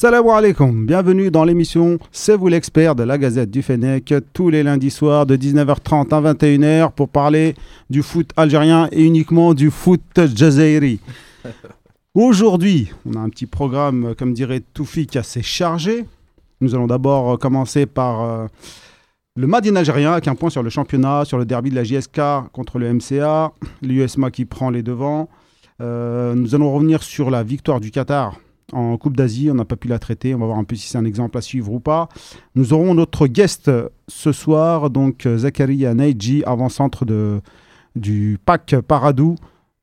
Salam alaikum, bienvenue dans l'émission C'est vous l'expert de la Gazette du Fennec, tous les lundis soirs de 19h30 à 21h pour parler du foot algérien et uniquement du foot jazairi. Aujourd'hui, on a un petit programme, comme dirait Toufik, assez chargé. Nous allons d'abord commencer par euh, le Madin algérien avec un point sur le championnat, sur le derby de la JSK contre le MCA, l'USMA qui prend les devants. Euh, nous allons revenir sur la victoire du Qatar en Coupe d'Asie. On n'a pas pu la traiter. On va voir un peu si c'est un exemple à suivre ou pas. Nous aurons notre guest ce soir, donc Zakaria Naidji, avant-centre du PAC Paradou.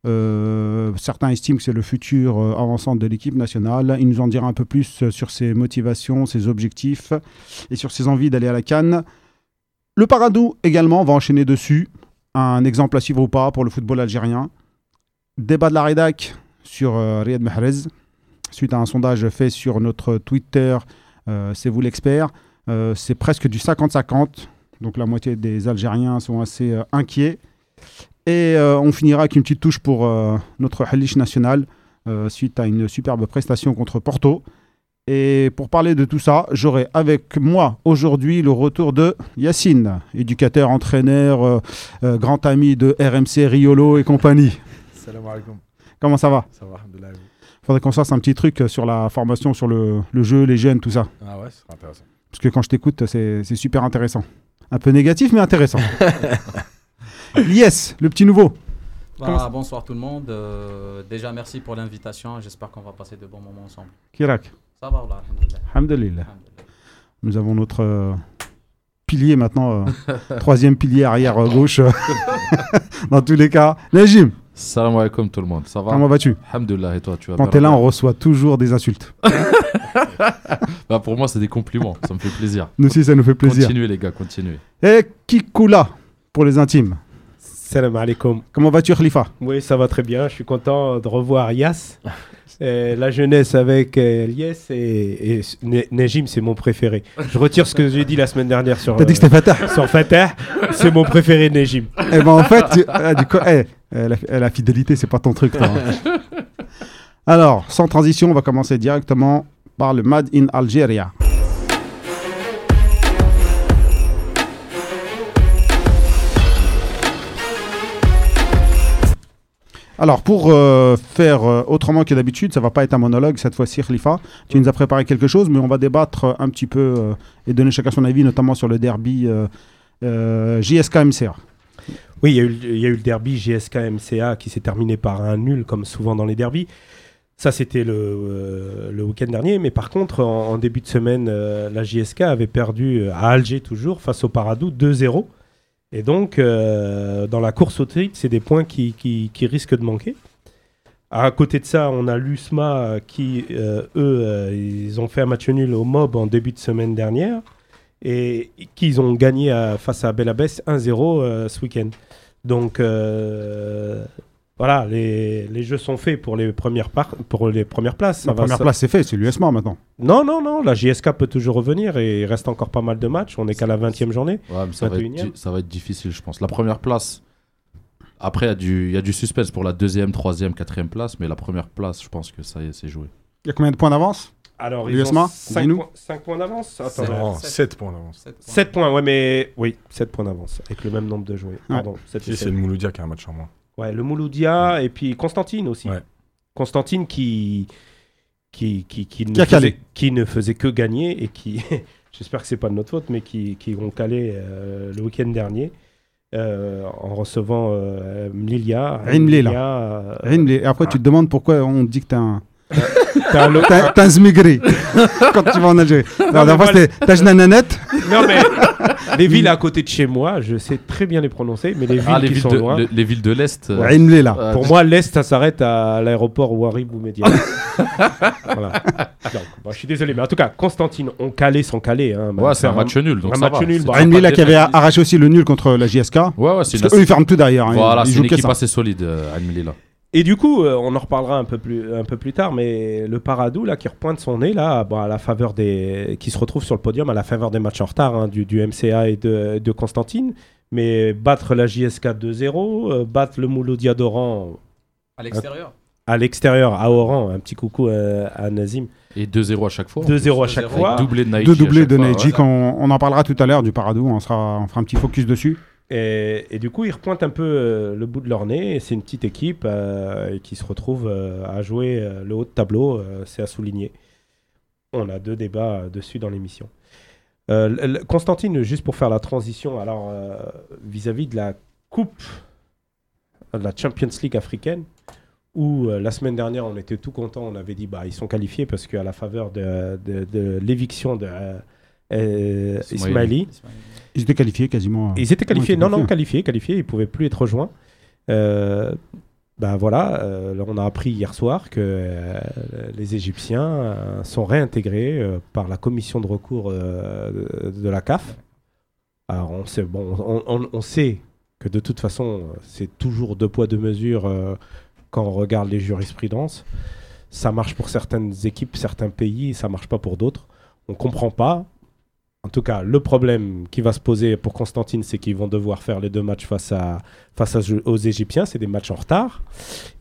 Euh, certains estiment que c'est le futur euh, avant-centre de l'équipe nationale. Il nous en dira un peu plus sur ses motivations, ses objectifs et sur ses envies d'aller à la Cannes. Le Paradou également, va enchaîner dessus. Un exemple à suivre ou pas pour le football algérien. Débat de la rédac sur euh, Riyad Mahrez, suite à un sondage fait sur notre Twitter, euh, c'est vous l'expert. Euh, c'est presque du 50-50, donc la moitié des Algériens sont assez euh, inquiets. Et on finira avec une petite touche pour notre Halish national, suite à une superbe prestation contre Porto. Et pour parler de tout ça, j'aurai avec moi aujourd'hui le retour de Yacine, éducateur, entraîneur, euh, euh, grand ami de RMC, Riolo et compagnie. Salam alaikum. Comment ça va? Ça va, alhamdoulilah. Faudrait qu'on fasse un petit truc sur la formation, sur le, le jeu, les jeunes, tout ça. Ah ouais, c'est intéressant. Parce que quand je t'écoute, c'est super intéressant. Un peu négatif, mais intéressant. yes, le petit nouveau. Bah, bonsoir tout le monde. Euh, déjà, merci pour l'invitation. J'espère qu'on va passer de bons moments ensemble. Kirak. Ça va, là, alhamdoulilah. Nous avons notre euh, pilier maintenant, euh, troisième pilier arrière euh, gauche. Dans tous les cas. Najim, Salam alaikum tout le monde, ça va comment vas-tu? Alhamdulillah et toi tu vas Quand t'es là, on reçoit toujours des insultes. Bah, Pour moi c'est des compliments, ça me fait plaisir. Nous aussi, ça nous fait plaisir. Continuez les gars, continuez. Et Kikoula, pour les intimes. Salam alaikum. Comment vas-tu, Khalifa? Oui, ça va très bien. Je suis content de revoir Yas. Euh, la jeunesse avec euh, Elias et, et Ne- Nejim, c'est mon préféré. Je retire ce que j'ai dit la semaine dernière sur, T'as dit que c'était Fatah euh, sur Fatah. C'est mon préféré, Nejim. Eh ben en fait, tu- ah, du coup, eh, la, eh, la fidélité, c'est pas ton truc. toi, hein. Alors, sans transition, on va commencer directement par le Mad in Algeria. Alors, pour euh, faire euh, autrement que d'habitude, ça va pas être un monologue cette fois-ci, Khalifa. Tu nous as préparé quelque chose, mais on va débattre euh, un petit peu et donner chacun son avis, notamment sur le derby JSK-MCA. Oui, il y, a eu, le- derby GSK-MCA qui s'est terminé par un nul, comme souvent dans les derbys. Ça, c'était le, week-end dernier. Mais par contre, en, en début de semaine, la JSK avait perdu à Alger, toujours, face au Paradou, 2-0. Et donc, euh, dans la course au titre, c'est des points qui, qui- risquent de manquer. À côté de ça, on a l'USMA qui, euh, eux, euh, ils ont fait un match nul au MOB en début de semaine dernière et qu'ils ont gagné face à Belabès 1-0 euh, ce week-end. Donc voilà, les, les jeux sont faits pour les premières, par- pour les premières places. Ça La première ça- place, c'est fait, c'est l'USMA maintenant. Non, non, non, la JSK peut toujours revenir et il reste encore pas mal de matchs. On n'est qu'à la 20e journée. Ouais, mais ça, va être, 21e. di- ça va être difficile je pense. La première place, après il y a du- il y, a du suspense pour la deuxième, troisième, quatrième place, mais la première place je pense que ça y est, c'est joué. Il y a combien de points d'avance Alors, L'USMA, 5 dis-nous. points, cinq points d'avance? Attends, C'est ouais. bon, sept. 7 points d'avance. Sept points. 7 points, ouais, mais oui, 7 points d'avance avec le même nombre de joueurs. Pardon, Si, sept. c'est le Mouloudia qui a un match en moins. Ouais, le Mouloudia et puis Constantine aussi. Ouais. Constantine qui qui, qui, qui, ne faisait, qui ne faisait que gagner et qui, j'espère que c'est pas de notre faute, mais qui, qui ont calé euh, le week-end dernier euh, en recevant euh, Mlilia. Mlila. euh, Rimley. Et après, tu te demandes pourquoi on dit que t'es un, t'as un zmigri quand tu vas en Algérie. Mais d'abord, voilà. c'était Tajnananette. non mais les villes à côté de chez moi, je sais très bien les prononcer, mais les villes Ah, les qui villes, sont de, loin. le- les villes de l'Est. euh, là. euh, Pour moi, l'Est, ça s'arrête à l'aéroport Ouarib ou Média. voilà. Donc, bon, je suis désolé, mais en tout cas, Constantine, on calé sans calé. Hein, Ouais, c'est un match nul. Donc un ça match va. nul, C'est- bah, là, qui avait arraché aussi le nul contre la JSK. Ouais, ouais, c'est Parce une, qu'eux, ils ferment tout derrière. hein. voilà, ils c'est une équipe assez solide, euh, Al là. Et du coup, euh, on en reparlera un peu plus, un peu plus tard, mais le Paradou là qui repointe son nez là, bon, à la faveur des, qui se retrouve sur le podium à la faveur des matchs en retard hein, du, du MCA et de, de Constantine, mais battre la JSK 2-0, euh, battre le Mouloudia d'Oran À l'extérieur à l'extérieur, à Oran. Un petit coucou à, à Nazim. Et 2-0 à chaque fois. en 2-0 à chaque 2-0. fois. Doublé de Naïchi. Deux doublés de ouais. Neji, on, on en parlera tout à l'heure du Paradou, on, sera, on fera un petit focus dessus. Et, du coup, ils repointent un peu euh, le bout de leur nez. C'est une petite équipe euh, qui se retrouve euh, à jouer le haut de tableau. c'est à souligner. On a deux débats dessus dans l'émission. Constantine, juste pour faire la transition, alors vis-à-vis de la Coupe de la Champions League africaine, où la semaine dernière on était tout content, on avait dit bah ils sont qualifiés parce qu'à la faveur de l'éviction de euh, Ismaili. Ils étaient qualifiés quasiment. ils étaient qualifiés, Ouais, non, non, qualifiés, qualifiés, ils pouvaient plus être rejoints. Euh, ben voilà, euh, on a appris hier soir que euh, les Égyptiens euh, sont réintégrés euh, par la commission de recours euh, de, de la CAF. Alors on sait, bon, on, on- on sait que de toute façon, c'est toujours deux poids deux mesures euh, quand on regarde les jurisprudences. Ça marche pour certaines équipes, certains pays, ça marche pas pour d'autres. On comprend pas. En tout cas, le problème qui va se poser pour Constantine, c'est qu'ils vont devoir faire les deux matchs face, à, face à- aux Égyptiens. C'est des matchs en retard.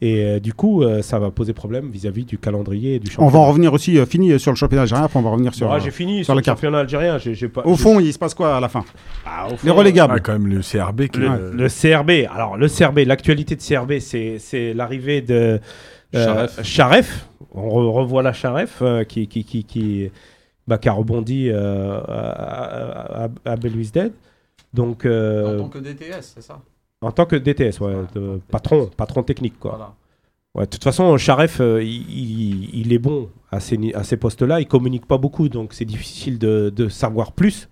Et euh, du coup, euh, ça va poser problème vis-à-vis du calendrier et du On championnat. va en revenir aussi, euh, fini sur le championnat algérien, après on va revenir sur. Ah, euh, j'ai fini sur sur, la le championnat algérien. Pas- au fond, il se passe quoi à la fin Ah, au fond, Les relégables. Ah, quand même le CRB qui Le, le CRB, alors le CRB, l'actualité de CRB, c'est c'est l'arrivée de euh, Charef. Charef. On re- revoit la Charef euh, qui, qui, qui, qui, bah, qui a rebondi euh, à, à, à Belouizdad. Donc, euh, En tant que DTS, c'est ça? En tant que DTS, ouais, de- patron, patron technique. Quoi. Voilà. Ouais, de toute façon, Charef, euh, il, il- il est bon à ces, ni- à ces postes-là. Il communique pas beaucoup, donc c'est difficile de, de savoir plus.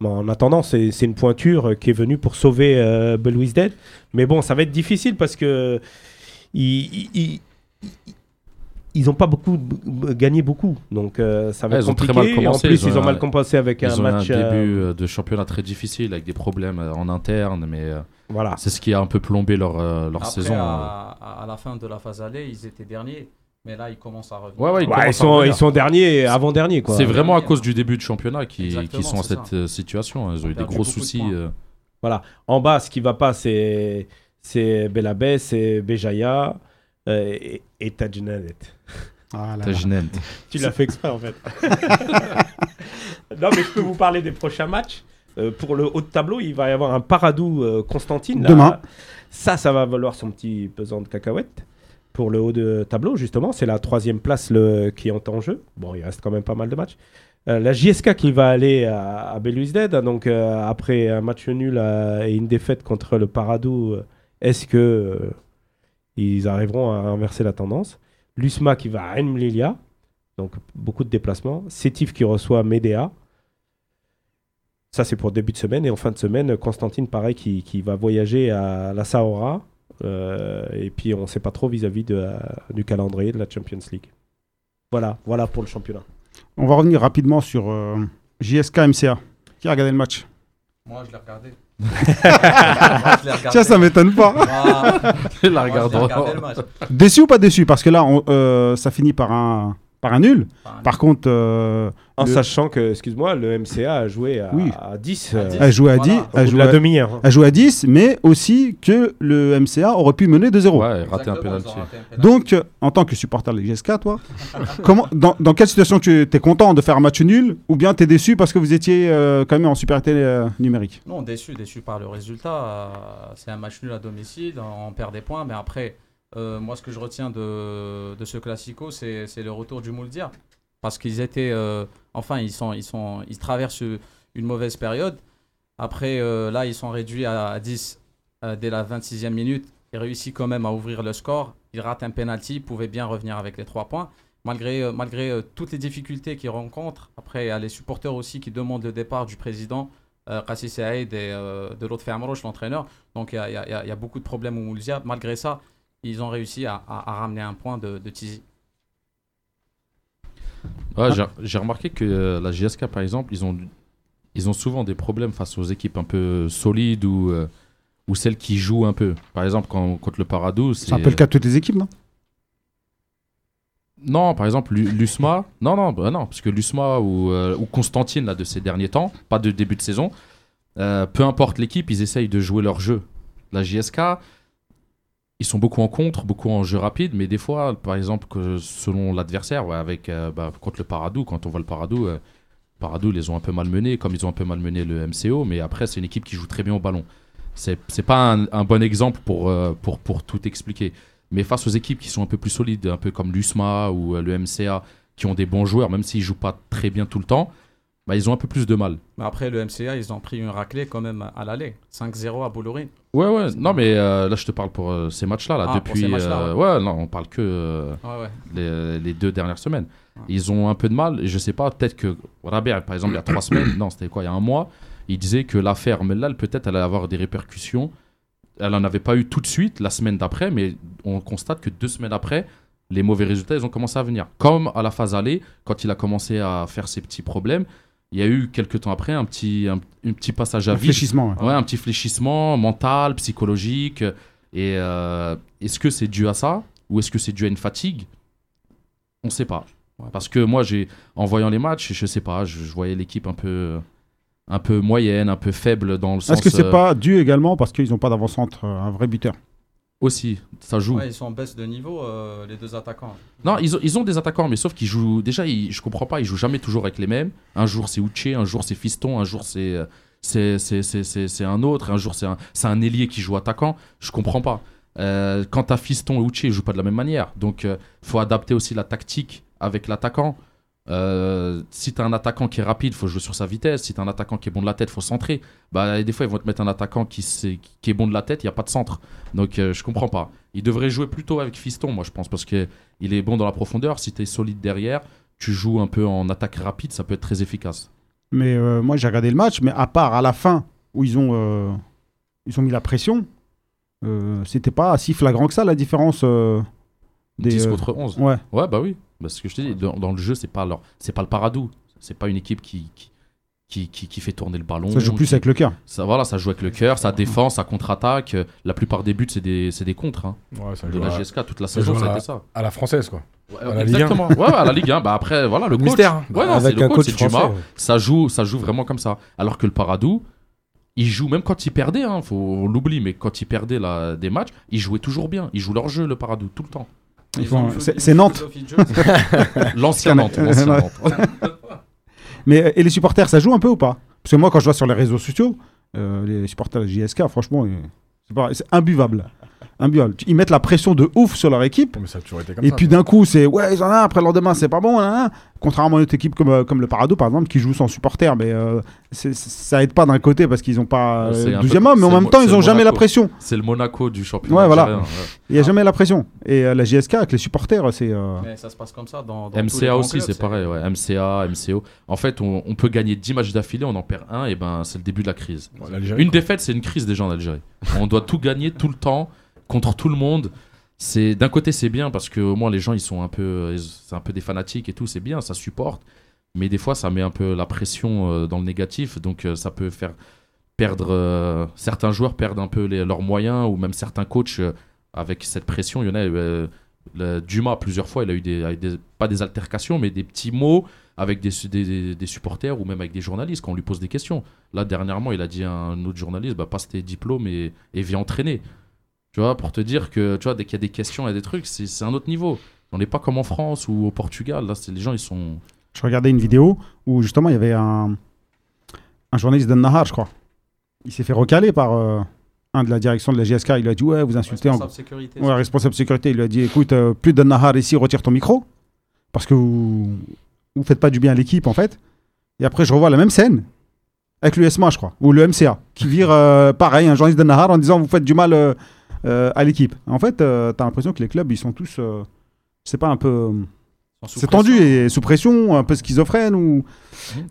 Mais en attendant, c'est une pointure qui est venue pour sauver euh, Belouizdad. Mais bon, ça va être difficile parce que ils- ils ont pas beaucoup gagné beaucoup, donc euh, ça va Ouais, être ils ont très compliqué. mal commencé, en plus, ils ont ils ont un- mal compensé avec Ils un ont match. un euh, début euh, de championnat très difficile avec des problèmes euh, en interne, mais voilà. c'est ce qui a un peu plombé leur, leur Après, saison. à, à- à la fin de la phase aller, ils étaient derniers. Mais là, ils commencent à revenir. Ouais, ouais, ils Ouais, ils, à sont, revenir. ils sont derniers, avant-derniers. C'est vraiment à cause hein. du début de championnat qui, Exactement, qui sont en c'est cette ça. situation. Ils ont Ils ont eu des gros de soucis. euh. En bas, ce qui va pas, c'est c'est Belabé, c'est Béjaïa euh, et, et Tajnanet. Ah là là. Tajnent. Tu l'as fait exprès en fait. non, mais je peux vous parler des prochains matchs. Euh, pour le haut de tableau, il va y avoir un Paradou euh, Constantine. là. Demain. Ça, ça va valoir son petit pesant de cacahuètes. Pour le haut de tableau, justement, c'est la troisième place le, qui est en jeu. Bon, il reste quand même pas mal de matchs. Euh, la JSK qui va aller à, à Belouizdad, donc euh, après un match nul euh, et une défaite contre le Paradou, est-ce que euh, ils arriveront à inverser la tendance L'USMA qui va à Mlilia, donc beaucoup de déplacements. Sétif qui reçoit Médéa. Ça, c'est pour début de semaine. Et en fin de semaine, Constantine, pareil, qui, qui va voyager à la Sahara. Euh, et puis, on ne sait pas trop vis-à-vis de, euh, du calendrier de la Champions League. Voilà, voilà pour le championnat. On va revenir rapidement sur euh, JSK MCA. Qui a regardé le match? Moi, je l'ai regardé. Tiens, ça m'étonne pas. La je le match. Déçu ou pas déçu? Parce que là, on- euh, ça finit par un, par un nul. Par contre, euh, En Le- sachant que, excuse-moi, le MCA a joué à, Oui. à 10. À euh, 10. elle jouait à Voilà. 10, au elle bout de jouait la à, demi-heure. hein. elle jouait à 10, mais aussi que le MCA aurait pu mener 2-0. Ouais, raté un penalty. Donc, euh, en tant que supporter de l'IGSK, toi, comment, dans, dans quelle situation tu es content de faire un match nul ou bien tu es déçu parce que vous étiez euh, quand même en supériorité euh, numérique? Non, déçu, déçu par le résultat. Euh, c'est un match nul à domicile, on perd des points, mais après, euh, moi, ce que je retiens de, de ce classico, c'est le retour du Mouldia. Parce qu'ils étaient, euh, enfin, ils, sont, ils, sont, ils traversent une mauvaise période. Après, euh, là, ils sont réduits à, à 10 euh, dès la 26e minute. Ils réussissent quand même à ouvrir le score. Ils ratent un penalty, ils pouvaient bien revenir avec les 3 points. Malgré, malgré toutes les difficultés qu'ils rencontrent, après, il y a les supporters aussi qui demandent le départ du président Qassi Saïd et de l'autre Fermroche, l'entraîneur. Donc il y y y a beaucoup de problèmes au Moulzia. Malgré ça, ils ont réussi à, à- à ramener un point de, de Tizi. Ouais, j'ai- J'ai remarqué que euh, la JSK, par exemple, ils ont, ils ont souvent des problèmes face aux équipes un peu solides ou, euh, ou celles qui jouent un peu. Par exemple, quand, contre le Paradou, c'est. C'est un peu le cas de toutes les équipes, non? Non, par exemple, Lu- l'USMA. Non, non, bah non, parce que l'USMA ou, euh, ou Constantine, là, de ces derniers temps, pas de début de saison, euh, peu importe l'équipe, ils essayent de jouer leur jeu. La JSK, ils sont beaucoup en contre, beaucoup en jeu rapide, mais des fois, par exemple, que selon l'adversaire, avec euh, bah, contre le Paradou, quand on voit le Paradou, euh, Paradou, ils les ont un peu malmenés, comme ils ont un peu malmené le MCO, mais après, c'est une équipe qui joue très bien au ballon. C'est pas un, un bon exemple pour, euh, pour, pour tout expliquer. Mais face aux équipes qui sont un peu plus solides, un peu comme l'USMA ou euh, le MCA, qui ont des bons joueurs, même s'ils jouent pas très bien tout le temps, bah, ils ont un peu plus de mal. Mais après, le MCA, ils ont pris une raclée quand même à l'aller. 5-0 à Bolloré. Ouais, ouais, non, mais euh, là, je te parle pour euh, ces matchs-là. Là, Ah, pour depuis, ces matchs-là, euh, ouais. non, on parle que Ouais, ouais. les, les deux dernières semaines. Ils ont un peu de mal, je sais pas, peut-être que Rabia, par exemple, il y a trois semaines, non, c'était quoi, il y a un mois, il disait que l'affaire Mellal, peut-être, elle allait avoir des répercussions. Elle en avait pas eu tout de suite, la semaine d'après, mais on constate que deux semaines après, les mauvais résultats, ils ont commencé à venir. Comme à la phase aller, quand il a commencé à faire ses petits problèmes, il y a eu quelques temps après un petit, un, un petit passage à Un vide. fléchissement. ouais. Ouais, un petit fléchissement mental, psychologique. Et euh, est-ce que c'est dû à ça ou est-ce que c'est dû à une fatigue? On ne sait pas. Parce que moi, j'ai, en voyant les matchs, je sais pas, je, je voyais l'équipe un peu, un peu moyenne, un peu faible dans le sens. Est-ce que c'est euh, pas dû également parce qu'ils n'ont pas d'avant-centre, euh, un vrai buteur? Aussi, ça joue. Ouais, ils sont en baisse de niveau, euh, les deux attaquants. Non, ils ont, ils ont des attaquants, mais sauf qu'ils jouent. Déjà, ils, je comprends pas, ils jouent jamais toujours avec les mêmes. Un jour c'est Uche, un jour c'est Fiston, un jour c'est euh, c'est un autre, un jour c'est un, un ailier qui joue attaquant. Je comprends pas. Euh, quand t'as Fiston et Uche, ils jouent pas de la même manière. Donc, euh, faut adapter aussi la tactique avec l'attaquant. Euh, si t'as un attaquant qui est rapide, faut jouer sur sa vitesse. Si t'as un attaquant qui est bon de la tête, faut centrer. Bah, et des fois, ils vont te mettre un attaquant qui, sait- qui est bon de la tête, il y a pas de centre. Donc, euh, je comprends pas. Il devrait jouer plutôt avec Fiston, moi, je pense, parce que il est bon dans la profondeur. Si tu es solide derrière, tu joues un peu en attaque rapide, ça peut être très efficace. Mais euh, moi, j'ai regardé le match, mais à part à la fin où ils ont, euh, ils ont mis la pression, euh, c'était pas si flagrant que ça la différence. des, 10 euh, contre 11. Ouais. Ouais, bah oui. Bah, ce que je te dis, dans, dans le jeu, c'est pas, leur... c'est pas le paradou. C'est pas une équipe qui, qui, qui, qui- qui fait tourner le ballon. Ça joue plus qui- avec le cœur. ça, voilà, ça joue avec le cœur, ça défend, ça contre-attaque. Euh, La plupart des buts, c'est des, c'est des contres. hein. Ouais, ça De la à, GSK, toute la saison, ça a à- été ça. à la française, quoi. Ouais, à la Ligue 1. exactement. ouais, ouais, à la Ligue 1. Bah après, voilà, le coach. mystère, hein. Ouais, non, c'est avec le un coach, coach Dumas. ça joue, ça joue vraiment comme ça. Alors que le Paradou, il joue même quand il perdait, hein, faut, on l'oublie, mais quand il perdait là, des matchs, il jouait toujours bien. Il joue leur jeu, le Paradou, tout le temps. C'est- Nantes. L'ancien Nantes, l'ancien Ouais. Nantes. Mais euh, et les supporters, ça joue un peu ou pas? Parce que moi, quand je vois sur les réseaux sociaux, euh, les supporters de JSK, franchement, euh, c'est pas- Ils mettent la pression de ouf sur leur équipe. Mais ça a toujours été comme Et ça. puis d'un coup, c'est ouais, ils en ont un, après le lendemain, c'est pas bon. Contrairement à une autre équipe comme, euh, comme le Parado, par exemple, qui joue sans supporter. Mais euh, ça aide pas d'un côté parce qu'ils ont pas euh, un 12e peu- homme, mais en même temps, ils le ont jamais la Monaco. pression. C'est le Monaco du championnat. Ouais, voilà. Il y a jamais la pression. Et euh, la JSK, avec les supporters, c'est. euh, Mais ça se passe comme ça dans, dans tous les MCA aussi, c'est pareil. Ouais. MCA, MCO. En fait, on, on peut gagner 10 matchs d'affilée, on en perd un, et ben c'est le début de la crise. Une quoi. défaite, c'est une crise déjà en Algérie. On doit tout gagner tout le temps contre tout le monde. C'est d'un côté c'est bien parce que au moins les gens ils sont un peu c'est un peu des fanatiques et tout, c'est bien, ça supporte. Mais des fois ça met un peu la pression euh, dans le négatif, donc euh, ça peut faire perdre euh, certains joueurs perdent un peu les- leurs moyens ou même certains coachs avec cette pression. Il y en a le- Dumas plusieurs fois, il a eu des, pas des altercations mais des petits mots avec des, des, supporters ou même avec des journalistes quand on lui pose des questions. Là, dernièrement, il a dit à un autre journaliste bah, passe tes diplômes et viens entraîner. Tu vois, pour te dire que tu vois, dès qu'il y a des questions et des trucs, c'est c'est un autre niveau. On n'est pas comme en France ou au Portugal. Là, c'est- les gens, ils sont. Je regardais une vidéo où justement il y avait un, un journaliste d'An Nahar, je crois. Il s'est fait recaler par euh, un de la direction de la GSK. Il lui a dit Ouais, vous insultez en. Responsable sécurité. Ouais, responsable sécurité. Il lui a dit Écoute, euh, plus d'An Nahar ici, retire ton micro. Parce que vous vous faites pas du bien à l'équipe en fait. Et après, je revois la même scène avec l'USMA, je crois, ou le MCA, qui vire euh, pareil un journaliste d'An Nahar en disant Vous faites du mal à l'équipe. En fait, euh, t'as l'impression que les clubs, ils sont tous. euh, c'est pas un peu. C'est tendu et sous pression, un peu schizophrène ou.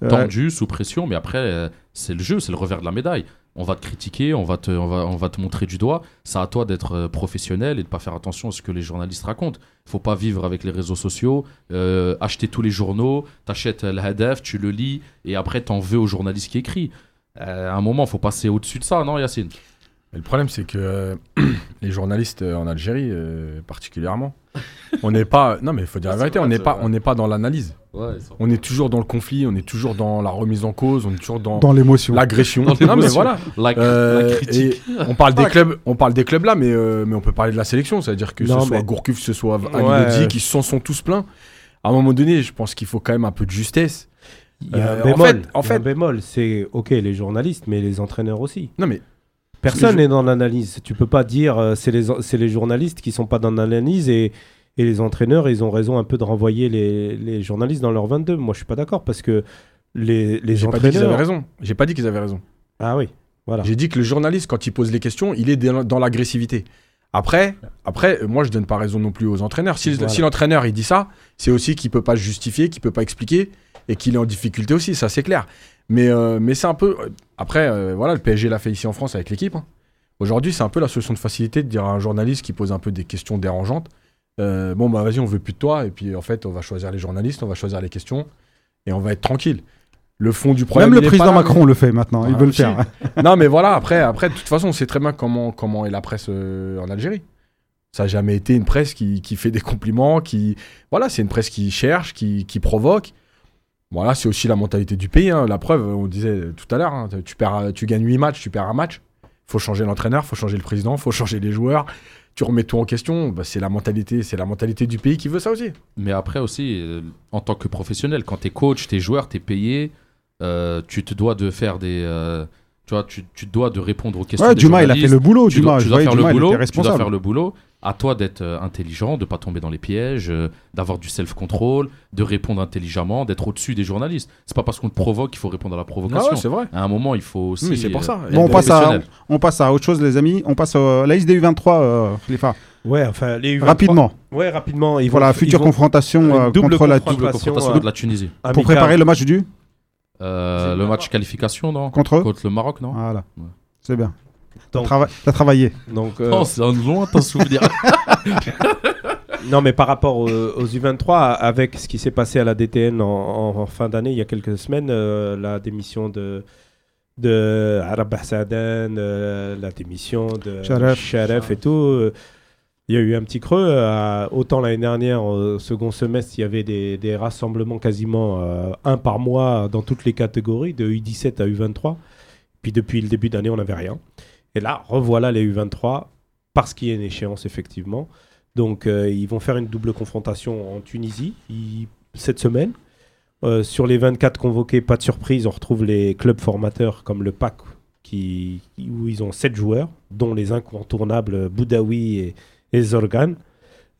Euh, tendus, sous pression, mais après, euh, c'est le jeu, c'est le revers de la médaille. On va te critiquer, on va te, on va, on va te montrer du doigt. C'est à toi d'être euh, professionnel et de pas faire attention à ce que les journalistes racontent. Il faut pas vivre avec les réseaux sociaux, euh, acheter tous les journaux, t'achètes le HDF, tu le lis, et après t'en veux au journaliste qui écrit. Euh, à un moment, faut passer au-dessus de ça, non, Yacine? Mais le problème, c'est que euh, les journalistes euh, en Algérie, euh, particulièrement, on n'est pas. Non, mais il faut dire la vérité, on n'est pas, vrai. on n'est pas dans l'analyse. Ouais, ils sont- On est toujours dans le conflit, on est toujours dans la remise en cause, on est toujours dans, Dans l'émotion. l'agression. Dans Non, mais l'émotion. voilà. La, Euh, la critique. On parle des clubs, on parle des clubs là, mais, euh, mais on peut parler de la sélection, c'est-à-dire que Non, ce soit mais- Gourcuff, ce soit Ali Ouais. Qui s'en sont tous pleins. À un moment donné, je pense qu'il faut quand même un peu de justesse. Il y a Euh, un en bémol. fait- en il y a un fait- bémol, c'est ok les journalistes, mais les entraîneurs aussi. Non, mais Personne n'est dans l'analyse. Tu peux pas dire euh, c'est les, journalistes qui sont pas dans l'analyse et, et les entraîneurs, ils ont raison un peu de renvoyer les, les journalistes dans leur 22. Moi, je suis pas d'accord parce que les, les j'ai pas dit qu'ils avaient entraîneurs. raison. J'ai pas dit qu'ils avaient raison. Ah oui, voilà. J'ai dit que le journaliste, quand il pose les questions, il est dans l'agressivité. Après, après, moi, je donne pas raison non plus aux entraîneurs. Si, Voilà. si l'entraîneur il dit ça, c'est aussi qu'il peut pas justifier, qu'il peut pas expliquer et qu'il est en difficulté aussi. Ça, c'est clair. Mais, euh, mais c'est un peu. Après, euh, voilà, le PSG l'a fait ici en France avec l'équipe. hein. Aujourd'hui, c'est un peu la solution de facilité de dire à un journaliste qui pose un peu des questions dérangeantes. euh, bon, bah vas-y, on veut plus de toi. Et puis, en fait, on va choisir les journalistes, on va choisir les questions et on va être tranquille. Le fond du problème. Même le président mais- Macron le fait maintenant. il veut le faire. non, mais voilà, après, après, de toute façon, on sait très bien comment, comment est la presse euh, en Algérie. Ça n'a jamais été une presse qui, qui fait des compliments, qui. Voilà, c'est une presse qui cherche, qui, qui provoque. Voilà, c'est aussi la mentalité du pays. hein. La preuve, on disait tout à l'heure, hein, tu, perds, tu gagnes 8 matchs, tu perds un match. faut changer l'entraîneur, faut changer le président, faut changer les joueurs. Tu remets tout en question. Bah, c'est la mentalité, c'est la mentalité du pays qui veut ça aussi. Mais après aussi, euh, en tant que professionnel, quand tu es coach, tu es joueur, tu es payé, euh, tu te dois de faire des. euh, tu vois, tu, tu te dois de répondre aux questions. Ouais, des Dumas, il a fait le boulot. tu dois, Dumas, tu je dois faire Dumas, le il boulot, tu dois responsable. faire le boulot. À toi d'être euh, intelligent, de pas tomber dans les pièges, euh, d'avoir du self-control, de répondre intelligemment, d'être au-dessus des journalistes. C'est pas parce qu'on te provoque qu'il faut répondre à la Ah provocation. ouais, c'est vrai. à un moment, il faut aussi. Mais c'est pour euh, ça. être Bon, on passe, à, professionnel. on passe à autre chose, les amis. On passe à la liste des U23, euh, Khalifa. Ouais, enfin, les U23 Rapidement. Ouais, rapidement. Ils Pour vont- ils future confrontation euh, contre la. Double confrontation euh, de la Tunisie. pour préparer le match du Euh, le match qualification, non? Contre eux. Contre le Maroc, non? Voilà. Ouais. C'est bien. T'as Donc- trava- t'as travaillé. Donc, euh, Non, c'est un lointain souvenir. Non, mais par rapport aux, aux U23, avec ce qui s'est passé à la DTN en, en- en fin d'année, il y a quelques semaines, euh, la démission de, de Arab Hassadan, euh, la démission de Sharaf. Sharaf et tout, euh, il y a eu un petit creux. euh, autant l'année dernière, au second semestre, il y avait des, des rassemblements quasiment euh, un par mois dans toutes les catégories, de U17 à U23. Puis depuis le début d'année, on n'avait rien. Et là, revoilà les U23, parce qu'il y a une échéance, effectivement. Donc, euh, ils vont faire une double confrontation en Tunisie cette semaine. Euh, sur les 24 convoqués, pas de surprise, on retrouve les clubs formateurs comme le PAC, qui, où ils ont 7 joueurs, dont les incontournables Boudaoui et, et Zorgan.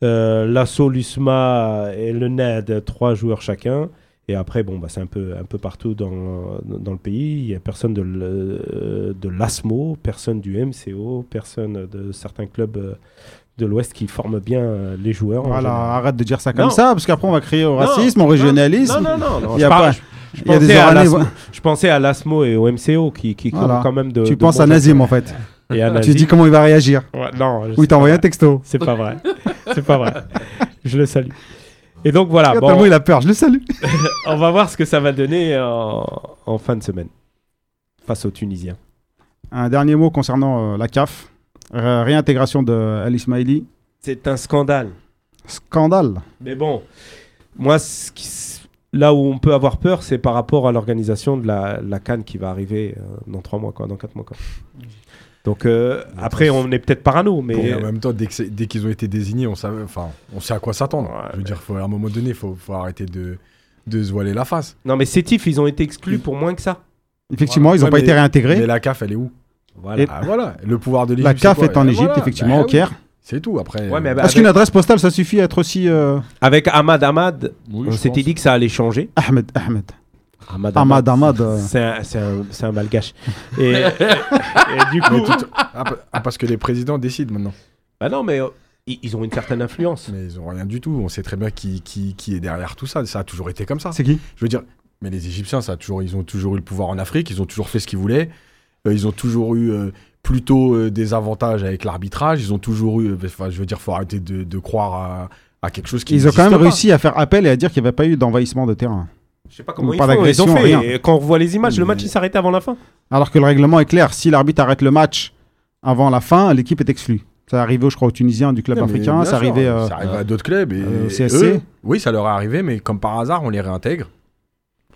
Euh, L'Asso, l'USMA et le NED, 3 joueurs chacun. Et après, bon, bah, c'est un peu, un peu partout dans, dans le pays. Il n'y a personne de, le- de l'ASMO, personne du MCO, personne de certains clubs euh, de l'Ouest qui forment bien euh, les joueurs. Voilà, arrête de dire ça comme Non. ça, parce qu'après on va crier au Non, racisme, au régionalisme. Non, non, non. non, Il y je a pas- je- des pensais à l'ASMO- Je pensais à l'ASMO et au MCO qui, qui Voilà. quand même de. Tu de penses à Nazim en fait. Et à Tu Nazim. dis comment il va réagir. Ouais, non, Ou il c'est t'a pas envoyé un texto. C'est pas vrai. C'est pas vrai. Je le salue. Et donc voilà, bon, il a peur, je le salue. on va voir ce que ça va donner en, en fin de semaine face aux Tunisiens. Un dernier mot concernant euh, la CAF. Ré- réintégration de El Ismaili. C'est un scandale. Scandale. Mais bon, moi, ce qui s- là où on peut avoir peur, c'est par rapport à l'organisation de la, la Cannes qui va arriver euh, dans trois mois, quoi, dans quatre mois. Quoi. Donc euh, après, on est peut-être parano, mais Et en même temps, dès qu'ils ont été désignés, on, savait, enfin, on sait à quoi s'attendre. Ouais, Je veux dire, faut, à un moment donné, il faut, faut arrêter de, de se voiler la face. non, mais Sétif, ils ont été exclus pour moins que ça. Effectivement, ils n'ont Ouais, pas mais- été réintégrés. Mais la CAF, elle est où? Voilà. Et- Ah, Voilà, le pouvoir de La l'Égypte. CAF c'est quoi est en Égypte, voilà. effectivement, Bah au oui, Caire. C'est tout. Après, Ouais, mais euh, bah, Est-ce qu'une adresse postale, ça suffit à être aussi. euh, Avec Ahmad Ahmad, Oui, on s'était dit que ça allait changer. Ahmed, Ahmed. Ahmad Ahmad, Ahmad. euh, C'est un, c'est un- c'est un malgache. Et, et du coup. tout- ah, ah, parce que les présidents décident maintenant. Bah non, mais euh, ils, ils ont une certaine influence. Mais ils ont rien du tout. On sait très bien qui, qui, qui est derrière tout ça. Ça a toujours été comme ça. C'est qui? Je veux dire, mais les Égyptiens, ça a toujours, ils ont toujours eu le pouvoir en Afrique. Ils ont toujours fait ce qu'ils voulaient. Euh, ils ont toujours eu euh, plutôt euh, des avantages avec l'arbitrage. Ils ont toujours eu. Enfin, je veux dire, faut arrêter de, de croire à, à quelque chose qui. Ils ont quand même pas. réussi à faire appel et à dire qu'il n'y avait pas eu d'envahissement de terrain. Je sais pas comment Pas ils font. Ils ont fait. rien. Et quand on revoit les images, le match il s'arrêtait avant la fin. Alors que le règlement est clair, si l'arbitre arrête le match avant la fin, l'équipe est exclue. Ça arrivait, je crois, aux Tunisiens du club Non, africain. bien Ça arrivait. euh, ça à d'autres clubs. Et euh, au CSC. eux, oui, ça leur est arrivé, mais comme par hasard, on les réintègre.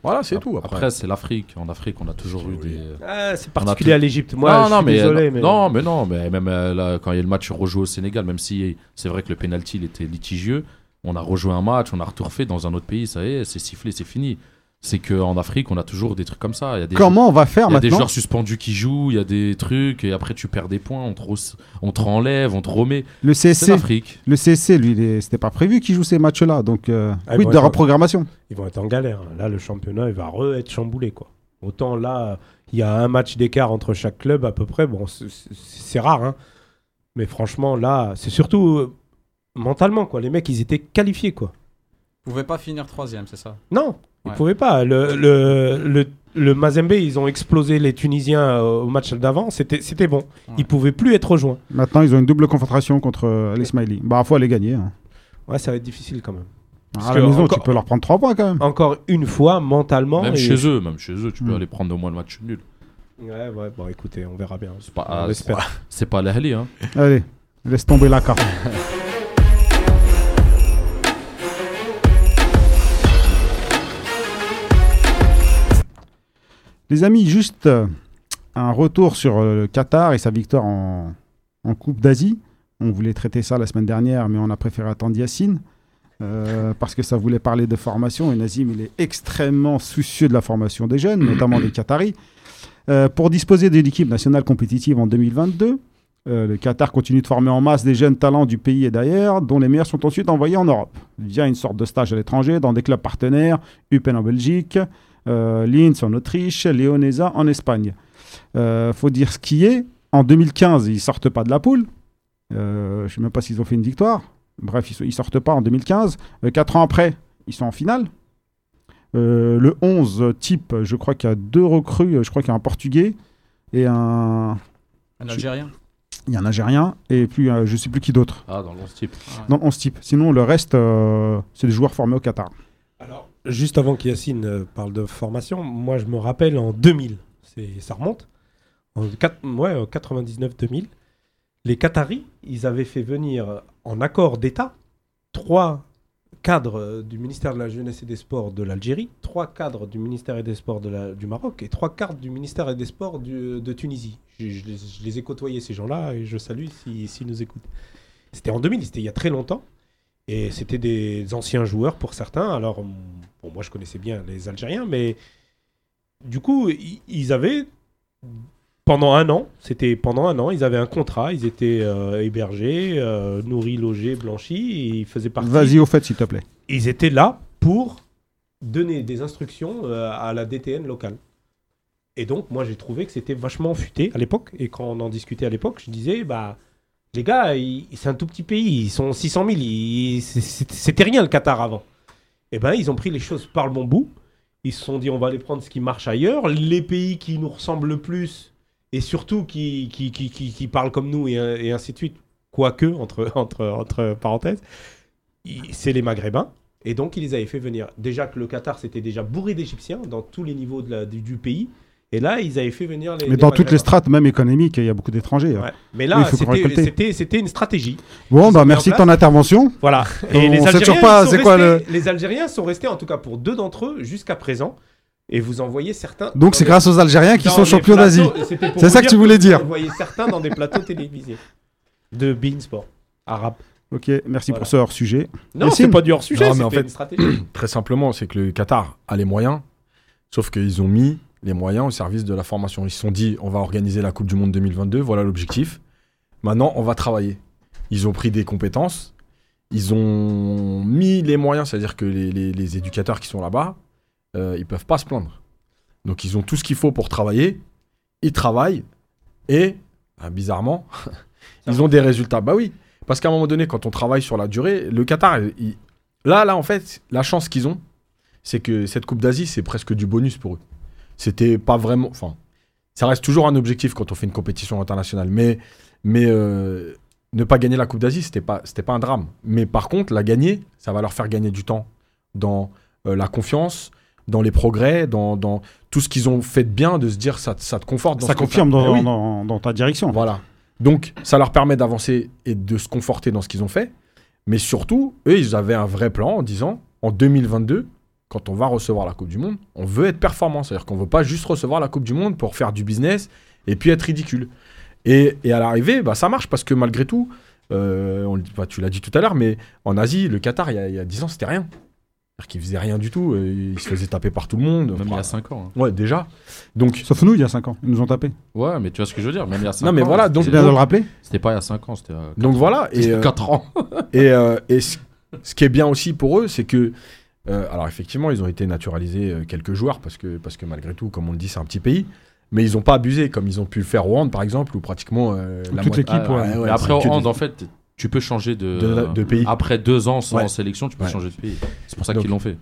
Voilà, c'est tout. Après, Après, c'est l'Afrique. En Afrique, on a toujours eu Oui. des. Ah, c'est particulier tout- à l'Égypte. Moi, non, je non, suis mais, désolé, non, mais non, mais non, mais même euh, là, quand il y a le match rejoué au Sénégal, même si c'est vrai que le penalty il était litigieux, on a rejoué un match, on a retourné dans un autre pays, ça y est, c'est sifflé, c'est fini. C'est qu'en Afrique, on a toujours des trucs comme ça. Il y a des Comment on va faire il y a des maintenant joueurs suspendus qui jouent, il y a des trucs, et après tu perds des points, on te, re- on te renlève, on te remet. Le C'est CSC, l'Afrique. le CSC, lui, est- c'était pas prévu qu'il joue ces matchs-là. Donc, euh, Ah, ils oui, vont de être- reprogrammation. ils vont être en galère. Là, le championnat, il va re-être chamboulé, quoi. Autant là, il y a un match d'écart entre chaque club à peu près. Bon, c'est- rare, hein. Mais franchement, là, c'est surtout euh, mentalement, quoi. Les mecs, ils étaient qualifiés, quoi. Vous pouvez pas finir troisième, c'est ça? Non, ils Ouais. pouvaient pas. Le, le, le, le Mazembe, ils ont explosé les Tunisiens euh, au match d'avant. C'était c'était bon. Ils pouvaient plus être rejoints. Maintenant, ils ont une double confrontation contre euh, l'Ismaili. Bah, faut aller gagner. hein. Ouais, ça va être difficile quand même. Parce À la que maison, encore- tu peux leur prendre 3 points quand même. Encore une fois, mentalement. Même et- chez eux, même chez eux, tu peux Hmm. aller prendre au moins le match nul. Ouais, ouais, bon, écoutez, on verra bien. C'est pas, ah, c'est pas l'Ahli, hein. Allez, laisse tomber la carte. Les amis, juste euh, un retour sur euh, le Qatar et sa victoire en, Coupe d'Asie. On voulait traiter ça la semaine dernière, mais on a préféré attendre Yacine. euh, parce que ça voulait parler de formation et Nazim il est extrêmement soucieux de la formation des jeunes, notamment des Qataris. Pour disposer d'une équipe nationale compétitive en 2022, euh, le Qatar continue de former en masse des jeunes talents du pays et d'ailleurs, dont les meilleurs sont ensuite envoyés en Europe, via une sorte de stage à l'étranger dans des clubs partenaires, Eupen en Belgique, Linz en Autriche, Leonesa en Espagne. Euh, faut dire ce qui est, en 2015, ils sortent pas de la poule. Euh, je ne sais même pas s'ils ont fait une victoire. Bref, ils, ne sortent pas en 2015. Euh, quatre ans après, ils sont en finale. Euh, le 11 type, je crois qu'il y a deux recrues. Je crois qu'il y a un Portugais et un, Un Algérien il y a un Algérien et puis euh, je sais plus qui d'autre. Ah, dans le type. Non, 11 type. Sinon, le reste, euh, c'est des joueurs formés au Qatar. Alors, juste avant qu'Yacine euh, parle de formation, moi je me rappelle en 2000, c'est, ça remonte, en quat- ouais, en 99-2000, les Qataris, ils avaient fait venir euh, en accord d'État trois cadres euh, du ministère de la Jeunesse et des Sports de l'Algérie, trois cadres du ministère des Sports du Maroc et trois cadres du ministère des Sports de Tunisie. Je, les, ai côtoyés ces gens-là et je salue s'ils s'ils nous écoutent. C'était en 2000, c'était il y a très longtemps. Et c'était des anciens joueurs pour certains. Alors, bon, moi je connaissais bien les Algériens, mais du coup, ils avaient pendant un an, c'était pendant un an, ils avaient un contrat, ils étaient euh, hébergés, euh, nourris, logés, blanchis, et ils faisaient partie. Vas-y au fait, s'il te plaît. Ils étaient là pour donner des instructions euh, à la DTN locale. Et donc, moi, j'ai trouvé que c'était vachement futé à l'époque. Et quand on en discutait à l'époque, je disais, bah, les gars, c'est un tout petit pays, ils sont 600 000, ils- c'est- c'est- c'était rien le Qatar avant. Et ben, ils ont pris les choses par le bon bout. Ils se sont dit, on va aller prendre ce qui marche ailleurs. Les pays qui nous ressemblent le plus, et surtout qui, qui, qui, parlent comme nous, et, ainsi de suite, quoique, entre, entre, entre parenthèses, c'est les Maghrébins. Et donc, ils les avaient fait venir. Déjà que le Qatar, c'était déjà bourré d'Égyptiens dans tous les niveaux du, du pays. Et là, ils avaient fait venir les. Mais les dans toutes les strates, même économiques, il y a beaucoup d'étrangers. hein. Ouais. Mais là, c'était- une stratégie. Bon, bah merci de ton intervention. Voilà. On Et les sait Algériens, toujours pas c'est quoi restés- les Algériens sont restés, en tout cas pour deux d'entre eux, jusqu'à présent. Et vous en voyez certains. Donc c'est les- grâce aux Algériens qui dans sont champions d'Asie. C'est ça que tu voulais dire. Vous voyez certains dans des plateaux télévisés de Bein Sport arabe. Ok, merci Voilà. pour ce hors sujet. Non, c'est pas du hors sujet, Non, mais en fait- une stratégie. Très simplement, c'est que le Qatar a les moyens, sauf qu'ils ont mis les moyens au service de la formation. Ils se sont dit, on va organiser la Coupe du Monde 2022, voilà l'objectif. Maintenant, on va travailler. Ils ont pris des compétences, ils ont mis les moyens, c'est-à-dire que les, éducateurs qui sont là-bas, euh, ils peuvent pas se plaindre. Donc ils ont tout ce qu'il faut pour travailler, ils travaillent, et ah, bizarrement, ils ont des résultats. Bah oui, parce qu'à un moment donné, quand on travaille sur la durée, le Qatar, là, là, en fait, la chance qu'ils ont, c'est que cette Coupe d'Asie, c'est presque du bonus pour eux. C'était pas vraiment. Enfin, ça reste toujours un objectif quand on fait une compétition internationale. Mais, mais euh, ne pas gagner la Coupe d'Asie, c'était pas, c'était pas un drame. Mais par contre, la gagner, ça va leur faire gagner du temps dans euh, la confiance, dans les progrès, dans, dans tout ce qu'ils ont fait de bien, de se dire ça, te- ça te conforte. Dans Ça confirme dans, Eh oui. dans- dans ta direction. Voilà. Donc, ça leur permet d'avancer et de se conforter dans ce qu'ils ont fait. Mais surtout, eux, ils avaient un vrai plan en disant, en 2022, quand on va recevoir la Coupe du Monde, on veut être performant. C'est-à-dire qu'on veut pas juste recevoir la Coupe du Monde pour faire du business et puis être ridicule. Et, et à l'arrivée, bah, ça marche parce que malgré tout, euh, on bah, tu l'as dit tout à l'heure, mais en Asie, le Qatar, il y a, il y a 10 ans, c'était rien. C'est-à-dire qu'ils faisaient rien du tout. euh, Ils se faisaient taper par tout le monde. Même il y a 5 ans. hein. Ouais, déjà. Donc, Sauf nous, il y a 5 ans. Ils nous ont tapé. Ouais, mais tu vois ce que je veux dire. Même il y a 5 Non, mais ans. voilà, donc- bien de le rappeler. C'était pas il y a 5 ans, c'était. euh, donc voilà. Et, euh, 4 ans. Et, euh, et ce, ce qui est bien aussi pour eux, c'est que. Euh, alors, effectivement, ils ont été naturalisés euh, quelques joueurs parce que, parce que malgré tout, comme on le dit, c'est un petit pays. Mais ils n'ont pas abusé comme ils ont pu le faire au hand, par exemple, où pratiquement. euh, la Toute l'équipe, ouais. Mais après, au hand, des- en fait, tu peux changer de, De- de pays. Après deux ans sans Ouais. sélection, tu peux Ouais. changer de pays. C'est pour ça Donc- qu'ils l'ont fait.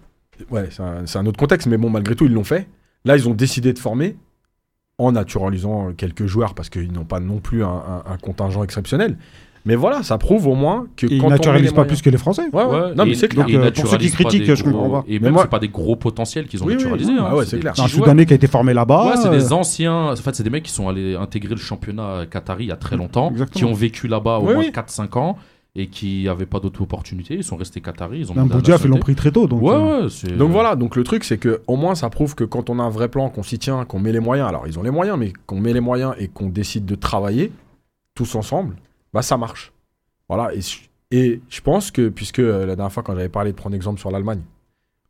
Ouais, c'est un, c'est un autre contexte, mais bon, malgré tout, ils l'ont fait. Là, ils ont décidé de former en naturalisant quelques joueurs parce qu'ils n'ont pas non plus un, un- un contingent exceptionnel. Mais voilà, ça prouve au moins que Et ils quand on met naturalisent pas moyens- plus que les Français. Ouais, ouais. Ouais, non, mais c'est clair. Donc, euh, pour ceux qui critiquent, des je gros- comprends pas. Et même, moi- c'est pas des gros potentiels qu'ils ont Oui, naturalisés. oui. hein. Ah ouais, C'est clair. Un. Soudanais qui a été formé là-bas. Ouais, c'est des anciens. En fait, c'est des mecs qui sont allés intégrer le championnat qatari il y a très longtemps, Exactement. qui ont vécu là-bas au moins oui. 4-5 ans et qui n'avaient pas d'autres opportunités. Ils sont restés qataris. Ils ont la Boudjaf, ils l'ont pris très tôt. Donc, Ouais, euh, ouais. Donc voilà, donc le truc c'est que au moins ça prouve que quand on a un vrai plan, qu'on s'y tient, qu'on met les moyens, alors ils ont les moyens, mais qu'on met les moyens et qu'on décide de travailler tous ensemble, bah ça marche. Voilà, et, je- et je pense que, puisque euh, la dernière fois quand j'avais parlé de prendre exemple sur l'Allemagne,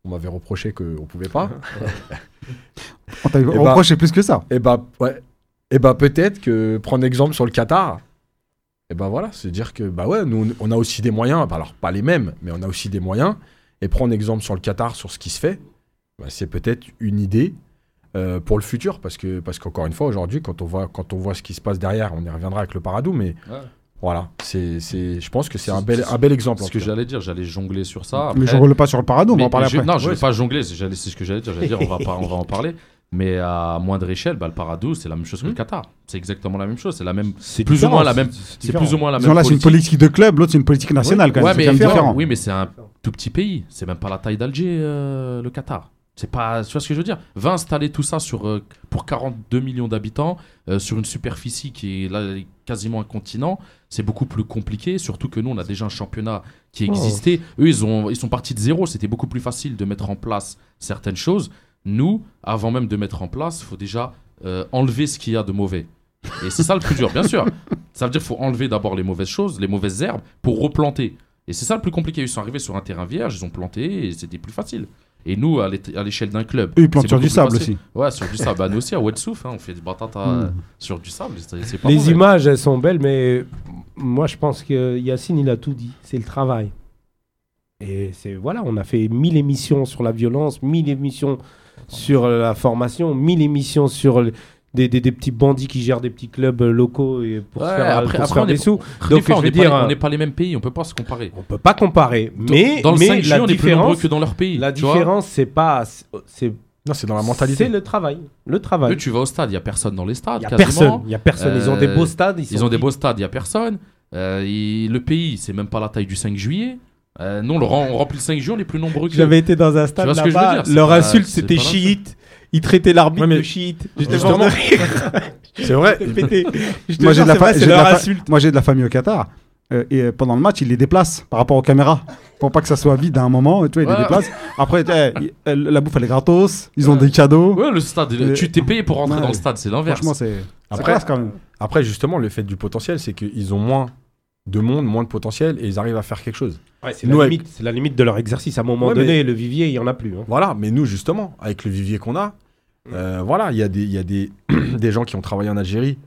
on m'avait reproché qu'on pouvait pas, on t'a bah- reproché plus que ça. et bah ouais, et bah peut-être que prendre exemple sur le Qatar, et bah voilà, c'est dire que bah ouais, nous on a aussi des moyens, bah alors pas les mêmes, mais on a aussi des moyens, et prendre exemple sur le Qatar, sur ce qui se fait, bah, c'est peut-être une idée euh, pour le futur, parce que parce qu'encore une fois aujourd'hui, quand on voit quand on voit ce qui se passe derrière, on y reviendra avec le Paradou, mais Ouais. Voilà, c'est c'est, je pense que c'est un bel un bel exemple. C'est ce que j'allais dire. J'allais jongler sur ça. Mais je roule pas sur le parado, on va Mais- en parler après. Non, je vais Ouais, pas jongler, c'est ce que j'allais dire. J'allais dire, on va, pas, on va en parler. Mais à moindre échelle, bah, le Paradou, c'est la même chose que le Hmm. Qatar. C'est exactement la même chose. C'est la même. C'est plus ou moins la même- c'est plus ou moins la même. là, c'est une politique. de club, l'autre, c'est une politique nationale quand même. Oui, mais c'est un tout petit pays. C'est même pas la taille d'Alger, euh, le Qatar. C'est pas, tu vois ce que je veux dire? Va installer tout ça sur euh, pour 42 millions d'habitants euh, sur une superficie qui est là quasiment un continent. C'est beaucoup plus compliqué, surtout que nous on a déjà un championnat qui Oh. existait. Eux ils ont ils sont partis de zéro. C'était beaucoup plus facile de mettre en place certaines choses. Nous, avant même de mettre en place, il faut déjà euh, enlever ce qu'il y a de mauvais. Et c'est ça le plus dur, bien sûr. Ça veut dire qu'il faut enlever d'abord les mauvaises choses, les mauvaises herbes, pour replanter. Et c'est ça le plus compliqué. Ils sont arrivés sur un terrain vierge, ils ont planté et c'était plus facile. Et nous, à l'é- à l'échelle d'un club. Eux, ils plantent sur du sable aussi. Ouais, sur du sable. Bah, nous aussi, à Wetsouf, hein, on fait des batatas Mm. sur du sable. pas Les mauvais. images, elles sont belles, mais moi, je pense que Yacine, il a tout dit. C'est le travail. Et c'est voilà, on a fait 1000 émissions sur la violence, 1000 émissions sur la formation, 1000 émissions sur des, des- des petits bandits qui gèrent des petits clubs euh, locaux et pour se faire, après- pour se après, faire des est- sous. Des Donc, fois, je on veux n'est dire, pas, euh, on n'est pas les mêmes pays, on peut pas se comparer. On peut pas comparer, mais, dans le mais 5G, la on est plus nombreux que dans leur pays. la différence, c'est pas, c'est Non, c'est dans la mentalité. c'est le travail, le travail. Tu vas au stade, il y a personne dans les stades. Il y a quasiment. personne, il y a personne. Ils ont des Euh, beaux stades, ils, Ils ont des beaux stades, il n'y a personne. Euh, et le pays, c'est même pas la taille du 5 juillet. Euh, non, on, le rem- on remplit le 5 juillet, on est plus nombreux que. J'avais été dans un stade vois ce que je veux là-bas, leur insulte c'était chiite. Ils traitaient l'arbitre Ouais, mais- de chiite. J'étais de rire. C'est vrai. Moi, j'ai de la vrai, de. Moi, j'ai de famille au Qatar. Euh, et euh, pendant le match, ils les déplacent par rapport aux caméras. Pour pas que ça soit vide à un moment. Tu vois, ils les Ouais. déplacent. Après, eh, euh, la bouffe, elle est gratos. Ils ont Ouais. des cadeaux. Ouais, le stade, il- Euh, tu t'es payé pour rentrer ouais. dans le stade, c'est l'inverse. Franchement, c'est. Après- classe quand même. Après, justement, le fait du potentiel, c'est qu'ils ont moins de monde, moins de potentiel, et ils arrivent à faire quelque chose. Ouais, c'est la, avec- limite, c'est la limite de leur exercice. À un moment Ouais, donné, mais- le vivier, il y en a plus. hein. Voilà, mais nous, justement, avec le vivier qu'on a, euh, voilà, il y a, des, il y a des, des gens qui ont travaillé en Algérie,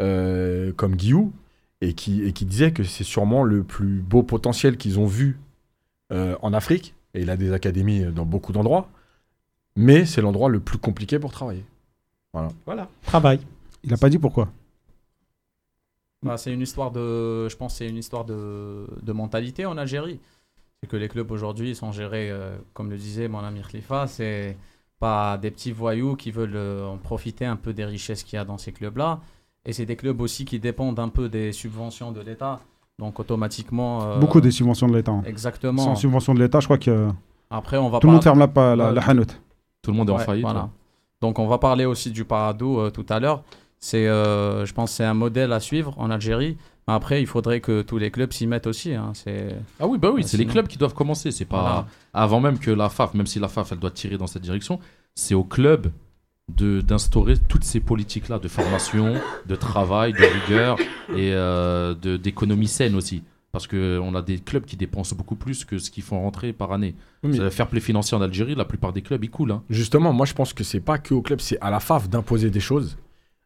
euh, comme Guillou, et qui, et qui disaient que c'est sûrement le plus beau potentiel qu'ils ont vu euh, en Afrique, et il a des académies dans beaucoup d'endroits, mais c'est l'endroit le plus compliqué pour travailler. Voilà. Travail. Il a pas dit pourquoi. Bah, c'est une histoire de, je pense, c'est une histoire de, de mentalité en Algérie. C'est que les clubs aujourd'hui sont gérés, euh, comme le disait mon ami Khalifa, c'est pas des petits voyous qui veulent euh, en profiter un peu des richesses qu'il y a dans ces clubs-là. Et c'est des clubs aussi qui dépendent un peu des subventions de l'État. Donc automatiquement. euh, Beaucoup des subventions de l'État. hein. Exactement. Sans subvention de l'État, je crois que Après, on va tout le monde ferme la, la, la hanout. Tout le monde est en Ouais, faillite. voilà. ouais. Donc on va parler aussi du Parado euh, tout à l'heure. c'est, euh, je pense, que c'est un modèle à suivre en Algérie. Mais Après, il faudrait que tous les clubs s'y mettent aussi. hein. C'est Ah oui, bah oui, c'est les clubs qui doivent commencer. C'est pas Voilà. avant même que la FAF, même si la FAF elle doit tirer dans cette direction, c'est au club de d'instaurer toutes ces politiques là de formation, de travail, de rigueur et euh, de d'économie saine aussi. Parce que on a des clubs qui dépensent beaucoup plus que ce qu'ils font rentrer par année. Oui, mais C'est le fair play financier en Algérie, la plupart des clubs ils coulent. hein. Justement, moi je pense que c'est pas que au club, c'est à la FAF d'imposer des choses.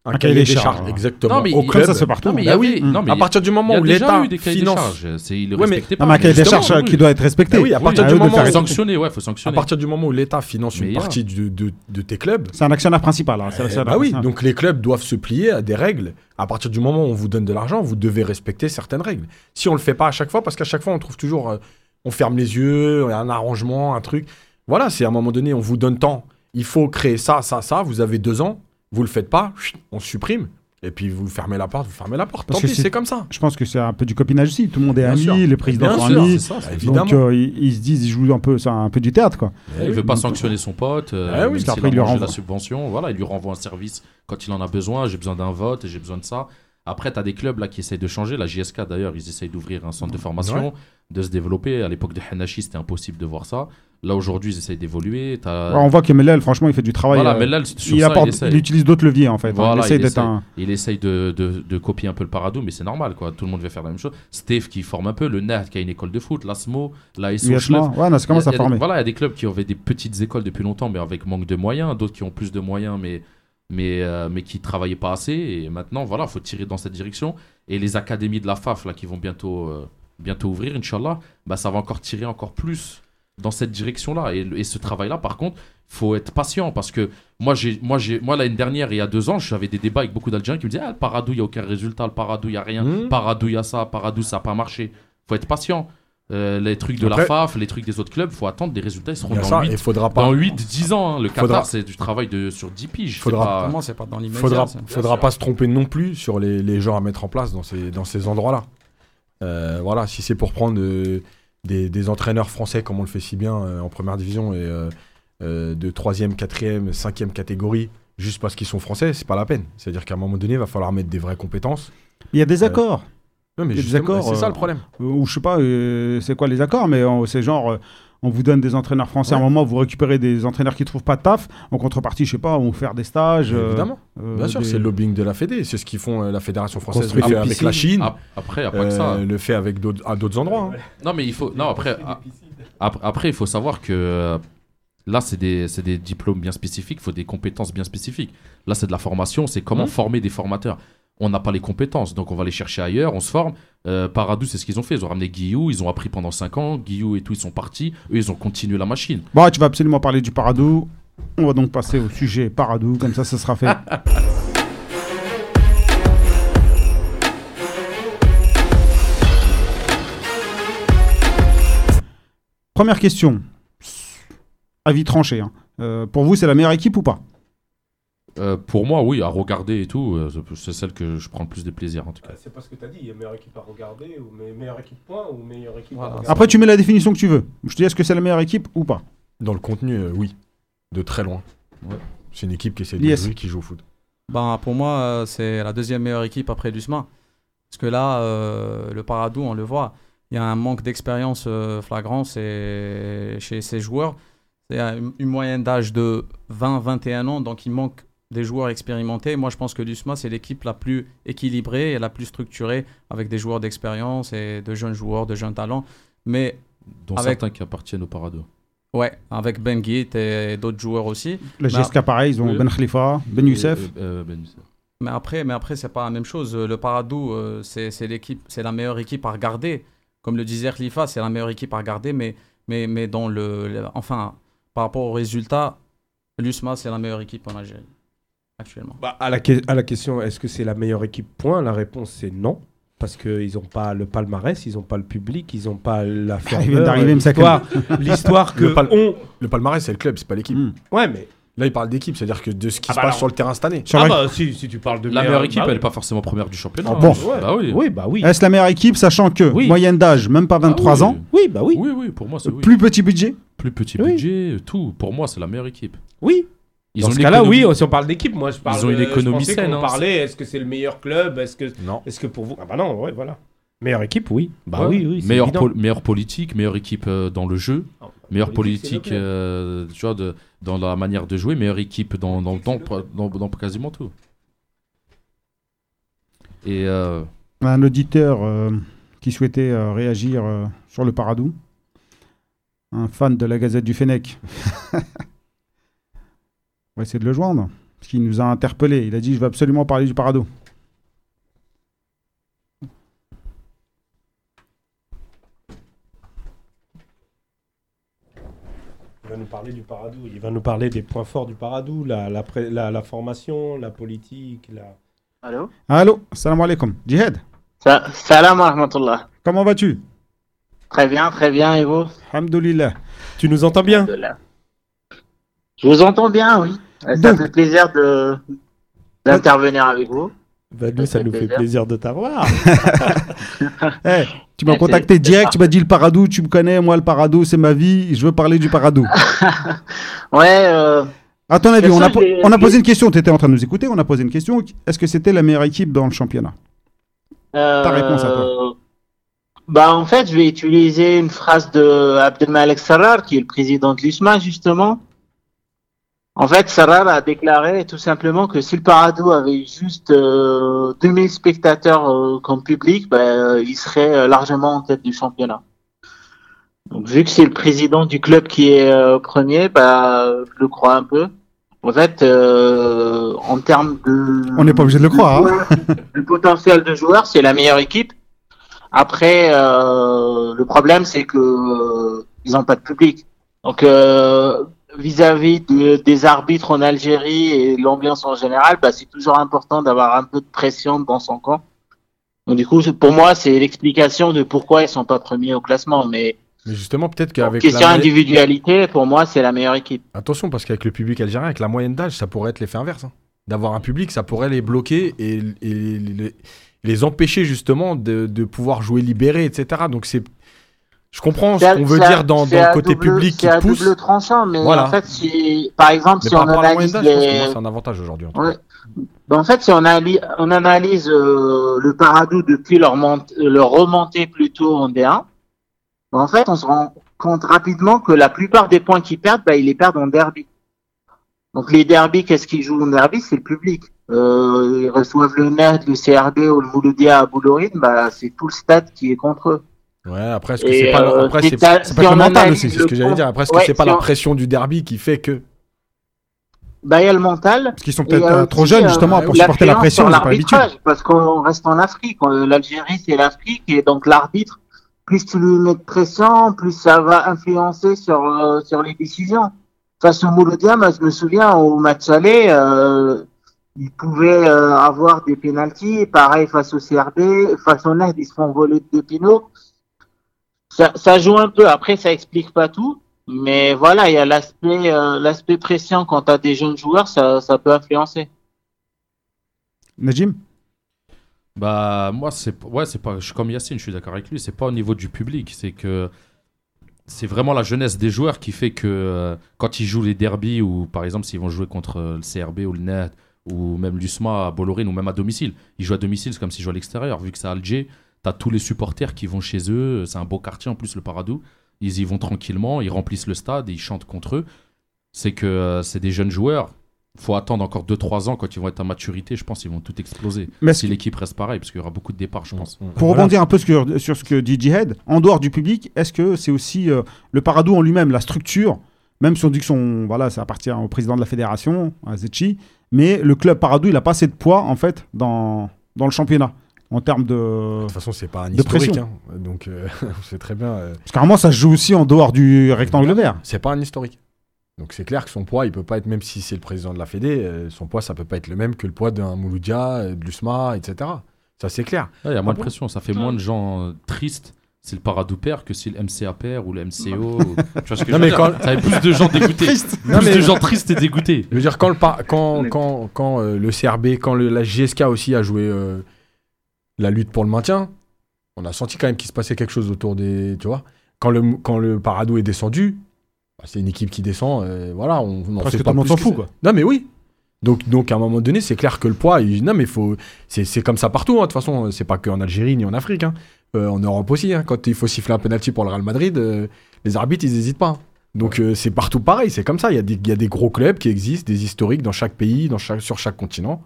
Un cahier des charges. exactement. Non, mais au il- club. Comme ça, c'est partout. Non mais il Bah oui. non, mais à partir du il moment a où l'État finance. C'est le Ouais, mais- respectaient Non, pas. mais un cahier des charges oui. qui doit être respecté. Bah oui, à Oui, partir à du moment où sanctionner, ouais, faut à sanctionner. partir du moment où l'État finance Mais une il partie de, de- de tes clubs, C'est un actionnaire principal. hein, l'actionnaire bah oui, donc les clubs doivent se plier à des règles. À partir du moment où on vous donne de l'argent, vous devez respecter certaines règles. Si on le fait pas à chaque fois, parce qu'à chaque fois on trouve toujours, euh, on ferme les yeux, il y a un arrangement, un truc. Voilà, c'est à un moment donné, on vous donne temps. Il faut créer ça, ça, ça. Vous avez deux ans, vous le faites pas, on supprime. Et puis vous fermez la porte, vous fermez la porte. Parce Tant que pis, c'est- comme ça. Je pense que c'est un peu du copinage aussi. Tout le monde est Bien ami, sûr. les présidents sont amis. C'est ça, c'est- Évidemment. Donc euh, ils, ils se disent, ils jouent un peu, c'est un peu du théâtre quoi. il veut pas sanctionner son pote, euh, Ah oui, même parce s'il qu'après, a il lui renvoie. la subvention. Voilà, il lui renvoie un service quand il en a besoin. J'ai besoin d'un vote, j'ai besoin de ça. Après, tu as des clubs là qui essayent de changer. La JSK d'ailleurs, ils essayent d'ouvrir un centre de formation, de se développer. À l'époque de Hanashi, c'était impossible de voir ça. Là aujourd'hui, ils essayent d'évoluer. Ouais, on voit que Mellel, franchement, il fait du travail. Voilà, euh, sur il, ça, apporte- il essaye. il utilise d'autres leviers en fait. Voilà, il il essaye. un. Il essaye de, de, de copier un peu le Paradou, mais c'est normal, quoi. Tout le monde veut faire la même chose. Steve qui forme un peu, le NAT qui a une école de foot, l'ASMO, l'ASO. Ouais, commence Il à il former. Voilà, il y a des clubs qui avaient des petites écoles depuis longtemps, mais avec manque de moyens. D'autres qui ont plus de moyens, mais, mais, euh, mais qui travaillaient pas assez. Et maintenant, voilà, faut tirer dans cette direction. Et les académies de la FAF, là, qui vont bientôt, euh, bientôt ouvrir, Inch'Allah, bah, ça va encore tirer encore plus dans cette direction-là. Et, ce travail-là, par contre, faut être patient parce que moi, j'ai, moi, j'ai, moi l'année dernière, il y a deux ans, j'avais des débats avec beaucoup d'Algériens qui me disaient Ah, le Paradou, il n'y a aucun résultat, le Paradou, il n'y a rien, Mmh. Paradou, il y a ça, Paradou, ça n'a pas marché. faut être patient. Euh, les trucs de Après- la FAF, les trucs des autres clubs, faut attendre des résultats, ils seront dans ça, 8, et faudra pas. dans 8, 10 ans. hein. Le Qatar, Faudra- c'est du travail de, sur 10 piges. Faudra- c'est pas- Comment c'est pas dans l'immédiat faudra, pas se tromper non plus sur les, les gens à mettre en place dans ces, dans ces endroits-là. Euh, voilà, si c'est pour prendre euh, des, des entraîneurs français comme on le fait si bien euh, en première division et euh, euh, de 3e, 4e, 5e catégorie, juste parce qu'ils sont français, c'est pas la peine. C'est-à-dire qu'à un moment donné, il va falloir mettre des vraies compétences. Il y a des accords. Non, mais Il y a des accords, c'est ça le problème. Ou je sais pas, c'est quoi les accords, mais c'est genre. On vous donne des entraîneurs français à un moment, vous récupérez des entraîneurs qui trouvent pas de taf. En contrepartie, je sais pas, on va faire des stages. euh, Évidemment, euh, bien sûr, des- c'est le lobbying de la Fédé. C'est ce qu'ils font euh, la Fédération française le fait avec la Chine, Ap- Après, il n'y a pas euh, que ça. le fait avec d'autres, à d'autres endroits. hein. Non, mais il faut. Non, après, après, il faut savoir que là, c'est des, c'est des diplômes bien spécifiques, il faut des compétences bien spécifiques. Là, c'est de la formation, c'est comment Mhm. former des formateurs. On n'a pas les compétences, donc on va les chercher ailleurs, on se forme. Euh, Paradou, c'est ce qu'ils ont fait. Ils ont ramené Guillou, ils ont appris pendant 5 ans. Guillou et tout, ils sont partis. Eux, ils ont continué la machine. Bon, tu vas absolument parler du Paradou. On va donc passer au sujet Paradou, comme ça, ça sera fait. Première question. Avis tranché. hein. Euh, pour vous, c'est la meilleure équipe ou pas? Euh, pour moi, oui, à regarder et tout, euh, c'est celle que je prends le plus de plaisir en tout cas. C'est pas ce que tu as dit, il y a meilleure équipe à regarder, ou me- meilleure équipe point, ou meilleure équipe Voilà. à regarder. Après, tu mets la définition que tu veux. Je te dis, est-ce que c'est la meilleure équipe ou pas? Dans le contenu, euh, oui, de très loin. Ouais. C'est une équipe qui essaie de Yes. jouer, qui joue au foot. Ben, pour moi, euh, c'est la deuxième meilleure équipe après l'USMA. Parce que là, euh, le Paradou, on le voit, il y a un manque d'expérience euh, flagrant c'est- chez ces joueurs. C'est une, une moyenne d'âge de 20-21 ans, donc il manque des joueurs expérimentés. Moi, je pense que l'USMA, c'est l'équipe la plus équilibrée et la plus structurée, avec des joueurs d'expérience et de jeunes joueurs, de jeunes talents. Mais Dont Avec- certains qui appartiennent au Parado. ouais, avec Ben Guit et d'autres joueurs aussi. La Bah, GSK, pareil, ils ont oui. Ben Khalifa, Ben Youssef. Euh, euh, Ben Youssef. Mais après, mais après c'est pas la même chose. Le Paradou, euh, c'est c'est l'équipe, c'est la meilleure équipe à regarder. Comme le disait Khalifa, c'est la meilleure équipe à regarder, mais, mais, mais dans le, le- enfin, par rapport aux résultats, l'USMA, c'est la meilleure équipe en Algérie, actuellement. Bah, à, la que- à la question, est-ce que c'est la meilleure équipe? Point La réponse, c'est non. Parce qu'ils n'ont pas le palmarès, ils n'ont pas le public, ils n'ont pas la vient ferveur, d'arriver, l'histoire, l'histoire que Le pal- on... Le palmarès, c'est le club, c'est pas l'équipe. Hmm. Ouais, mais... Là, il parle d'équipe, c'est-à-dire que de ce qui Ah se bah passe alors. sur le terrain cette année. Sur ah la- bah si, si tu parles de La meilleure équipe, bah elle oui. n'est pas forcément première du championnat. Ah bon. Ouais. Bah oui. Oui, bah oui. Est-ce la meilleure équipe, sachant que Oui. moyenne d'âge, même pas 23 Ah oui. ans, Oui, bah oui. Oui, oui, pour moi, c'est oui. plus petit budget? Plus petit Oui. budget, tout. Pour moi, c'est la meilleure équipe. Oui. Ils Dans ont ce une cas-là, économie- oui, si on parle d'équipe, moi je parle. ont une économie saine, qu'on hein. parlait, est-ce que c'est le meilleur club Est-ce que, Non. est-ce que pour vous. Ah bah non, ouais, voilà. Meilleure équipe, oui. Bah Ouais. oui, oui. meilleure, évident. pol- meilleure politique, meilleure équipe euh, dans le jeu, Ah, meilleure politique, le euh, tu vois, de, dans la manière de jouer, meilleure équipe dans, dans, dans, dans, dans quasiment tout. Et euh, Un auditeur euh, qui souhaitait euh, réagir euh, sur le Paradou. Un fan de la Gazette du Fennec. On va essayer de le joindre. Parce qu'il nous a interpellé. Il a dit Je veux absolument parler du Paradou. Il va nous parler du Paradou. Il va nous parler des points forts du Paradou, la, la, pré- la, la formation, la politique. La... Allô Allô, salam alaikum. Jihad, Sa- Salam rahmatullah. comment vas-tu? Très bien, très bien, et vous? Alhamdoulilah. Tu nous entends bien? Alhamdulillah. Je vous entends bien, oui. Euh, Ça Donc- fait plaisir de d'intervenir avec vous. Bah, nous, ça fait nous fait plaisir. de t'avoir. Eh, tu m'as Eh, contacté direct, tu m'as dit le Paradou, tu me connais, moi le Paradou, c'est ma vie, je veux parler du Paradou. Ouais, euh, À ton avis, on a, on posé une question, tu étais en train de nous écouter, on a posé une question. Est-ce que c'était la meilleure équipe dans le championnat? Euh, réponse à toi. Bah, en fait, je vais utiliser une phrase de Abdelmalek Sarrar, qui est le président de l'USMA, justement. En fait, Sarrar a déclaré tout simplement que si le Paradou avait juste euh, 2000 spectateurs euh, comme public, bah, euh, il serait euh, largement en tête du championnat. Donc, vu que c'est le président du club qui est euh, premier, bah, je le crois un peu. En fait, euh, en termes de... On n'est pas obligé de le croire, hein. Le potentiel de joueurs, c'est la meilleure équipe. Après, euh, le problème, c'est que euh, ils n'ont pas de public. Donc, euh, vis-à-vis de- des arbitres en Algérie et l'ambiance en général, bah, c'est toujours important d'avoir un peu de pression dans son camp. Donc, du coup, pour moi, c'est l'explication de pourquoi ils sont pas premiers au classement. Mais Mais justement, peut-être qu'avec question la... individualité, pour moi, c'est la meilleure équipe. Attention, parce qu'avec le public algérien, avec la moyenne d'âge, ça pourrait être l'effet inverse. hein. D'avoir un public, ça pourrait les bloquer et, et les, les empêcher justement de, de pouvoir jouer libéré, etc. Donc c'est... Je comprends ce C'est qu'on veut c'est à- dire dans, dans c'est le côté double- public qui C'est à pousse. double tranchant, mais Voilà. en fait, si, par exemple, Mais si par on analyse les, c'est un avantage aujourd'hui. en Ouais. Ben, en fait, si on, ali- on analyse euh, le Paradou depuis leur, mont- leur remontée plutôt en D1, ben, en fait, on se rend compte rapidement que la plupart des points qu'ils perdent, ben, ils les perdent en derby. Donc les derbies, qu'est-ce qu'ils jouent en derby? C'est le public. Euh, ils reçoivent le NET, le CRB ou le Mouloudia à Boulorine, bah, c'est tout le stade qui est contre eux. Ouais, après, est-ce que Et, c'est pas, euh, après, c'est pas que mental aussi, c'est ce que j'allais dire. Après, est-ce que c'est pas la on- pression du derby qui fait que. Bah, il y a le mental. Parce qu'ils sont peut-être trop jeunes euh, justement pour supporter la pression, ils pas l'habitude. Parce qu'on reste en Afrique. L'Algérie, c'est l'Afrique. Et donc, l'arbitre, plus tu lui mets de pression, plus ça va influencer sur, euh, sur les décisions. Face au Mouloudia, moi, je me souviens, au match aller, euh, ils pouvaient euh, avoir des pénalties. Pareil, face au CRB, face au NED, ils se font voler de Pino. Ça, ça joue un peu. Après, ça explique pas tout. Mais voilà, il y a l'aspect euh, l'aspect pression quand tu as des jeunes joueurs, ça, ça peut influencer. Najim? Bah, moi, c'est ouais, c'est pas. Je suis comme Yacine, je suis d'accord avec lui. C'est pas au niveau du public. C'est que c'est vraiment la jeunesse des joueurs qui fait que euh, quand ils jouent les derbies ou par exemple s'ils vont jouer contre euh, le CRB ou le NET ou même l'USMA à Bollorine ou même à domicile, ils jouent à domicile, c'est comme s'ils jouaient à l'extérieur. Vu que c'est à Alger, t'as tous les supporters qui vont chez eux. C'est un beau quartier en plus, le Paradou. Ils y vont tranquillement, ils remplissent le stade et ils chantent contre eux. C'est que euh, c'est des jeunes joueurs. Faut attendre encore 2-3 ans quand ils vont être à maturité. Je pense qu'ils vont tout exploser. Mais Si l'équipe reste pareille, parce qu'il y aura beaucoup de départs, je pense. Pour rebondir un peu sur, sur ce que dit Jihad, en dehors du public, est-ce que c'est aussi euh, le Paradou en lui-même, la structure, même si on dit que son, voilà, ça appartient au président de la fédération, à Zetchi, mais le club Paradou, il n'a pas assez de poids en fait dans, dans le championnat en termes de. De toute façon, c'est pas un de historique. pression. hein. Donc, euh, c'est très bien. euh, Parce qu'à ça se joue aussi en dehors du rectangle vert. C'est pas un historique. Donc c'est clair que son poids, il peut pas être, même si c'est le président de la Fédé, euh, son poids, ça peut pas être le même que le poids d'un Mouloudia, euh, de l'USMA, etc. Ça, c'est clair. Il y a moins Ah de pression. Ça fait moins de gens euh, tristes si le Paradou perd que si le MCA perd ou le MCO. ou- Tu vois ce que Non, je veux mais dire quand- Ça fait plus de gens dégoûtés. Non, plus mais- de gens tristes et dégoûtés. Je veux dire, quand, le par- quand, quand, quand euh, le CRB, quand le- la GSK aussi a joué euh, la lutte pour le maintien, on a senti quand même qu'il se passait quelque chose autour des. Tu vois Quand le, quand le Paradou est descendu, bah, c'est une équipe qui descend. euh, voilà, on on en Presque sait pas plus s'en fout, quoi. Non, mais oui. Donc, donc à un moment donné, c'est clair que le poids, il- non, mais faut, c'est, c'est comme ça partout. hein. De toute façon, c'est pas qu'en Algérie ni en Afrique. hein. Euh, en Europe aussi. hein. Quand il faut siffler un penalty pour le Real Madrid, euh, les arbitres, ils hésitent pas. Donc euh, c'est partout pareil. C'est comme ça. Il y, a des, il y a des gros clubs qui existent, des historiques dans chaque pays, dans chaque, sur chaque continent.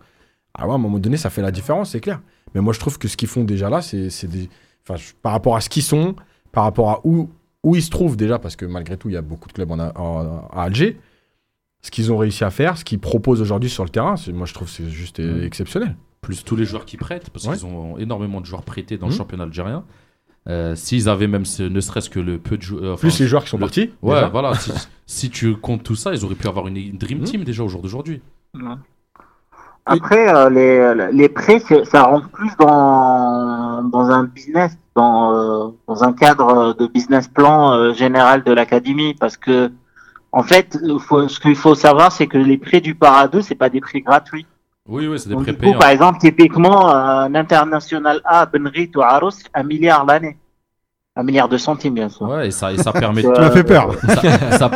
Ah ouais, à un moment donné, ça fait la différence, c'est clair. Mais moi, je trouve que ce qu'ils font déjà là, c'est, c'est des, enfin, je- par rapport à ce qu'ils sont, par rapport à où, où ils se trouvent déjà, parce que malgré tout, il y a beaucoup de clubs en, en- à Alger. Ce qu'ils ont réussi à faire, ce qu'ils proposent aujourd'hui sur le terrain, c'est, moi je trouve que c'est juste Mhm. exceptionnel. plus tous les joueurs qui prêtent, parce Ouais. qu'ils ont énormément de joueurs prêtés dans le championnat algérien. Euh, S'ils avaient même ce- ne serait-ce que le peu de joueurs. Plus les joueurs qui sont le- partis. Ouais, déjà. voilà. si, si tu comptes tout ça, ils auraient pu avoir une, une Dream Mhm. Team déjà au jour d'aujourd'hui. Après, euh, les, les prêts, ça rentre plus dans, dans un business, dans, euh, dans un cadre de business plan euh, général de l'académie, parce que en fait, faut- ce qu'il faut savoir, c'est que les prêts du Parado, c'est pas des prêts gratuits. Oui, oui, c'est des prépayants. coup, par exemple, typiquement, un international A, Benrit ou Aros, un milliard l'année. Un milliard de centimes, bien sûr. Ouais, et ça, et ça permet Euh, Tu m'as fait peur. et, ça,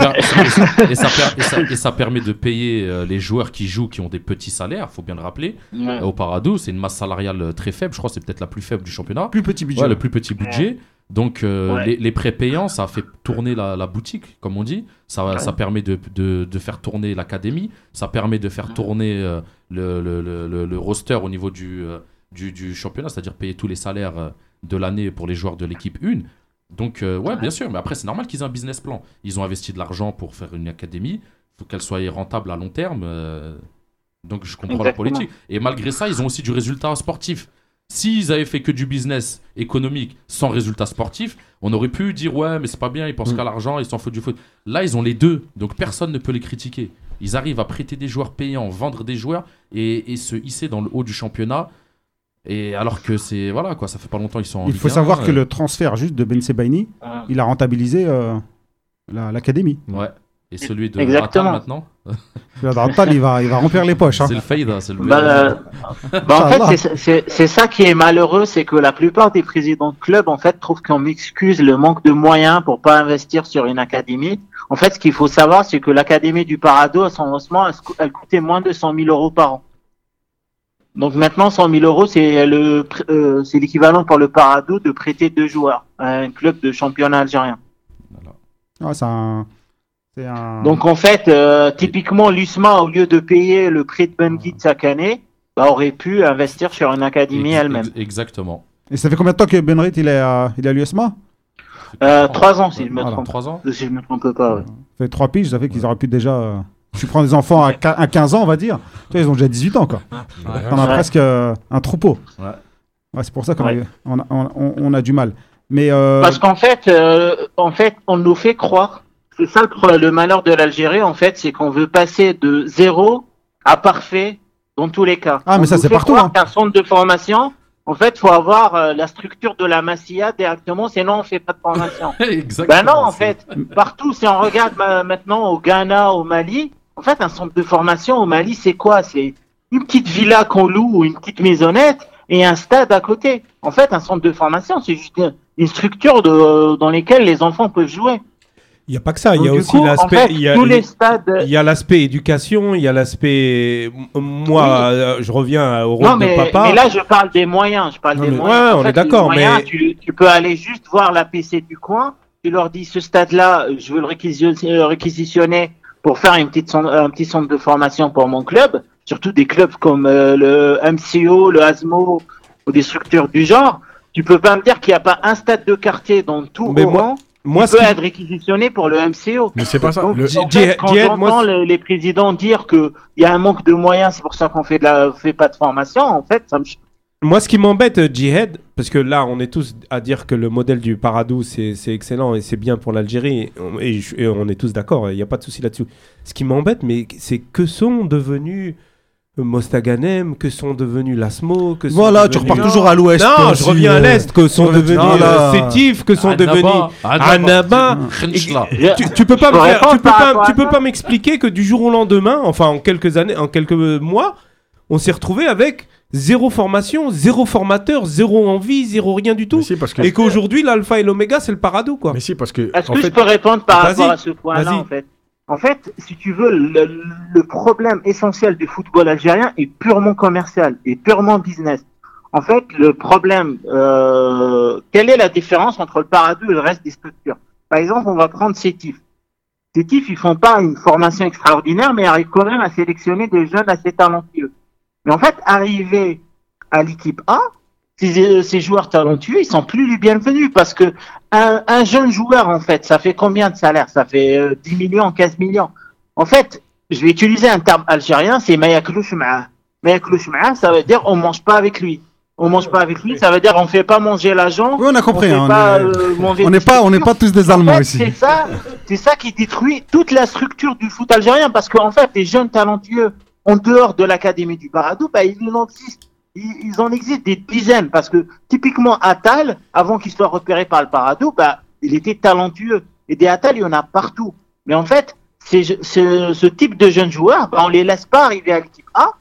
et ça- et ça- et ça- et ça permet de payer euh, les joueurs qui jouent, qui ont des petits salaires, faut bien le rappeler. Ouais. Au Paradou, c'est une masse salariale euh, très faible, je crois que c'est peut-être la plus faible du championnat. Plus petit budget. Ouais, le plus petit budget. Donc euh, Ouais. les, les prêts payants, ça fait tourner la, la boutique, comme on dit. Ça, ça permet de, de- de faire tourner l'académie. Ça permet de faire tourner euh, le, le- le- le- le roster au niveau du, euh, du, du championnat, c'est-à-dire payer tous les salaires euh, de l'année pour les joueurs de l'équipe 1. Donc euh, ouais, bien sûr, mais après c'est normal qu'ils aient un business plan. Ils ont investi de l'argent pour faire une académie. Il faut qu'elle soit rentable à long terme. euh, donc je comprends la politique. Et malgré ça, ils ont aussi du résultat sportif. S'ils avaient fait que du business économique sans résultat sportif, on aurait pu dire ouais, mais c'est pas bien, ils pensent Mm. qu'à l'argent, ils s'en foutent du foot. Là, ils ont les deux, donc personne ne peut les critiquer. Ils arrivent à prêter des joueurs payants, vendre des joueurs et, et se hisser dans le haut du championnat. Et alors que c'est voilà quoi, ça fait pas longtemps qu'ils sont en Il Ligue faut 1, savoir que euh, le transfert juste de Ben Sebaini, il a rentabilisé euh, la- l'académie. ouais. Et celui de Exactement. Atal maintenant, Le Rantal, il va, il va remplir les poches. hein. c'est le fade, hein, c'est le Bah, euh, bah, en fait, c'est- c'est c'est ça qui est malheureux, c'est que la plupart des présidents de club, en fait, trouvent qu'on m'excuse le manque de moyens pour pas investir sur une académie. En fait, ce qu'il faut savoir, c'est que l'académie du Parado, à son lancement, elle coûtait moins de 100 000 euros par an. Donc maintenant, 100 000 euros, c'est le, euh, c'est l'équivalent pour le Parado de prêter deux joueurs à un club de championnat algérien. C'est un. C'est un. Donc en fait, euh, typiquement, l'USMA, au lieu de payer le prêt de Benguit chaque année, bah, aurait pu investir sur une académie elle-même. ex- Exactement. Et ça fait combien de temps que Benrit il est à, il est à l'USMA Euh, trois ans, si je me Voilà. trompe. 3 ans Si je me trompe pas, ouais. Ça fait trois piges, ça fait qu'ils auraient pu déjà. Tu prends des enfants à, qua- à 15 ans, on va dire. Tu vois, ils ont déjà 18 ans, quoi. T'en as Ouais. presque euh, un troupeau. Ouais. Ouais, c'est pour ça qu'on Ouais. a, on a, on- on a du mal. Mais euh, Parce qu'en fait, euh, en fait, on nous fait croire. C'est ça le, malheur de l'Algérie, en fait, c'est qu'on veut passer de zéro à parfait dans tous les cas. Ah, mais On ça, c'est partout, hein. qu'un centre de formation, en fait, faut avoir euh, la structure de la Massia directement, sinon on fait pas de formation. Exactement. Ben non, en fait, partout, si on regarde ma- maintenant au Ghana, au Mali, en fait, un centre de formation au Mali, c'est quoi? C'est une petite villa qu'on loue ou une petite maisonnette et un stade à côté. En fait, un centre de formation, c'est juste une- structure de, dans laquelle les enfants peuvent jouer. Il n'y a pas que ça, il y a aussi coup, en l'aspect. fait, il y a- tous les stades. Il y a l'aspect éducation, il y a l'aspect. m- Moi, Oui. euh, je reviens au rôle Non, de papa. mais là, je parle des moyens. Je parle Non, des mais- moyens. ouais, on fait, est d'accord, mais- Tu, tu peux aller juste voir la PC du coin. Tu leur dis ce stade-là, je veux le euh, réquisitionner pour faire une petite, un petit centre de formation pour mon club. Surtout des clubs comme euh, le MCO, le ASMO ou des structures du genre. Tu peux pas me dire qu'il n'y a pas un stade de quartier dans tout Mais moi- Oran Moi, qui peut être réquisitionné pour le MCO. Mais c'est pas ça. Donc, Le- en Djihad- fait, quand j'entends moi, les, les présidents dire qu'il y a un manque de moyens, c'est pour ça qu'on fait, de la, fait pas de formation, en fait, ça me... Moi, ce qui m'embête, euh, Jihad, parce que là, on est tous à dire que le modèle du Paradou, c'est excellent et c'est bien pour l'Algérie, et on- et, est tous d'accord, il n'y a pas de souci là-dessus. Ce qui m'embête, mais c'est que sont devenus Mostaganem, que sont devenus Lasmo, que sont voilà, tu repars toujours à l'ouest. Non, je reviens à euh. l'Est, que sont devenus euh, Sétif, que sont devenus Annaba. Anaba. Khenchla. Tu, tu peux pas me faire- tu peux pas, tu peux pas m'expliquer que du jour au lendemain, enfin en quelques années, en quelques mois, on s'est retrouvé avec zéro formation, zéro formateur, zéro envie, zéro rien du tout. Mais si, parce que. Et qu'aujourd'hui, l'alpha et l'oméga, c'est le paradou, quoi. Mais si, parce que. Est-ce en que fait, je peux répondre par Vas-y, rapport à ce point-là en fait? En fait, si tu veux, le, le problème essentiel du football algérien est purement commercial, est purement business. En fait, le problème, euh, quelle est la différence entre le Paradou et le reste des structures? Par exemple, on va prendre Sétif. Sétif, ils font pas une formation extraordinaire, mais arrivent quand même à sélectionner des jeunes assez talentueux. Mais en fait, arriver à l'équipe A, ces, ces joueurs talentueux, ils sont plus les bienvenus parce que un, un jeune joueur, en fait, ça fait combien de salaire Ça fait euh, 10 millions, 15 millions. En fait, je vais utiliser un terme algérien, c'est Mayaklouch. Mayaklouch ça veut dire on mange pas avec lui. On mange pas avec lui, ça veut dire on fait pas manger l'agent. Oui, on a compris. fait hein, on pas, est- euh, manger on n'est pas, on n'est tous des En Allemands fait, ici. C'est ça, c'est ça qui détruit toute la structure du foot algérien parce qu'en fait, les jeunes talentueux en dehors de l'académie du Paradou, bah, ils en existent, ils, en existent des dizaines parce que typiquement Attal, avant qu'il soit repéré par le Paradou, bah, il était talentueux et des Attal, il y en a partout. Mais en fait, ce type de jeunes joueurs, bah, on les laisse pas arriver à l'équipe A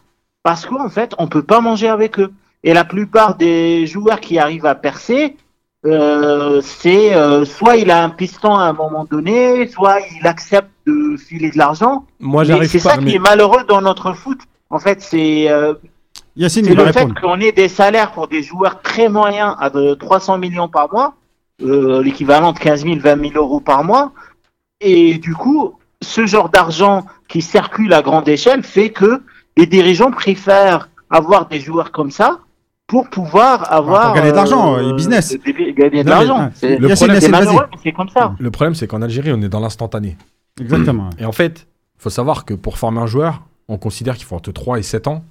parce qu'en fait, on peut pas manger avec eux. Et la plupart des joueurs qui arrivent à percer, euh, c'est euh, soit il a un piston à un moment donné, soit il accepte de filer de l'argent. Moi, j'arrive C'est ça qui est malheureux dans notre foot. En fait, c'est euh, le fait qu'on ait des salaires pour des joueurs très moyens à de 300 millions par mois, euh, l'équivalent de 15 000, 20 000 euros par mois. Et du coup, ce genre d'argent qui circule à grande échelle fait que les dirigeants préfèrent avoir des joueurs comme ça pour pouvoir avoir pour gagner de l'argent, et business. gagner de l'argent. ouais. C'est Le problème, c'est Yacine, vas-y. malheureux, mais c'est comme ça. Le problème, c'est qu'en Algérie, on est dans l'instantané. Exactement. Et en fait, il faut savoir que pour former un joueur, on considère qu'il faut entre 3 et 7 ans.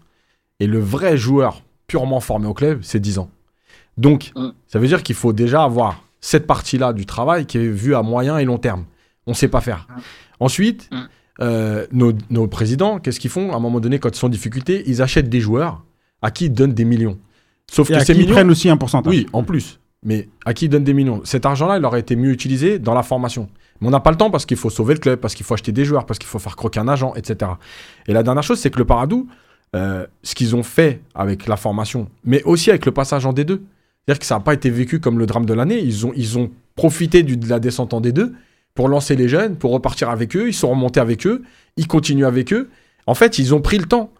Et le vrai joueur purement formé au club, c'est 10 ans. Donc, Mm. ça veut dire qu'il faut déjà avoir cette partie-là du travail qui est vue à moyen et long terme. On ne sait pas faire. Ensuite, Mm. euh, nos, nos présidents, qu'est-ce qu'ils font? À un moment donné, quand ils sont en difficulté, ils achètent des joueurs à qui ils donnent des millions. Sauf Et que à ces qui ils millions, prennent aussi un pourcentage. oui, en plus. Mais à qui ils donnent des millions Cet argent-là, il aurait été mieux utilisé dans la formation. Mais on n'a pas le temps parce qu'il faut sauver le club, parce qu'il faut acheter des joueurs, parce qu'il faut faire croquer un agent, etc. Et la dernière chose, c'est que le Paradou, euh, ce qu'ils ont fait avec la formation, mais aussi avec le passage en D2, c'est-à-dire que ça n'a pas été vécu comme le drame de l'année. Ils ont, ils ont profité du- de la descente en D2 pour lancer les jeunes, pour repartir avec eux. Ils sont remontés avec eux. Ils continuent avec eux. En fait, ils ont pris le temps.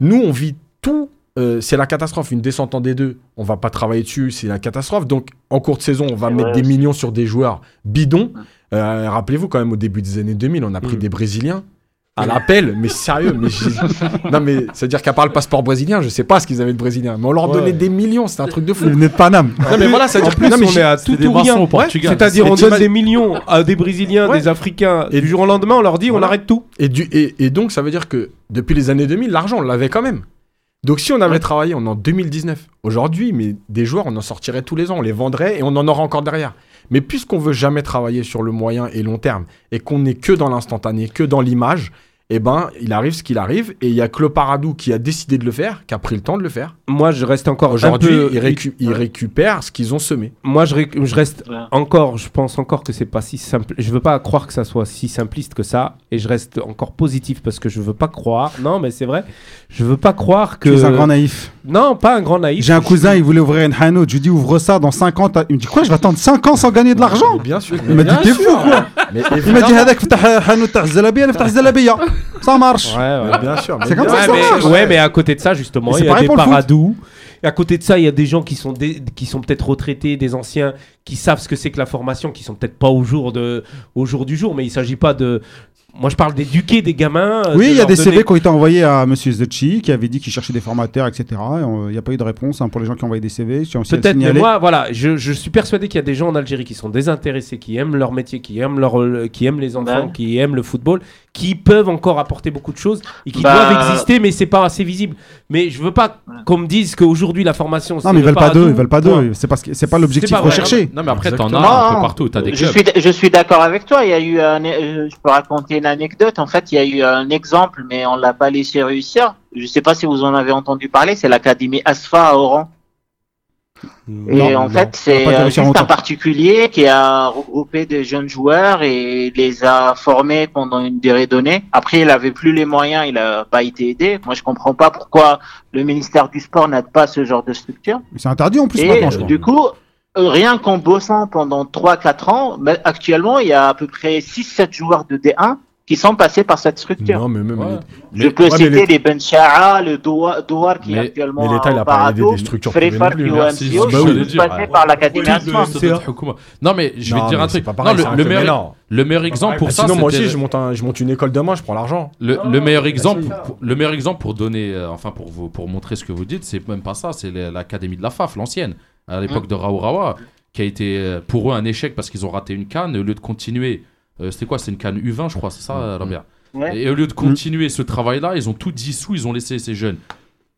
Nous, on vit tout. Euh, c'est la catastrophe. Une descente en D2, on va pas travailler dessus, c'est la catastrophe. Donc, en courte saison, on va C'est mettre des aussi. millions sur des joueurs bidons. Euh, Rappelez-vous, quand même, au début des années 2000, on a pris Mm. des Brésiliens à l'appel, mais sérieux. Mais non, mais c'est-à-dire qu'à part le passeport brésilien, je sais pas ce qu'ils avaient de brésilien, mais on leur Ouais. donnait des millions, c'était un truc de fou. Il venait de Paname. Non, mais voilà, c'est En plus, non, mais on j'ai- est à c'est tout des ou rien. au Portugal. C'est-à-dire, on donne des millions à des Brésiliens, Ouais. des Africains. Et du jour au lendemain, on leur dit, on arrête tout. Et, du, et, et donc, ça veut dire que depuis les années 2000, l'argent, on l'avait quand même. Donc, si on avait travaillé, on est en 2019. Aujourd'hui, mais des joueurs, on en sortirait tous les ans, on les vendrait et on en aura encore derrière. Mais puisqu'on veut jamais travailler sur le moyen et long terme et qu'on n'est que dans l'instantané, que dans l'image, eh ben, il arrive ce qu'il arrive. Et il y a que le Paradou qui a décidé de le faire, qui a pris le temps de le faire. Moi, je reste encore Aujourd'hui, peu- ils, récu- ils récupèrent ce qu'ils ont semé. Moi, je, ré- je reste Ouais. encore, je pense encore que c'est pas si simple. Je veux pas croire que ça soit si simpliste que ça, et je reste encore positif parce que je veux pas croire. Non, mais c'est vrai, je veux pas croire que. Tu es un grand naïf. Non, pas un grand naïf. J'ai un cousin, il voulait ouvrir une hanout. Je lui dis ouvre ça dans 50 ans. Il me dit quoi Je vais attendre 5 ans sans gagner de l'argent? Mais bien sûr. Il m'a dit t'es sûr. fou quoi Il m'a dit évidemment. هذاك فتح حانوت تاع الزلابيه انا فتح الزلابيه ça marche Ouais, ouais. Mais bien sûr. mais C'est comme bien ça Ouais, que sûr. ça mais, marche. ouais, mais à côté de ça, justement, Et il c'est y a pareil des pour le foot. paradous. Et à côté de ça, il y a des gens qui sont, dé- qui sont peut-être retraités, des anciens, qui savent ce que c'est que la formation, qui sont peut-être pas au jour, de, au jour du jour, mais il s'agit pas de. moi, je parle d'éduquer des gamins. euh, Oui, il y a des donner- CV qui ont été envoyés à Monsieur Zetchi qui avait dit qu'il cherchait des formateurs, etc. Et Il n'y a pas eu de réponse hein, pour les gens qui ont envoyé des CV. Peut-être, mais moi, voilà, je, je suis persuadé qu'il y a des gens en Algérie qui sont désintéressés, qui aiment leur métier, qui aiment, leur, euh, qui aiment les enfants, Ouais. qui aiment le football, qui peuvent encore apporter beaucoup de choses et qui Bah- doivent exister, mais c'est pas assez visible. Mais je veux pas qu'on me dise qu'aujourd'hui la formation. Non, mais ils le veulent pas d'eux, ils veulent pas d'eux. C'est parce que c'est pas l'objectif recherché. Non, mais après, t'en as un peu partout. T'as des Je clubs. suis, je suis d'accord avec toi. Il y a eu un, euh, je peux raconter une anecdote. En fait, il y a eu un exemple, mais on l'a pas laissé réussir. Je sais pas si vous en avez entendu parler. C'est l'académie Asfa à Oran. Et Non, en non, fait, c'est juste un particulier qui a regroupé des jeunes joueurs et les a formés pendant une durée donnée. Après, il avait plus les moyens, il a pas été aidé. Moi, je comprends pas pourquoi le ministère du Sport n'aide pas ce genre de structure. C'est interdit en plus Et maintenant, euh, du coup, euh, rien qu'en bossant pendant 3-4 ans, mais actuellement, il y a à peu près 6-7 joueurs de D1 qui sont passés par cette structure. Non, mais même. Ouais. les- Je peux ouais, mais citer les- Ben Sha'a, le Doua- Douar qui est Mais- actuellement mais l'État, il a aidé Parado, des structures plus, qui Bah sont passés ouais. par l'Académie. Non, mais je vais te dire mais un truc. le, meilleur, mêlant. le meilleur exemple pour Ah, ça, Sinon, moi aussi, je monte, un- je monte une école demain, je prends l'argent. Le, le meilleur bah, exemple, le meilleur exemple pour donner, euh, enfin pour vous, pour montrer ce que vous dites, c'est même pas ça, c'est l'académie de la FAF, l'ancienne, à l'époque de Raourawa, qui a été euh, pour eux un échec parce qu'ils ont raté une canne. Au lieu de continuer, euh, c'était quoi? C'est une canne U20, je crois, c'est ça, Robert? Ouais. Et au lieu de continuer ce travail-là, ils ont tout dissous, ils ont laissé ces jeunes.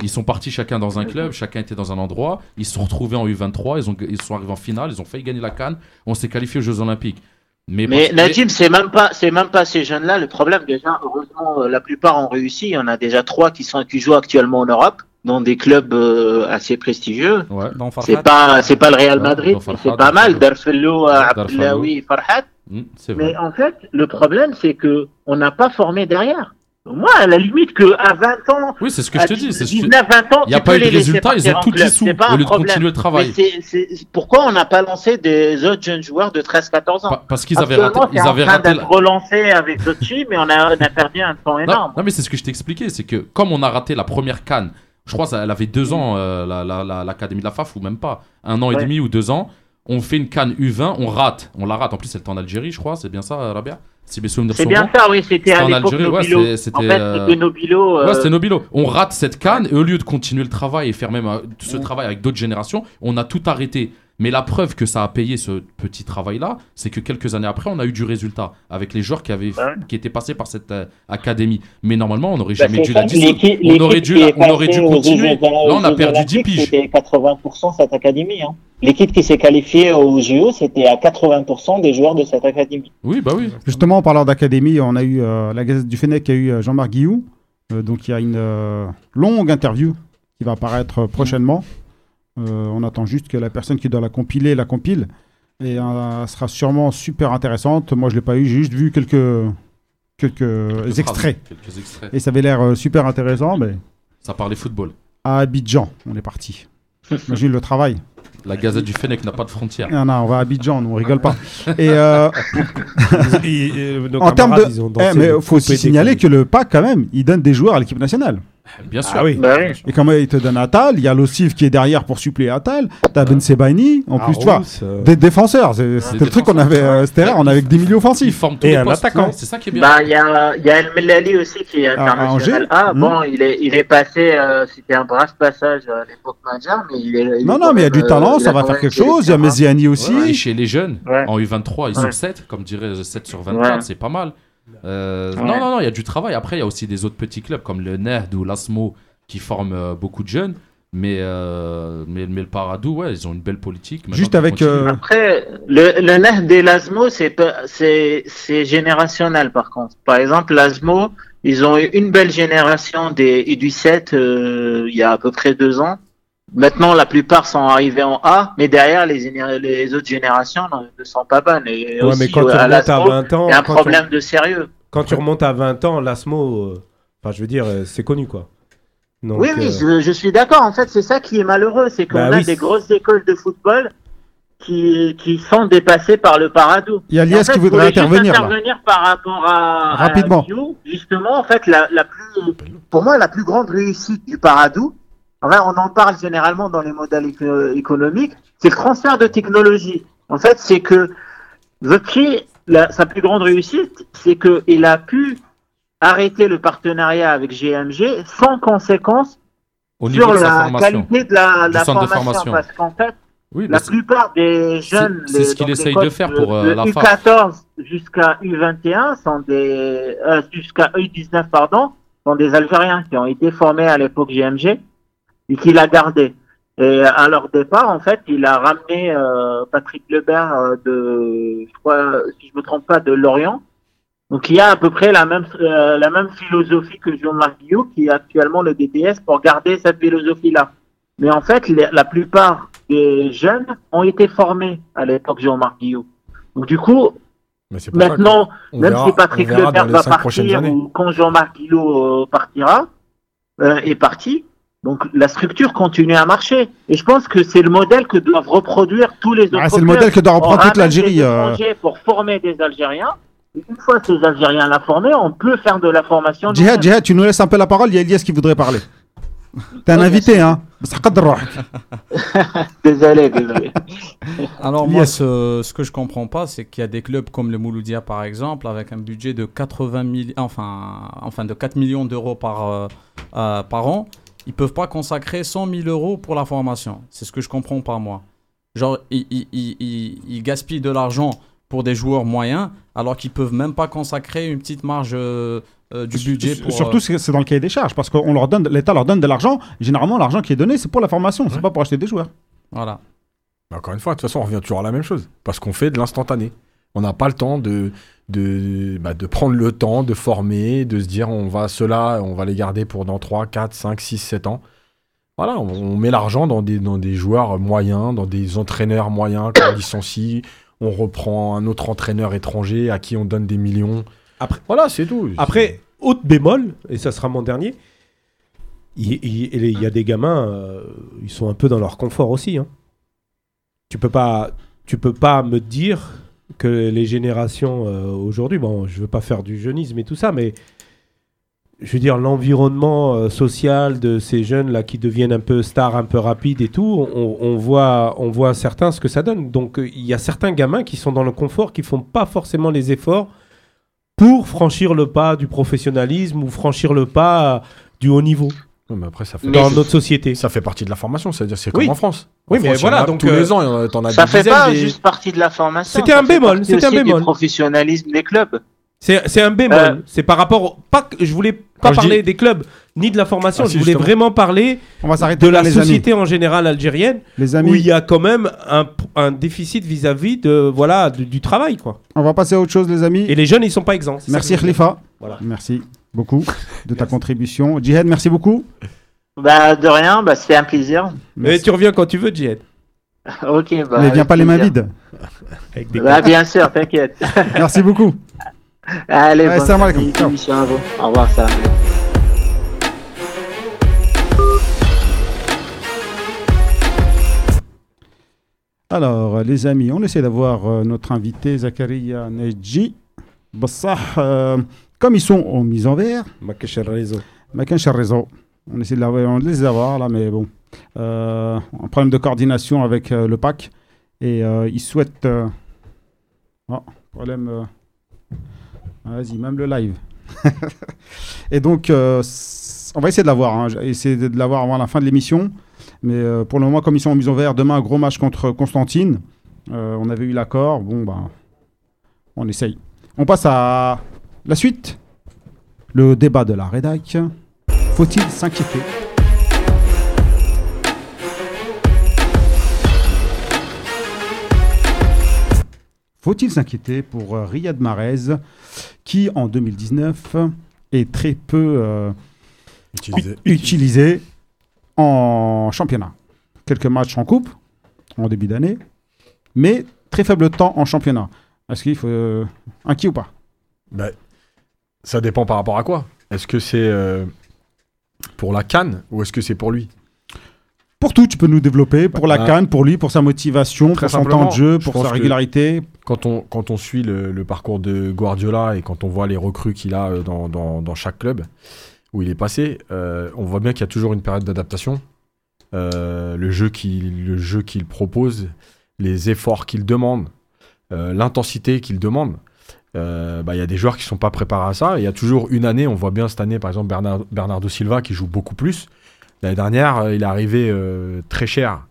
Ils sont partis chacun dans un club, chacun était dans un endroit. Ils se sont retrouvés en U23, ils, ont, ils sont arrivés en finale, ils ont failli gagner la canne. On s'est qualifié aux Jeux Olympiques. Mais, Mais parce- Nadim, c'est même pas, c'est même pas ces jeunes-là le problème. Déjà, heureusement, euh, la plupart ont réussi. Il y en a déjà trois qui sont qui jouent actuellement en Europe, dans des clubs euh, assez prestigieux. Ouais. C'est pas, c'est pas le Real Madrid, mais c'est pas mal. Darfello, euh. Abdellaoui, Farhat. Mm, vrai. Mais en fait, le problème, c'est que on n'a pas formé derrière. Moi, à la limite, que à 20 ans, Oui, c'est ce que je te dis. c'est ce que- 19, 20 ans, Il n'y a pas eu de les laisser résultat, ils ont tout dissous pas au un lieu de continuer le Mais travail. c'est- c'est- pourquoi on n'a pas lancé des autres jeunes joueurs de 13-14 ans? Pa- Parce qu'ils avaient raté, ils avaient train raté la- relancé avec Sochi, mais on a, on a perdu un temps Non, énorme. non, mais c'est ce que je t'ai expliqué, c'est que comme on a raté la première canne, je crois qu'elle avait deux ans, euh, la- la- la- l'académie de la FAF, ou même pas, un an et demi ou deux ans, on fait une canne U20, on rate, on la rate. En plus, c'est le temps d'Algérie, je crois, c'est bien ça, Rabia? Si mes souvenirs C'est bien ça, oui, c'était en Algérie, Nobilo. c'était, en fait, euh, Nobilo. euh, Ouais, c'était Nobilo. On rate cette canne et au lieu de continuer le travail et faire même euh, ce travail avec d'autres générations, on a tout arrêté. Mais la preuve que ça a payé ce petit travail-là, c'est que quelques années après, on a eu du résultat avec les joueurs qui, avaient, Ouais. qui étaient passés par cette euh, académie. Mais normalement, on n'aurait bah, jamais dû ça, la On aurait dû, la- on aurait dû continuer. Jeux- Là, on a perdu 10 Olympiques, piges. C'était 80% cette académie. Hein. L'équipe qui s'est qualifiée aux JO, c'était à 80% des joueurs de cette académie. Oui, bah oui. Justement, en parlant d'académie, on a eu euh, la Gazette du Fennec qui a eu euh, Jean-Marc Guillou. Euh, donc, il y a une euh, longue interview qui va apparaître prochainement. On attend juste que la personne qui doit la compiler la compile. Et euh, elle sera sûrement super intéressante. Moi, je ne l'ai pas eu, j'ai juste vu quelques, quelques, Quelques extraits. phrases, Quelques extraits. Et ça avait l'air euh, super intéressant. Mais Ça parlait football. à Abidjan, on est parti. Imagine le travail. La Gazette du Fennec n'a pas de frontières. Ah non, on va à Abidjan, on rigole pas. Et euh, euh, en termes de. ont Eh, il faut aussi signaler que le PAC, quand même, il donne des joueurs à l'équipe nationale. Bien sûr. Ah oui. Bah oui. Et comment il te donne Atal, il y a l'Ossif qui est derrière pour suppléer Atal, t'as Ben Sebaini, en plus, tu vois, euh, des défenseurs. c'est- C'était le truc qu'on avait, euh, c'était rare, on avait que des milieux offensifs. Et les un attaquant. C'est ça qui est bien. Bah, il y a, il y a El Melali aussi qui est à international. Ah, Hmm. bon, il est, il est passé, euh, c'était un bref passage à l'époque Majar, mais il est. il Non, est non, mais il y a du talent, euh, ça va faire quelque chose. Il y a. Mesiani aussi. Et chez les jeunes, en U23, ils ont Ouais. 7, comme dirait 7 sur 24, Ouais. c'est pas mal. Euh, Ouais. Non, non, non, il y a du travail. Après, il y a aussi des autres petits clubs comme le Nerd ou l'Asmo qui forment euh, beaucoup de jeunes. Mais, euh, mais, mais le Paradou, ouais, ils ont une belle politique. Maintenant Juste avec, euh, Après, le, le nerf des Lasmo, c'est pas- c'est c'est générationnel par contre. Par exemple, Lasmo, ils ont eu une belle génération des U17 euh, il y a à peu près deux ans. Maintenant, la plupart sont arrivés en A, mais derrière, les, autres générations ne ne sont pas bonnes. Et Ouais, aussi, mais quand tu à remontes à Lasmo, 20 ans, il y a un problème de sérieux. Tu, quand tu remontes à 20 ans, l'ASMO, euh, enfin, je veux dire, euh, c'est connu, quoi. Donc, oui, oui, euh, je, je suis d'accord. En fait, c'est ça qui est malheureux, c'est qu'on Bah a oui. des grosses écoles de football qui, qui sont dépassées par le Paradou. Il y a En Lies fait, qui voudrait juste intervenir là. intervenir par rapport à, à Rapidement. Bio. Justement, en fait, la, la plus, pour moi, la plus grande réussite du Paradou, enfin, on en parle généralement dans les modèles éco- économiques, c'est le transfert de technologie. En fait, c'est que la- sa plus grande réussite, c'est qu'il a pu arrêter le partenariat avec GMG sans conséquence Au sur la qualité de la, de formation, parce qu'en fait, Oui, la plupart des jeunes, c'est ce qu'il essaye de faire pour, euh, de la FAF. U14 jusqu'à U21 sont des euh, jusqu'à U19 pardon, sont des Algériens qui ont été formés à l'époque GMG et qu'il a gardé. Et à leur départ, en fait, il a ramené euh, Patrick Lebert euh, de, je crois, si je me trompe pas, de Lorient. Donc il y a à peu près la même euh, la même philosophie que Jean-Marc Guillot, qui est actuellement le DTS pour garder cette philosophie-là. Mais en fait, les- la plupart des jeunes ont été formés à l'époque Jean-Marc Guillot. Donc du coup, maintenant, même verra- si Patrick Lebert va partir ou quand Jean-Marc Guillot euh, partira, est parti, donc la structure continue à marcher. Et je pense que c'est le modèle que doivent reproduire tous les autres. C'est le modèle que doit reprendre toute l'Algérie. Euh. Pour former des Algériens. Une fois ces Algériens-là formés, on peut faire de la formation. Djihad, Djihad, tu nous laisses un peu la parole. Il y a Elias qui voudrait parler. T'es un invité, hein Désolé, désolé. Alors moi, ce, que je comprends pas, c'est qu'il y a des clubs comme le Mouloudia, par exemple, avec un budget de 80 000, enfin, enfin de 4 millions d'euros par, euh, euh, par an, ils peuvent pas consacrer 100 000 euros pour la formation. C'est ce que je comprends pas moi. Genre, ils, ils- ils- ils- gaspillent de l'argent pour des joueurs moyens, alors qu'ils peuvent même pas consacrer une petite marge euh, euh, du budget pour. Surtout, euh, c'est dans le cahier des charges parce qu'on leur donne, l'État leur donne de l'argent. Généralement, l'argent qui est donné, c'est pour la formation, c'est pas pour acheter des joueurs. voilà. Mais Encore une fois, de toute façon, on revient toujours à la même chose. Parce qu'on fait de l'instantané. On n'a pas le temps de, de, bah, de prendre le temps de former, de se dire on va ceux-là, on va les garder pour dans 3, 4, 5, 6, 7 ans. Voilà, on, on met l'argent dans des, dans des joueurs moyens, dans des entraîneurs moyens qu'on licencie. On reprend un autre entraîneur étranger à qui on donne des millions. Après- voilà, c'est tout. Après, haute bémol, et ça sera mon dernier, il, il- il y a des gamins, euh, ils sont un peu dans leur confort aussi. hein. Tu peux pas, tu peux pas me dire que les générations euh, aujourd'hui, bon, je veux pas faire du jeunisme et tout ça, mais je veux dire l'environnement euh, social de ces jeunes là qui deviennent un peu stars, un peu rapides et tout, on, voit, on voit certains ce que ça donne. Donc euh, il y a certains gamins qui sont dans le confort, qui font pas forcément les efforts pour franchir le pas du professionnalisme ou franchir le pas du haut niveau Non, mais après, ça fait, Mais dans notre société. ça fait partie de la formation. C'est-à-dire, c'est Oui. comme en France. Oui, En mais France, voilà, a donc, tous euh, les ans, en as Ça des fait dizaines, pas des- juste partie de la formation. C'était un bémol, c'était un bémol. Du professionnalisme des clubs. C'est c'est un bémol. Euh, c'est par rapport. au- Pas, que- je voulais pas Quand parler dis- des clubs ni de la formation. Ah, je voulais justement. vraiment parler On va s'arrêter de la les amis. société en général algérienne, Les où il amis, y a quand même un, un déficit vis-à-vis de voilà du, du travail quoi. on va passer à autre chose, les amis. Et les jeunes ils sont pas exempts. Merci. Khalifa. Voilà. Merci beaucoup de ta contribution. Djihad, merci beaucoup. Bah, de rien, bah, c'était un plaisir. Mais Merci. tu reviens quand tu veux, Djihad. ok, bah. Mais viens pas les mains vides. Avec des Bah, bien sûr, t'inquiète. Merci beaucoup. Allez, Ouais, bonne salam alaikum. Ciao. émission à vous. Au revoir, ça. Alors, les amis, on essaie d'avoir euh, notre invité Zakaria Neji. Bassah, euh, comme ils sont en mise en verre. On essaie de, la, on de les là, mais bon. Euh, un problème de coordination avec euh, le PAC. Et euh, ils souhaitent. Oh, problème. Ah, vas-y, même le live. et donc, on va essayer de l'avoir. Hein. Essayer de l'avoir avant la fin de l'émission. Mais pour le moment, comme ils sont en mise en verre, demain, un gros match contre Constantine. on avait eu l'accord. Bon, ben, on essaye. On passe à la suite le débat de la rédac. Faut-il s'inquiéter? Faut-il s'inquiéter pour euh, Riyad Mahrez, qui en 2019 est très peu euh, Utilisé. utilisé en championnat? Quelques matchs en coupe, en début d'année, mais très faible temps en championnat. Est-ce qu'il faut euh, inquiet ou pas? Bah, ça dépend par rapport à quoi. Est-ce que c'est euh, pour la canne ou est-ce que c'est pour lui? Pour tout, tu peux nous développer. Pour la Bah, canne, pour lui, pour sa motivation, pour son temps de jeu, je pour sa régularité. quand on, quand on suit le, le parcours de Guardiola et quand on voit les recrues qu'il a euh, dans, dans- dans chaque club où il est passé, euh, on voit bien qu'il y a toujours une période d'adaptation. Euh, le jeu qu'il propose, les efforts qu'il demande, l'intensité qu'il demande. Euh, bah, Il y a des joueurs qui ne sont pas préparés à ça. Il y a toujours une année, on voit bien cette année, par exemple, Bernard- Bernardo Silva qui joue beaucoup plus. L'année dernière, euh, il est arrivé euh, très cher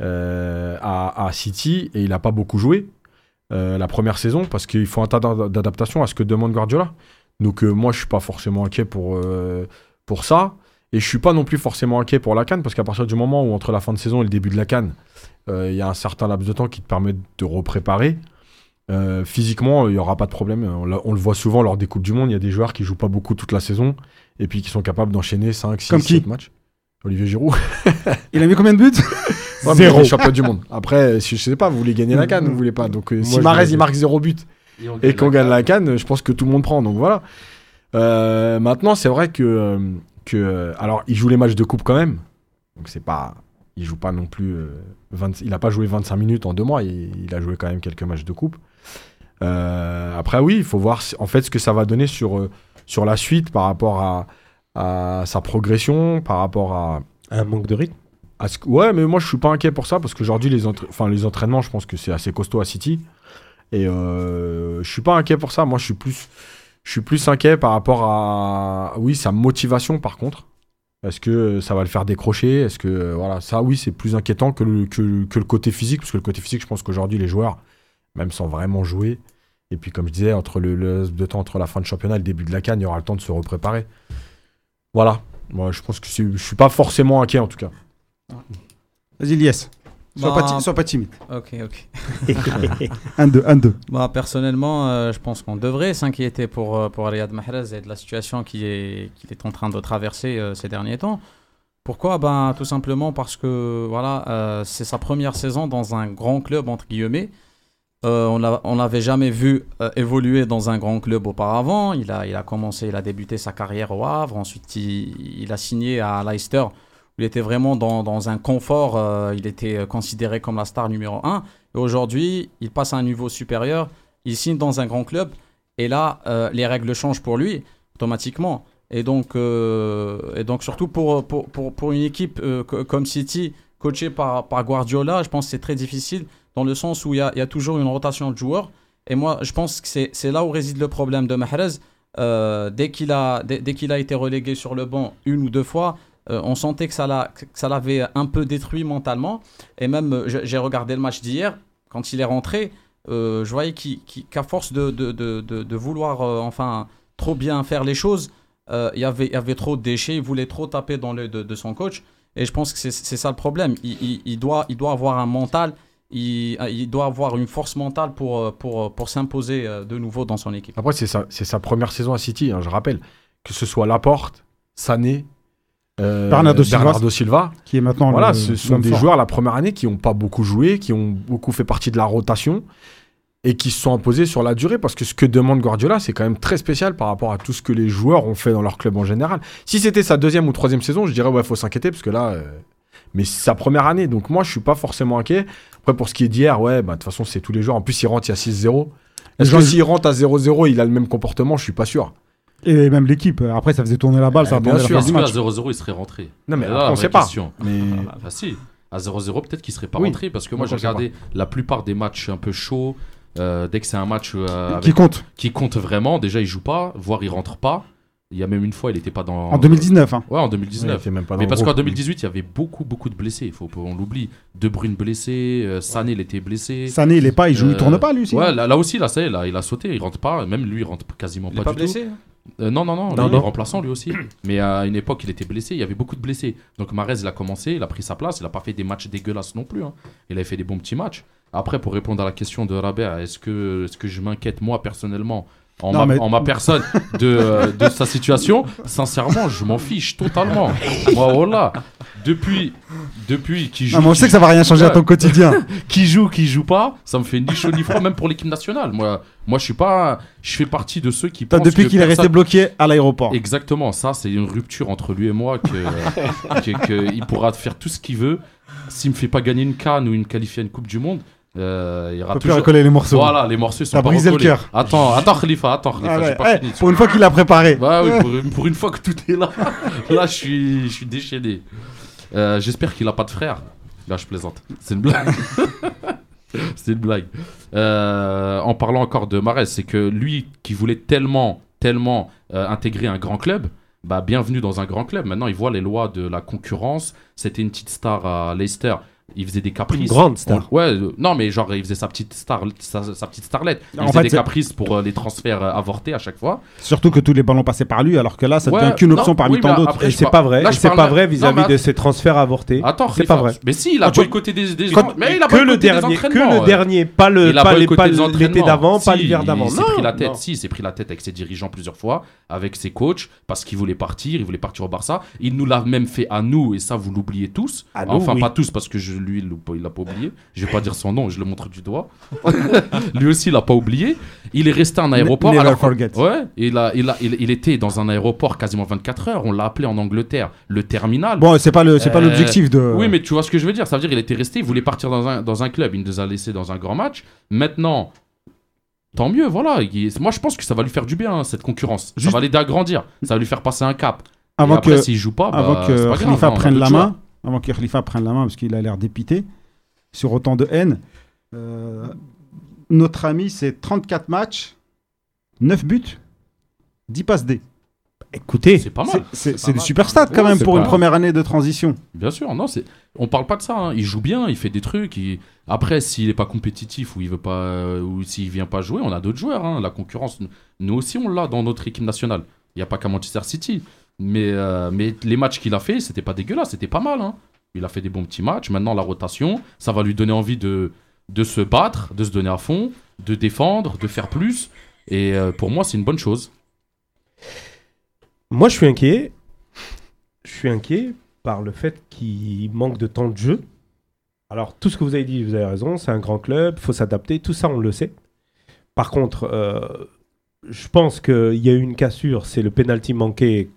à, City et il n'a pas beaucoup joué la première saison parce qu'il faut un tas d'ad- d'adaptation à ce que demande Guardiola. Donc moi je suis pas forcément inquiet pour, pour ça et je suis pas non plus forcément inquiet pour la canne parce qu'à partir du moment où entre la fin de saison et le début de la canne euh, il y a un certain laps de temps qui te permet de te repréparer euh, physiquement il y aura pas de problème on, le voit souvent lors des coupes du monde il y a des joueurs qui jouent pas beaucoup toute la saison et puis qui sont capables d'enchaîner 5, 6, Comme qui 7 matchs Olivier Giroud. Il a mis combien de buts? Ouais, Zéro. champion du monde. Après, si, je sais pas, vous voulez gagner la canne, vous voulez pas. Donc, euh, Moi, si Marez il marque zéro but et qu'on gagne la canne, je pense que tout le monde prend. Donc voilà. Euh, maintenant, c'est vrai que, que. Alors, il joue les matchs de coupe quand même. Donc, c'est pas. Il joue pas non plus. euh, 20 il a pas joué 25 minutes en deux mois. Il, il a joué quand même quelques matchs de coupe. Euh, après, oui, il faut voir en fait ce que ça va donner sur, euh, sur la suite par rapport à, à sa progression, par rapport à. Un manque de rythme. à ce que- Ouais, mais moi je suis pas inquiet pour ça parce qu'aujourd'hui les, entra- enfin, les entraînements, je pense que c'est assez costaud à City. Et euh, je suis pas inquiet pour ça. Moi je suis plus, je suis plus inquiet par rapport à, oui, sa motivation par contre. Est-ce que ça va le faire décrocher? Est-ce que voilà, ça oui, c'est plus inquiétant que le, que, que le côté physique parce que le côté physique, je pense qu'aujourd'hui les joueurs, même sans vraiment jouer, et puis comme je disais, entre le, le temps entre la fin de championnat et le début de la canne, il y aura le temps de se repréparer. Voilà. Moi, je pense que je suis pas forcément inquiet en tout cas. Vas-y, Lies. Sois, Bah, pas ti- sois pas timide. Ok, ok. 1-2, 1-2. Bah, personnellement, euh, je pense qu'on devrait s'inquiéter pour, euh, pour Riyad Mahrez et de la situation qu'il est, qu'il est en train de traverser euh, ces derniers temps. Pourquoi? Ben, Tout simplement parce que voilà, euh, c'est sa première saison dans un grand club, entre guillemets. Euh, on l'a- on l'avait jamais vu euh, évoluer dans un grand club auparavant. Il a, commencé, il a débuté sa carrière au Havre. Ensuite, il, a signé à Leicester, où il était vraiment dans, un confort. euh, il était considéré comme la star numéro 1. Et aujourd'hui, il passe à un niveau supérieur. Il signe dans un grand club. Et là, euh, les règles changent pour lui automatiquement. Et donc, surtout pour, une équipe co- comme City, coachée par Guardiola, je pense que c'est très difficile dans le sens où il y a, toujours une rotation de joueurs. Et moi, je pense que c'est là où réside le problème de Mahrez. Euh, dès qu'il a, dès, a été relégué sur le banc une ou deux fois, euh, on sentait que ça l'avait un peu détruit mentalement. Et même, euh, j'ai regardé le match d'hier, quand il est rentré, je voyais qu'à force de, de, de, vouloir enfin, trop bien faire les choses, il y avait- y avait trop de déchets, il voulait trop taper dans le de, son coach. Et je pense que c'est ça le problème. Il- il doit, il doit avoir un mental, il, il doit avoir une force mentale pour, euh, pour, pour s'imposer euh, de nouveau dans son équipe. Après, c'est sa, c'est sa première saison à City, hein, je rappelle. Que ce soit Laporte, Sané, euh, Bernardo Silva. Bernardo Silva. Qui est maintenant Voilà, le- ce sont des fort. joueurs la première année qui n'ont pas beaucoup joué, qui ont beaucoup fait partie de la rotation et qui se sont imposés sur la durée parce que ce que demande Guardiola, c'est quand même très spécial par rapport à tout ce que les joueurs ont fait dans leur club en général. Si c'était sa deuxième ou troisième saison, je dirais ouais, faut s'inquiéter parce que là. euh, Mais c'est sa première année, donc moi je suis pas forcément inquiet. Après, pour ce qui est d'hier, ouais, bah, de toute façon, c'est tous les joueurs. En plus, il rentre, il y a 6-0. Est-ce que s'il rentre à 0-0, il a le même comportement Je suis pas sûr. Et même l'équipe. Après, ça faisait tourner la balle, ça la fin du qu'à match. 0-0, il serait rentré Non, mais là, on sait pas. Mais... Ah si, à 0-0, peut-être qu'il serait pas Oui. rentré parce que moi j'ai regardé la plupart des matchs un peu chauds. euh, dès que c'est un match euh, avec- Qui compte qui compte vraiment, déjà il joue pas, voire il rentre pas. Il y a même une fois, il était pas dans. En 2019. hein. Ouais, en Il 2019. était même pas dans Mais parce qu'en 2018, il y avait beaucoup, beaucoup de blessés. Il faut on l'oublie. De Bruyne blessé, euh, Sané, il était blessé. Sané, il est pas, il joue, il Euh, tourne pas lui aussi. Ouais, hein. là, là aussi, là, ça y est, là, il a sauté, il rentre pas. Même lui, il rentre quasiment Il pas, n'est pas du blessé hein tout. Euh, non, non, non, Non, lui, il est non. remplaçant lui aussi. Mais à une époque, il était blessé. Il y avait beaucoup de blessés. Donc Marez, il a commencé, il a pris sa place. Il a pas fait des matchs dégueulasses non plus. hein. Il avait fait des bons petits matchs. Après, pour répondre à la question de Rabea, est-ce que, est que je m'inquiète moi personnellement en, Non, ma, mais- en ma personne de, euh, de sa situation Sincèrement, je m'en fiche totalement. Moi, voilà. Depuis, depuis qu'il joue, Ah, mais on sait que ça va rien changer à ton quotidien. qui joue, qui joue pas, ça me fait ni chaud ni froid, même pour l'équipe nationale. Moi, moi, je suis pas, je fais partie de ceux qui pensent depuis qu'il est resté bloqué à l'aéroport. Exactement, ça, c'est une rupture entre lui et moi que, que- que il pourra faire tout ce qu'il veut. S'il me fait pas gagner une canne ou une qualifier à une Coupe du Monde, euh, il y On aura peut plus recoller les morceaux. Voilà, les morceaux sont T'as pas brisé le cœur. Attends, attends, Khalifa, attends, Khalifa, Ah ouais. j'ai pas Eh, fini. pour une fois qu'il a préparé. Bah oui, pour, une- pour une fois que tout est là, là, je suis, je suis déchaîné. Euh, J'espère qu'il a pas de frère. Là, je plaisante. C'est une blague. C'est une blague. Euh, en parlant encore de Mares, c'est que lui qui voulait tellement, tellement euh, intégrer un grand club, bah bienvenue dans un grand club. Maintenant, il voit les lois de la concurrence. C'était une petite star à Leicester. Il faisait des Une caprices. grande star. Ouais, euh, non, mais genre, il faisait sa petite star, sa, sa petite starlette. Il En faisait fait, des caprices pour euh, les transferts euh, avortés à chaque fois. Surtout que tous les ballons passaient par lui, alors que là, ça Ouais, devient qu'une non, option parmi oui, tant d'autres. Et c'est pas vrai. c'est pas vrai vis-à-vis de ces transferts avortés. Attends, c'est pas vrai. Mais si, il a boycotté des, des quand- mais il a que le des dernier, que le dernier, pas le, pas l'été d'avant, pas l'hiver d'avant. Il s'est pris la tête, si, il s'est pris la tête avec ses dirigeants plusieurs fois, avec ses coachs, parce qu'il voulait partir, il voulait partir au Barça. Il nous l'a même fait à nous, et ça, vous l'oubliez tous. Enfin, pas tous, parce que je, lui, il l'a- pas oublié. Je vais pas dire son nom, je le montre du doigt. lui aussi, il l'a pas oublié. Il est resté en aéroport. Never alors que- forget. Ouais, il, a, il, a, il, il était dans un aéroport quasiment 24 heures. On l'a appelé en Angleterre le terminal. Bon, c'est pas Euh, l'objectif de. Oui, mais tu vois ce que je veux dire. Ça veut dire qu'il était resté, il voulait partir dans un, dans un club, il nous a laissé dans un grand match. Maintenant, tant mieux, voilà. Il- moi, je pense que ça va lui faire du bien, hein, cette concurrence. Juste- Ça va l'aider à grandir. Ça va lui faire passer un cap. avant Et après, que, s'il joue pas, bah, avant c'est que pas grave, Khalifa hein, prenne la main, avant que Khalifa prenne la main, parce qu'il a l'air dépité sur autant de haine. euh, notre ami, c'est 34 matchs, 9 buts, 10 passes D. Écoutez, C'est pas mal. C'est des super stats quand Ouais, même pour pas une mal. première année de transition. Bien sûr, non, c'est. On parle pas de ça. hein. Il joue bien, il fait des trucs. il- Après, s'il est pas compétitif ou il veut pas, euh, ou s'il vient pas jouer, on a d'autres joueurs. hein. La concurrence, nous aussi, on l'a dans notre équipe nationale. Il y a pas qu'à Manchester City. Mais, euh, mais les matchs qu'il a fait, c'était pas dégueulasse, c'était pas mal. hein. Il a fait des bons petits matchs. Maintenant, la rotation, ça va lui donner envie de, de se battre, de se donner à fond, de défendre, de faire plus. Et euh, pour moi, c'est une bonne chose. moi je suis inquiet. Je suis inquiet par le fait qu'il manque de temps de jeu. Alors, tout ce que vous avez dit, vous avez raison, c'est un grand club, il faut s'adapter, tout ça, on le sait. Par contre, euh, je pense qu'il y a eu une cassure, c'est le penalty manqué.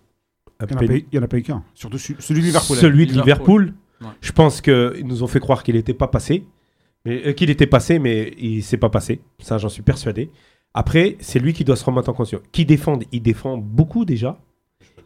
Il n'y en, a pas eu- il y en a pas eu qu'un. Surtout celui de Liverpool. Celui de Liverpool. Liverpool. Ouais. Je pense qu'ils nous ont fait croire qu'il n'était pas passé. Mais, euh, qu'il était passé, mais il s'est pas passé. Ça, j'en suis persuadé. Après, c'est lui qui doit se remettre en conscience. Qui défend Il défend beaucoup déjà.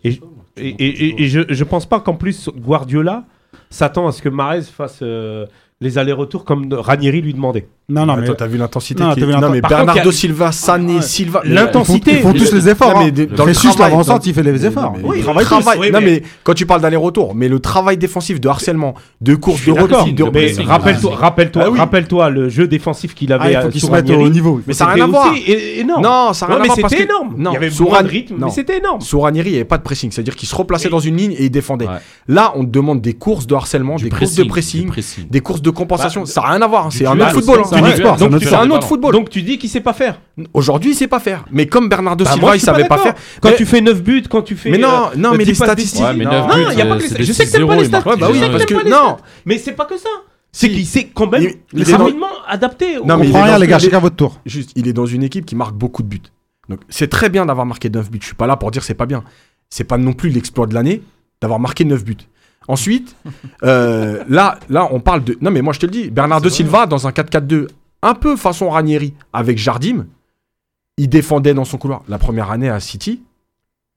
Et, et, et- et- et je, je pense pas qu'en plus Guardiola s'attend à ce que Mahrez fasse euh, les allers-retours comme Ranieri lui demandait. Non, non, mais Attends, t'as vu l'intensité Non, qui- mais Par Bernardo Silva, Sané, Ouais. Silva. L'intensité. ils font, ils font tous les efforts. Non, hein. mais de- dans le travail, l'avant-centre, il fait les efforts. Mais- Oui, mais il le travaille oui, non, mais- mais quand tu parles d'aller-retour, mais le travail défensif de harcèlement, de course, de repli, de mais rappelle-toi, rappelle-toi, Ah oui. rappelle-toi le jeu défensif qu'il avait Ah, il faut qu'il se mette au niveau. Mais ça n'a rien à voir. énorme. Non, ça n'a rien mais à voir parce c'était énorme. Il y avait Ran- de rythme, mais c'était énorme. Sur Ranieri, il n'y avait pas de pressing, c'est-à-dire qu'il se replaçait dans une ligne et il défendait. Là, on te demande des courses de harcèlement, des courses de pressing, des courses de compensation. Ça n'a rien à voir, c'est un autre football. C'est un autre sport, c'est un donc autre football. Donc tu dis qu'il sait pas faire. Aujourd'hui, il sait pas faire. Mais comme Bernardo Bah, Silva, il savait pas faire. Quand Mais- tu fais 9 buts, quand tu fais. Mais non, euh, non, mais 10 les statistiques- décisives. Ouais, mais Non, 9 Non, buts, il y a pas euh, que Je sais que t'aimes pas 6-0, les Ouais, bah non. Mais c'est pas que ça. C'est qu'il s'est quand même rapidement adapté. au- Non, mais rien, les gars, chacun votre tour. Juste, il est dans une équipe qui marque beaucoup de buts. Donc, c'est très bien d'avoir marqué 9 buts. Je suis pas là pour dire c'est pas bien. C'est pas non plus l'exploit de l'année d'avoir marqué 9 buts. Ensuite, euh, là, là, on parle de. Non, mais moi, je te le dis, Bernardo. Silva, dans un 4-4-2, un peu façon Ranieri, avec Jardim, il défendait dans son couloir. La première année à City,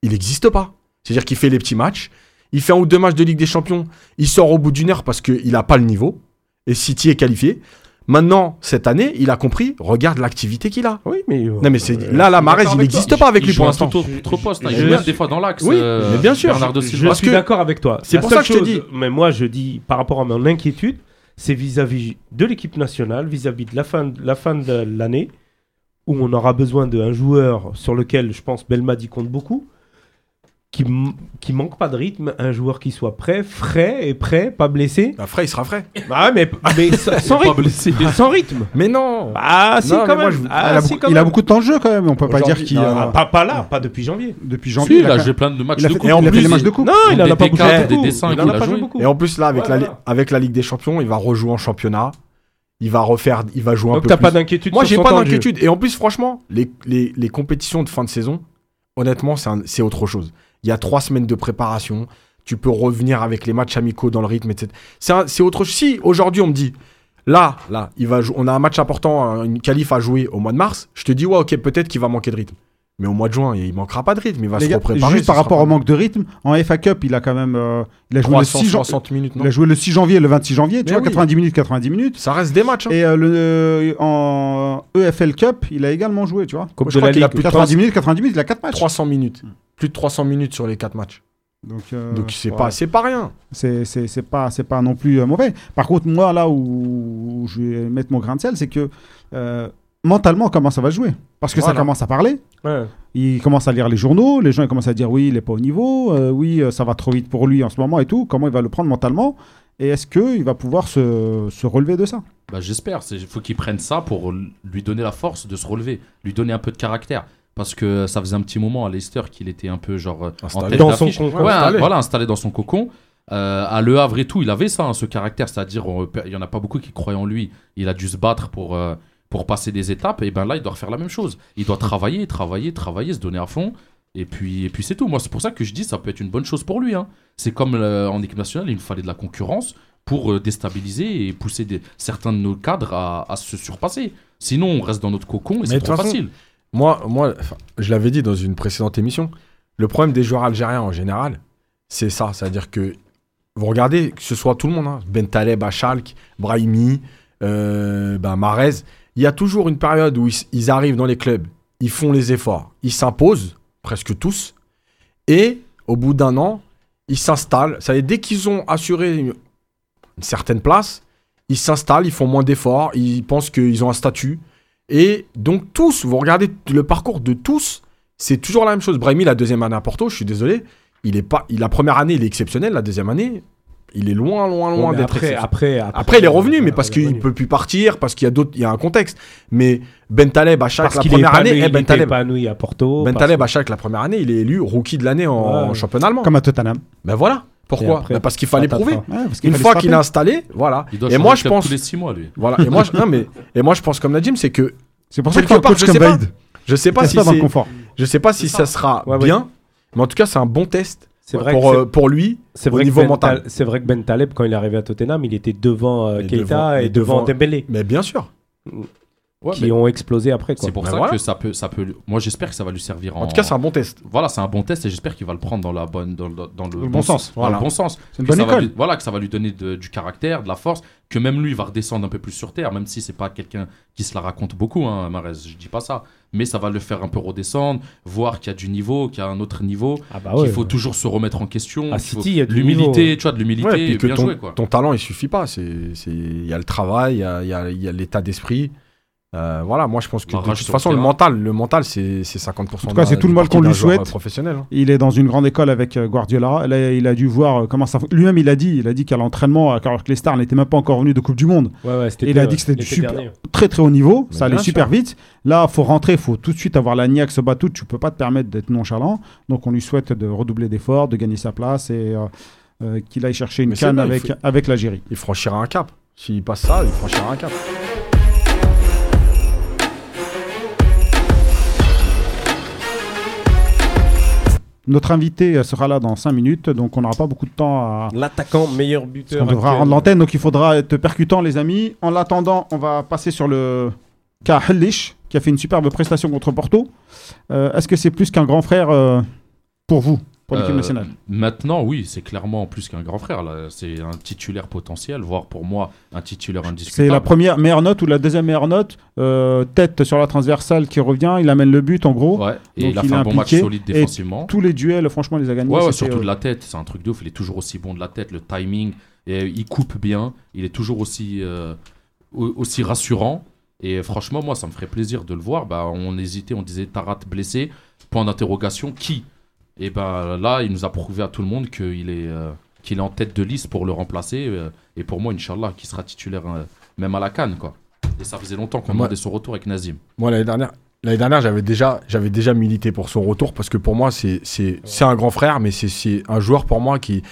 il n'existe pas. C'est-à-dire qu'il fait les petits matchs, il fait un ou deux matchs de Ligue des Champions, il sort au bout d'une heure parce qu'il n'a pas le niveau, et City est qualifié. Maintenant, cette année, il a compris, regarde l'activité qu'il a. Oui, mais. Non, mais c'est euh, là, là, d'accord il n'existe pas avec lui pour un l'instant. poste. hein. Il joue je- même des fois dans l'axe. Oui, euh, mais bien sûr. Bernardo Je suis d'accord avec toi. c'est pour ça que je te dis. Mais moi, je dis, par rapport à mon inquiétude, c'est vis-à-vis de l'équipe nationale, vis-à-vis de la fin, de la fin de l'année, où on aura besoin d'un joueur sur lequel, je pense, Belmadi compte beaucoup, qui, qui manque pas de rythme, un joueur qui soit prêt, frais et prêt, pas blessé. Bah, Fray, il sera frais. Bah, mais, mais sans rythme. blessé. Sans rythme. Mais non Ah, si, Non, quand moi, même. je Ah, il a, si, beaucoup, quand il a même. beaucoup de temps de jeu quand même. On peut pas dire qu'il non, a. Ah, pas, pas là, pas depuis janvier. Depuis Si, janvier, il a joué plein de matchs il a de fait, coupe. il a en fait plus, les matchs de coupe. Non, il en a Des pas beaucoup T4, joué des beaucoup. dessins Il en a pas beaucoup. Et en plus, là, avec, la, avec la Ligue des Champions, il va rejouer en championnat. Il va refaire, il va jouer un Donc peu t'as plus. pas d'inquiétude Moi, sur j'ai pas d'inquiétude. Et en plus, franchement, les, les, les compétitions de fin de saison, honnêtement, c'est autre chose. Il y a trois semaines de préparation. Tu peux revenir avec les matchs amicaux dans le rythme, etc. C'est autre chose. Si aujourd'hui on me dit, là, là, on a un match important, une qualif à jouer au mois de mars, je te dis, ouais, ok, peut-être qu'il va manquer de rythme. Mais au mois de juin, il manquera pas de rythme. Il va Les se gars, repréparer. juste par rapport pas au manque de rythme, en FA Cup, il a quand même. euh, il, a joué le 6 jan- 360 minutes, non il a joué le 6 janvier et le 26 janvier, tu vois, oui. 90 minutes, 90 minutes. Ça reste des matchs. hein. Et euh, le, euh, en EFL Cup, il a également joué, tu vois. Coupe de crois la qu'il a Ligue. plus de 90 minutes, 90 minutes, il a 4 matchs. 300 minutes. Plus de 300 minutes sur les 4 matchs. Donc, euh, Donc c'est ouais. pas, c'est pas rien. C'est c'est- c'est pas, c'est pas non plus euh, mauvais. Par contre, moi, là où, où je vais mettre mon grain de sel, c'est que euh, mentalement, comment ça va jouer Parce que ça commence à parler. Ouais. Il commence à lire les journaux, les gens ils commencent à dire oui, il n'est pas au niveau, euh, oui, euh, ça va trop vite pour lui en ce moment et tout. Comment il va le prendre mentalement Et est-ce qu'il va pouvoir se, se relever de ça? Bah, J'espère. Il faut qu'il prenne ça pour lui donner la force de se relever, lui donner un peu de caractère. Parce que ça faisait un petit moment à Leicester qu'il était un peu genre euh, en Installé. tête Dans son cocon. Ouais, installé. voilà, installé dans son cocon. Euh, à Le Havre et tout, il avait ça, hein, ce caractère. C'est-à-dire, il y en a pas beaucoup qui croyaient en lui. Il a dû se battre pour, euh, pour passer des étapes. Et ben là, il doit refaire la même chose. Il doit travailler, travailler, travailler, se donner à fond. Et puis, et puis c'est tout. Moi, c'est pour ça que je dis ça peut être une bonne chose pour lui. hein. C'est comme euh, en équipe nationale, il nous fallait de la concurrence pour euh, déstabiliser et pousser des, certains de nos cadres à, à se surpasser. Sinon, on reste dans notre cocon et c'est trop façon, facile. Moi, moi, je l'avais dit dans une précédente émission, le problème des joueurs algériens en général, c'est ça. C'est-à-dire que vous regardez, que ce soit tout le monde, hein, Ben Taleb à Schalke, Brahimi, euh, ben Marez, il y a toujours une période où ils, arrivent dans les clubs, ils font les efforts, ils s'imposent, presque tous, et au bout d'un an, ils s'installent. Ça veut dès qu'ils ont assuré une, certaine place, ils s'installent, ils font moins d'efforts, ils pensent qu'ils ont un statut. Et donc tous, vous regardez le parcours de tous, c'est toujours la même chose. Brahimi, la deuxième année à Porto, je suis désolé, il est pas, la première année, il est exceptionnel, la deuxième année, il est loin, loin, loin d'être après, après, après, Après, il est revenu, mais parce il qu'il revenu. peut plus partir, parce qu'il y a d'autres, il y a un contexte. Mais Ben Taleb à chaque Parce la première année, eh, il Ben Taleb, épanoui à Porto. Ben parce Taleb que- à chaque la première année, il est élu rookie de l'année en Ouais. championnat allemand. Comme à Tottenham. Ben voilà. Pourquoi après, Ben Parce qu'il fallait prouver. Ouais, parce qu'il Une fallait fois qu'il est installé, voilà. Il doit Et moi, je pense, tous les six mois, lui. voilà. Et moi, je, non, mais, et moi, je pense comme Nadim, c'est que C'est pour ça qu'il quelque faut un part, je sais pas. Je sais pas si pas dans le c'est, confort. je sais pas si ça sera bien, mais en tout cas, c'est un bon test C'est vrai, pour, euh, pour lui. c'est au vrai que niveau Ben mental. Tal- C'est vrai que Ben Taleb, quand il est arrivé à Tottenham, il était devant euh, Et Keita devant- et et devant devant- Dembélé, Mais bien sûr. Ouais, qui mais ont explosé après. Quoi. c'est pour Ben ça voilà. que ça peut, ça peut. Moi, j'espère que ça va lui servir en. En tout cas, c'est un bon test. Voilà, c'est un bon test et j'espère qu'il va le prendre dans, la bonne, dans, le- dans le, le bon sens, Dans le bon sens. C'est une Que bonne école. lui- voilà, que ça va lui donner de- du caractère, de la force, que même lui va redescendre un peu plus sur terre, même si c'est pas quelqu'un qui se la raconte beaucoup, hein, Marez, je dis pas ça. Mais ça va le faire un peu redescendre, voir qu'il y a du niveau, qu'il y a un autre niveau, Ah bah qu'il ouais. faut toujours se remettre en question. Faut- City, il y a du L'humilité, tu vois, de l'humilité, bien ton, joué, quoi. ton talent, il suffit pas. C'est, c'est, il y a le travail, il y a, il y a- il y a l'état d'esprit. Euh, voilà, moi je pense que La de toute façon, le mental, le mental, c'est, c'est 50%. En tout cas, c'est tout le mal qu'on lui souhaite. Professionnel. hein. Il est dans une grande école avec euh, Guardiola. Là, il a dû voir euh, comment ça. Lui-même, il a dit, il a dit qu'à l'entraînement, alors que les stars n'étaient même pas encore venus de Coupe du Monde, Ouais, ouais, c'était Il a dit que c'était du super- dernier. très très haut niveau. Mais ça allait super sûr. vite. Là, faut rentrer, faut tout de suite avoir la niaque, se battre. Tu peux pas te permettre d'être nonchalant. Donc, on lui souhaite de redoubler d'efforts, de gagner sa place et euh, euh, qu'il aille chercher une Mais canne bien, il avec, faut- avec l'Algérie. Il franchira un cap. S'il passe ça, il franchira un cap. Notre invité euh, sera là dans 5 minutes, donc on n'aura pas beaucoup de temps à. L'attaquant meilleur buteur. On devra actuel. rendre l'antenne, donc il faudra être percutant, les amis. En l'attendant, on va passer sur le cas Hellich, qui a fait une superbe prestation contre Porto. Euh, Est-ce que c'est plus qu'un grand frère euh, pour vous, pour l'équipe Euh, nationale Maintenant, oui, c'est clairement plus qu'un grand frère. C'est un titulaire potentiel, voire pour moi un titulaire indiscutable. C'est la première meilleure note ou la deuxième meilleure note euh, Tête sur la transversale qui revient, il amène le but en gros. Ouais, et Donc il a fait un bon match solide et défensivement. Tous les duels, franchement, il les a gagnés. Ouais, surtout euh, de la tête, c'est un truc de ouf. Il est toujours aussi bon de la tête, le timing, et il coupe bien, il est toujours aussi, euh, au- aussi rassurant. Et franchement, moi, ça me ferait plaisir de le voir. Bah, on hésitait, on disait Tarat blessé, point d'interrogation, qui Et ben là, il nous a prouvé à tout le monde qu'il est, euh, qu'il est en tête de liste pour le remplacer. euh, et pour moi, Inch'Allah, qu'il sera titulaire euh, même à la Cannes, quoi. Et ça faisait longtemps qu'on Moi- demandait son retour avec Nazim. Moi, l'année dernière, l'année dernière j'avais déjà, j'avais déjà milité pour son retour parce que pour moi, c'est, c'est, c'est un grand frère, mais c'est, c'est un joueur pour moi qui,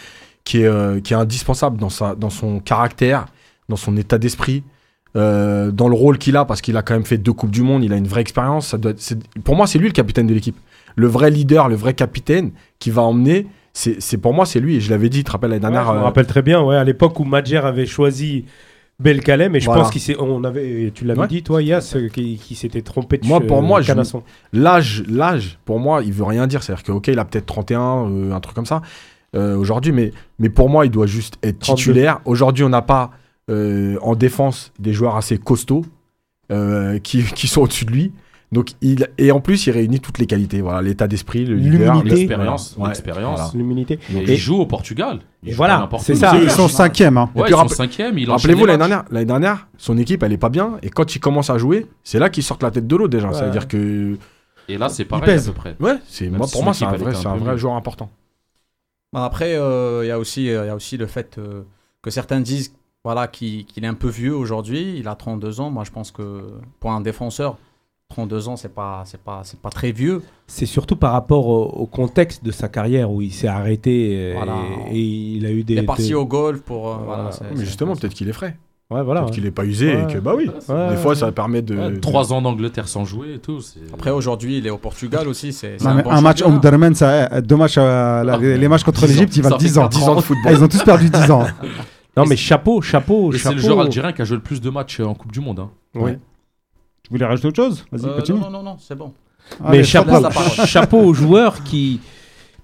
qui, est, euh, qui est indispensable dans, sa, dans son caractère, dans son état d'esprit, euh, dans le rôle qu'il a parce qu'il a quand même fait deux Coupes du Monde, il a une vraie expérience. Ça doit être- c'est- pour moi, c'est lui le capitaine de l'équipe. Le vrai leader, le vrai capitaine qui va emmener, c'est, pour moi, c'est lui. Et je l'avais dit, tu te rappelles Ouais, dernière. je me euh, rappelle très bien, ouais, à l'époque où Madjer avait choisi Belkalem, et je Voilà. pense qu'il s'est, on avait, tu l'avais Ouais. dit toi, Yass, euh, qui, qui s'était trompé de Moi, pour moi, euh. L'âge, l'âge, pour moi, il veut rien dire. C'est-à-dire que, ok, il a peut-être 31, euh, un truc comme ça, euh, aujourd'hui, mais, mais pour moi, il doit juste être 32. titulaire. Aujourd'hui, on n'a pas en défense des joueurs assez costauds qui, qui sont au-dessus de lui. Donc, il, et en plus, il réunit toutes les qualités. Voilà, l'état d'esprit, le leader, L'humilité. L'expérience, Ouais, l'expérience. voilà. L'humilité. Et Et- il joue au Portugal. Et voilà, c'est ça. Ils sont cinquième. Hein. Ouais, ils sont cinquième. Rappelez-vous, l'année dernière, l'année dernière, son équipe, elle est pas bien. Et quand il commence à jouer, c'est là qu'il sort la tête de l'eau déjà. Veut Ouais. dire que. Et là, c'est pareil à peu près. Ouais, c'est, moi, pour moi, c'est un vrai, c'est un vrai joueur important. Bah, Après, euh, il y a aussi, euh, il y a aussi le fait euh, que certains disent voilà, qu'il qu'il est un peu vieux aujourd'hui. Il a 32 ans. Moi, je pense que pour un défenseur, 32 ans, c'est pas, c'est pas, c'est pas très vieux. C'est surtout par rapport au, au contexte de sa carrière où il s'est arrêté Voilà. et, et il a eu des. il est parti des- au golf pour. euh, Voilà. voilà, c'est- Mais c'est- justement, peut-être qu'il est frais. Ouais, voilà. peut-être qu'il est pas usé Ouais. et que, bah oui. Ouais. Des fois, ça permet de. Ouais, Trois ans d'Angleterre sans jouer et tout. c'est- Après, aujourd'hui, il est au Portugal aussi. C'est c'est Non, un, un match. Omdurman, ça, euh, deux matchs, euh, la- Ah, les, matchs contre 10 ans. l'Égypte, ils Ça valent fait 10 ans. 10 ans de Ah, football. ils ont tous perdu 10 ans. Non, mais chapeau, chapeau, Et c'est chapeau. le joueur algérien qui a joué le plus de matchs en Coupe du Monde. hein. Oui. Tu voulais rajouter autre chose? Vas-y, Euh, continue. non, non, non, c'est bon. Mais Allez, chapeau, chapeau au joueur qui,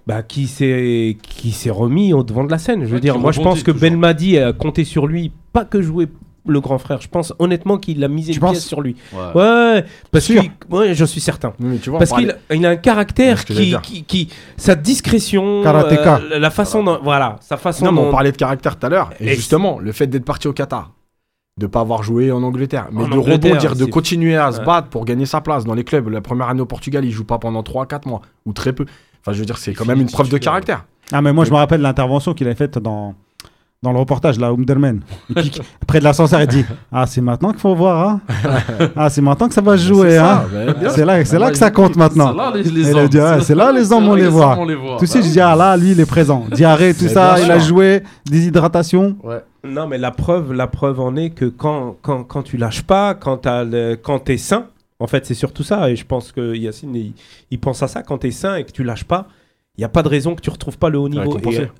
bah, qui s'est qui s'est remis au devant de la scène. Je veux Ouais, dire, moi je pense que toujours. Belmadi a compté sur lui, pas que jouer le grand frère. Je pense honnêtement qu'il a misé Tu une penses pièce sur lui. Ouais. Ouais, parce que ouais, je suis certain. Oui, mais tu vois, on Parce qu'il il a un caractère qui, qui, qui- sa discrétion, euh, la façon dont, voilà, sa façon Non, mais on parlait de caractère tout à l'heure. Et Et- justement, le fait d'être parti au Qatar, de pas avoir joué en Angleterre, mais En de Angleterre, rebondir, de continuer à se battre pour gagner sa place dans les clubs. La première année au Portugal, il joue pas pendant 3-4 mois, ou très peu. Enfin, je veux dire, c'est quand même une preuve de caractère. Ah, mais moi, je me rappelle l'intervention qu'il avait faite dans, dans le reportage, là. Il pique près de l'ascenseur, il dit Ah, c'est maintenant qu'il faut voir, hein Ah, c'est maintenant que ça va se jouer, C'est hein là, c'est là que ça compte maintenant. C'est là les, Et a hommes. dit, ouais, c'est là les hommes, on les voit. on les voit. Tout de suite, je dis Ah, là, lui, il est présent. Diarrhée, tout Mais ça, il a joué, déshydratation. Ouais. Non, mais la preuve, la preuve en est que quand, quand, quand tu lâches pas, quand, t'as le- quand tu es sain, en fait, c'est surtout ça. Et je pense que Yacine, il, il pense à ça. Quand tu es sain et que tu lâches pas, il n'y a pas de raison que tu retrouves pas le haut niveau.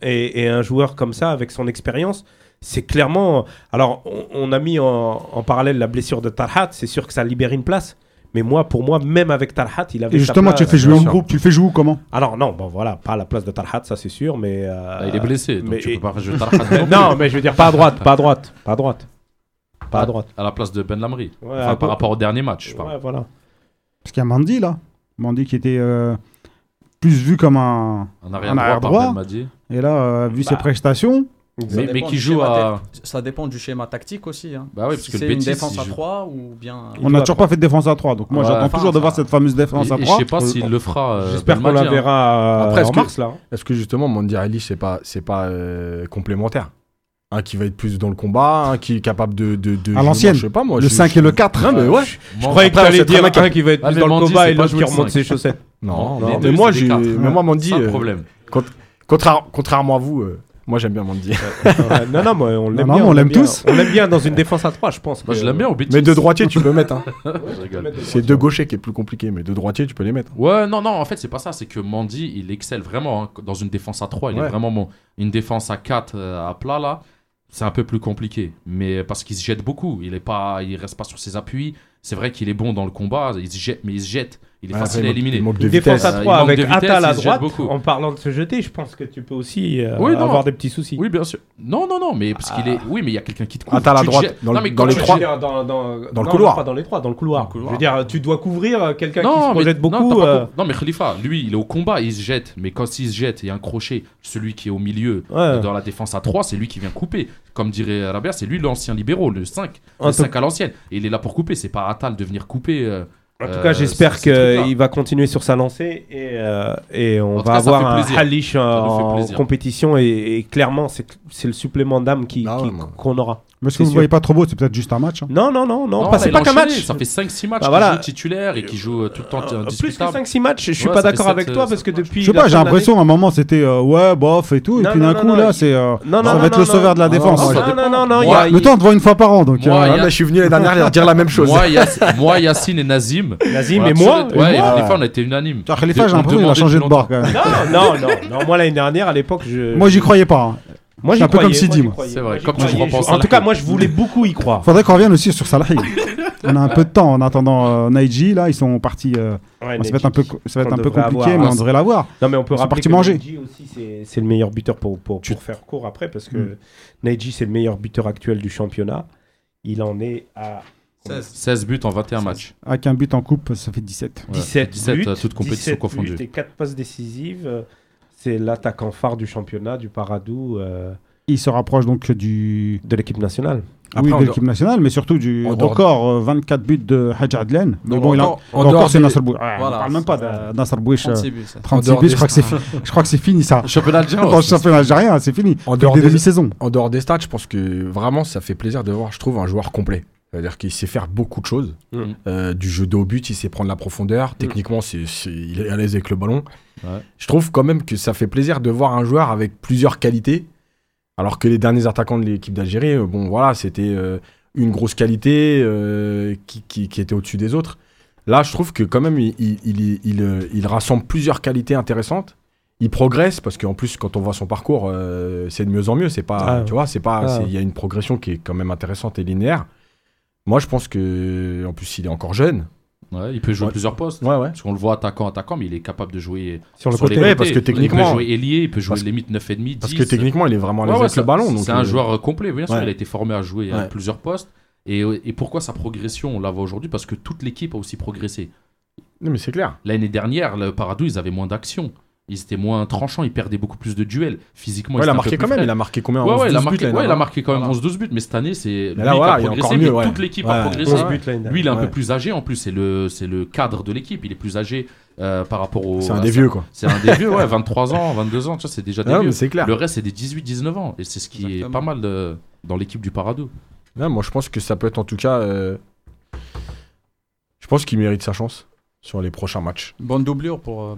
Et, et- et un joueur comme ça, avec son expérience, c'est clairement. Alors, on, on a mis en, en parallèle la blessure de Tarhat. C'est sûr que ça libère une place. Mais moi, pour moi, même avec Tarhat, il avait. Et justement, tu le fais jouer en groupe, tu le fais jouer où, comment Alors, non, bon, voilà, pas à la place de Tarhat, ça c'est sûr. Mais. euh, Bah, il est blessé, donc mais- tu peux pas rajouter Tarhat non mais je veux dire, pas à droite, pas à droite, pas à droite. Pas à droite. À la place de Ben Lamri. Ouais, Enfin, à par rapport au dernier match, je parle. Ouais, voilà. Parce qu'il y a Mandy, là. Mandy qui était euh, plus vu comme un. En arrière En droit, arrière. Ben Madi. Et là, euh, vu ses Bah. prestations, Mais, qui joue à. Ça dépend du schéma tactique aussi. hein. Bah oui, parce Si que le c'est une défense à joue- 3 ou bien. On n'a toujours pas fait de défense à 3. Donc moi, Ouais. j'attends toujours de voir cette fameuse défense Et, à et je 3. sais pas s'il le fera. euh, J'espère qu'on la hein. verra euh, Après, en que- mars là. Est-ce que justement, Mandy Eilish, c'est pas, c'est pas euh, complémentaire? Un qui va être plus dans le combat, un qui est capable de. de, de À l'ancienne. Je sais pas, moi. Le je- 5 et le 4. Non, mais ouais. Je croyais que t'allais dire un qui va être Ah, plus dans le Mandy, combat c'est et l'autre qui remonte ses chaussettes. Non, non, deux, mais moi, c'est j'ai, mais moi, Mandy, Sans euh, problème. contraire- contrairement à vous, euh, moi, j'aime bien Mandy. Non, non, mais on l'aime bien. on l'aime tous. On l'aime bien dans une défense à 3, je pense. Moi, que- je l'aime bien au Betis. mais de droitier, tu peux mettre. Hein. C'est de gaucher qui est plus compliqué, mais de droitier, tu peux les mettre. Ouais, non, non, en fait, c'est pas ça. C'est que Mandy, il excelle vraiment hein, dans une défense à 3. Il Ouais. est vraiment bon. Une défense à 4 euh, à plat, là, c'est un peu plus compliqué. Mais parce qu'il se jette beaucoup. Il est pas, il reste pas sur ses appuis. C'est vrai qu'il est bon dans le combat. Il se jette, mais il se jette. Il est facile à éliminer. il manque de Une défense à Euh, il 3 manque avec Attal à droite, beaucoup. en parlant de se jeter, je pense que tu peux aussi euh, Oui, avoir des petits soucis. Oui, bien sûr. Non, non, non, mais parce qu'il est. Oui, mais il y a quelqu'un qui te couvre. Attal à droite, dans le- Non, mais dans quand les trois. dans, dans, Dans le couloir. Pas dans les trois, dans le couloir. Dans le couloir. Je veux dire, tu dois couvrir euh, quelqu'un qui se Non, mais, projette beaucoup. euh, non, mais Khalifa, lui, il est au combat, il se jette. Mais quand il se jette, il y a un crochet. Celui qui est au milieu, Ouais. euh, dans la défense à 3, c'est lui qui vient couper. Comme dirait Rabia, c'est lui l'ancien libéraux, le 5. En Le tout- 5 à l'ancienne. Et il est là pour couper, c'est pas Attal de venir couper. Euh, En tout Euh, cas, j'espère ces trucs-là. qu'il va continuer sur sa lancée et, euh, et on En va cas, avoir un. Halish en compétition et, et clairement, c'est c'est le supplément d'âme qui- Ah qui- ouais, qu'on aura. Mais ce C'est que vous sûr. voyez pas trop beau, c'est peut-être juste un match. hein. Non, non, non, non, non, pas- là, c'est il pas a qu'un enchaîné, match. Ça fait 5-6 matchs Bah, qu'il voilà. joue titulaire et qui joue euh, tout le temps Euh, plus que disputable. 5-6 matchs, je suis Ouais, pas ça fait d'accord avec sept, toi euh, parce que sept depuis. Je sais la pas, j'ai fin de l'impression à un moment c'était euh, ouais, bof et tout. Et Non, puis non, d'un non, coup, non, là, il- c'est. euh, Non, ça non, va être non, le sauveur de la défense. Non, ça non, non, non, il y a- Le temps, on te voit une fois par an. Donc, Moi, euh, Ah, je suis venu l'année dernière dire la même chose. Moi, Yass- moi, Yacine et Nazim. Nazim Voilà, et moi. Ouais, et moi. Khalifa, on a été unanimes. Tiens, Khalifa, j'ai On l'impression qu'il a changé de bord quand même. Non, non, non, non, moi l'année dernière, à l'époque, je. Moi, j'y croyais pas. hein. Moi, j'y un peu comme Sidi, moi. C'est vrai, comme tu repenses En tout cas, moi, je voulais beaucoup y croire. Faudrait qu'on revienne aussi sur Salahi. On a un peu de temps en attendant euh, Naiji. Là, ils sont partis. euh, Ouais, ça va être un peu, ça va être un peu compliqué, avoir. mais on devrait l'avoir. Non, mais on peut Ils sont rappeler partis que manger. Neji aussi, c'est- le meilleur buteur pour, pour, pour faire court après, parce que Mm. Neji, c'est le meilleur buteur actuel du championnat. Il en est à 16. 16 buts en 21 matchs. Avec un but en coupe, ça fait 17. Ouais. 17, 17, buts, toutes compétitions 17 confondues. buts et 4 passes décisives. Euh, C'est l'attaquant phare du championnat, du Paradou, euh, Il se rapproche donc du de l'équipe nationale. Après, oui, de dehors- l'équipe nationale, mais surtout du record euh, 24 buts de Hadj Adlen. Mais Donc, bon, il a, encore- en encore dehors c'est des- Nasser Bouich. Voilà, on parle même pas de Nasser Bouich. euh, 36 buts. ça. 36 dehors buts, des je crois que c'est fi- je crois que c'est fini ça. Championnat algérien. Dans championnat algérien, c'est fini. En dehors des des- demi-saisons. En dehors des stats, je pense que vraiment ça fait plaisir de voir, je trouve, un joueur complet. C'est-à-dire qu'il sait faire beaucoup de choses. Mm. Euh, du jeu de haut but, il sait prendre la profondeur. Techniquement, c'est, il est à l'aise avec le ballon. Ouais. Je trouve quand même que ça fait plaisir de voir un joueur avec plusieurs qualités. Alors que les derniers attaquants de l'équipe d'Algérie, euh, bon voilà, c'était euh, une grosse qualité euh, qui, qui- qui était au-dessus des autres. Là, je trouve que quand même, il, il, il- il, il rassemble plusieurs qualités intéressantes. Il progresse parce qu'en plus, quand on voit son parcours, euh, c'est de mieux en mieux. C'est pas, Ah. tu vois, c'est pas, Ah. il y a une progression qui est quand même intéressante et linéaire. Moi, je pense que, en plus, il est encore jeune. Ouais, il peut jouer Ouais. plusieurs postes. Ouais, ouais. Parce qu'on le voit attaquant, attaquant, mais il est capable de jouer Sur le sur côté. les Ouais, côtés. parce que Il techniquement- peut jouer ailier, il peut jouer limite 9,5, 10. Parce que techniquement, il est vraiment à Ouais, l'aise ouais, avec le ballon. C'est un euh, joueur euh, complet, bien sûr. ouais. Il a été formé à jouer à plusieurs postes. Et, et pourquoi sa progression, on la voit aujourd'hui? Parce que toute l'équipe a aussi progressé. Non, mais c'est clair. L'année dernière, le Paradou, ils avaient moins d'action. Ils étaient moins tranchants, ils perdaient beaucoup plus de duels. Physiquement, Ouais, il a marqué peu quand plus même. frais. Il a marqué combien Ouais, 11, ouais, il a 12 buts marqué, l'année ouais, il a dernière. marqué quand même Voilà. 11-12 buts, mais cette année, c'est lui là, qui voilà, a il y a progressé, mieux, mais ouais. toute l'équipe Ouais. a progressé. 11 buts l'année Lui, il est un peu plus âgé en plus, c'est le, c'est le cadre de l'équipe. Il est plus âgé euh, par rapport au. C'est un des vieux, quoi. C'est un des vieux, ouais, 23 ans, 22 ans, tu vois, c'est déjà des Non, vieux. mais c'est clair. Le reste, c'est des 18-19 ans. Et c'est ce qui est pas mal de- dans l'équipe du Paradou. Non, moi, je pense que ça peut être en tout cas. euh, Je pense qu'il mérite sa chance sur les prochains matchs. Bonne doublure pour euh.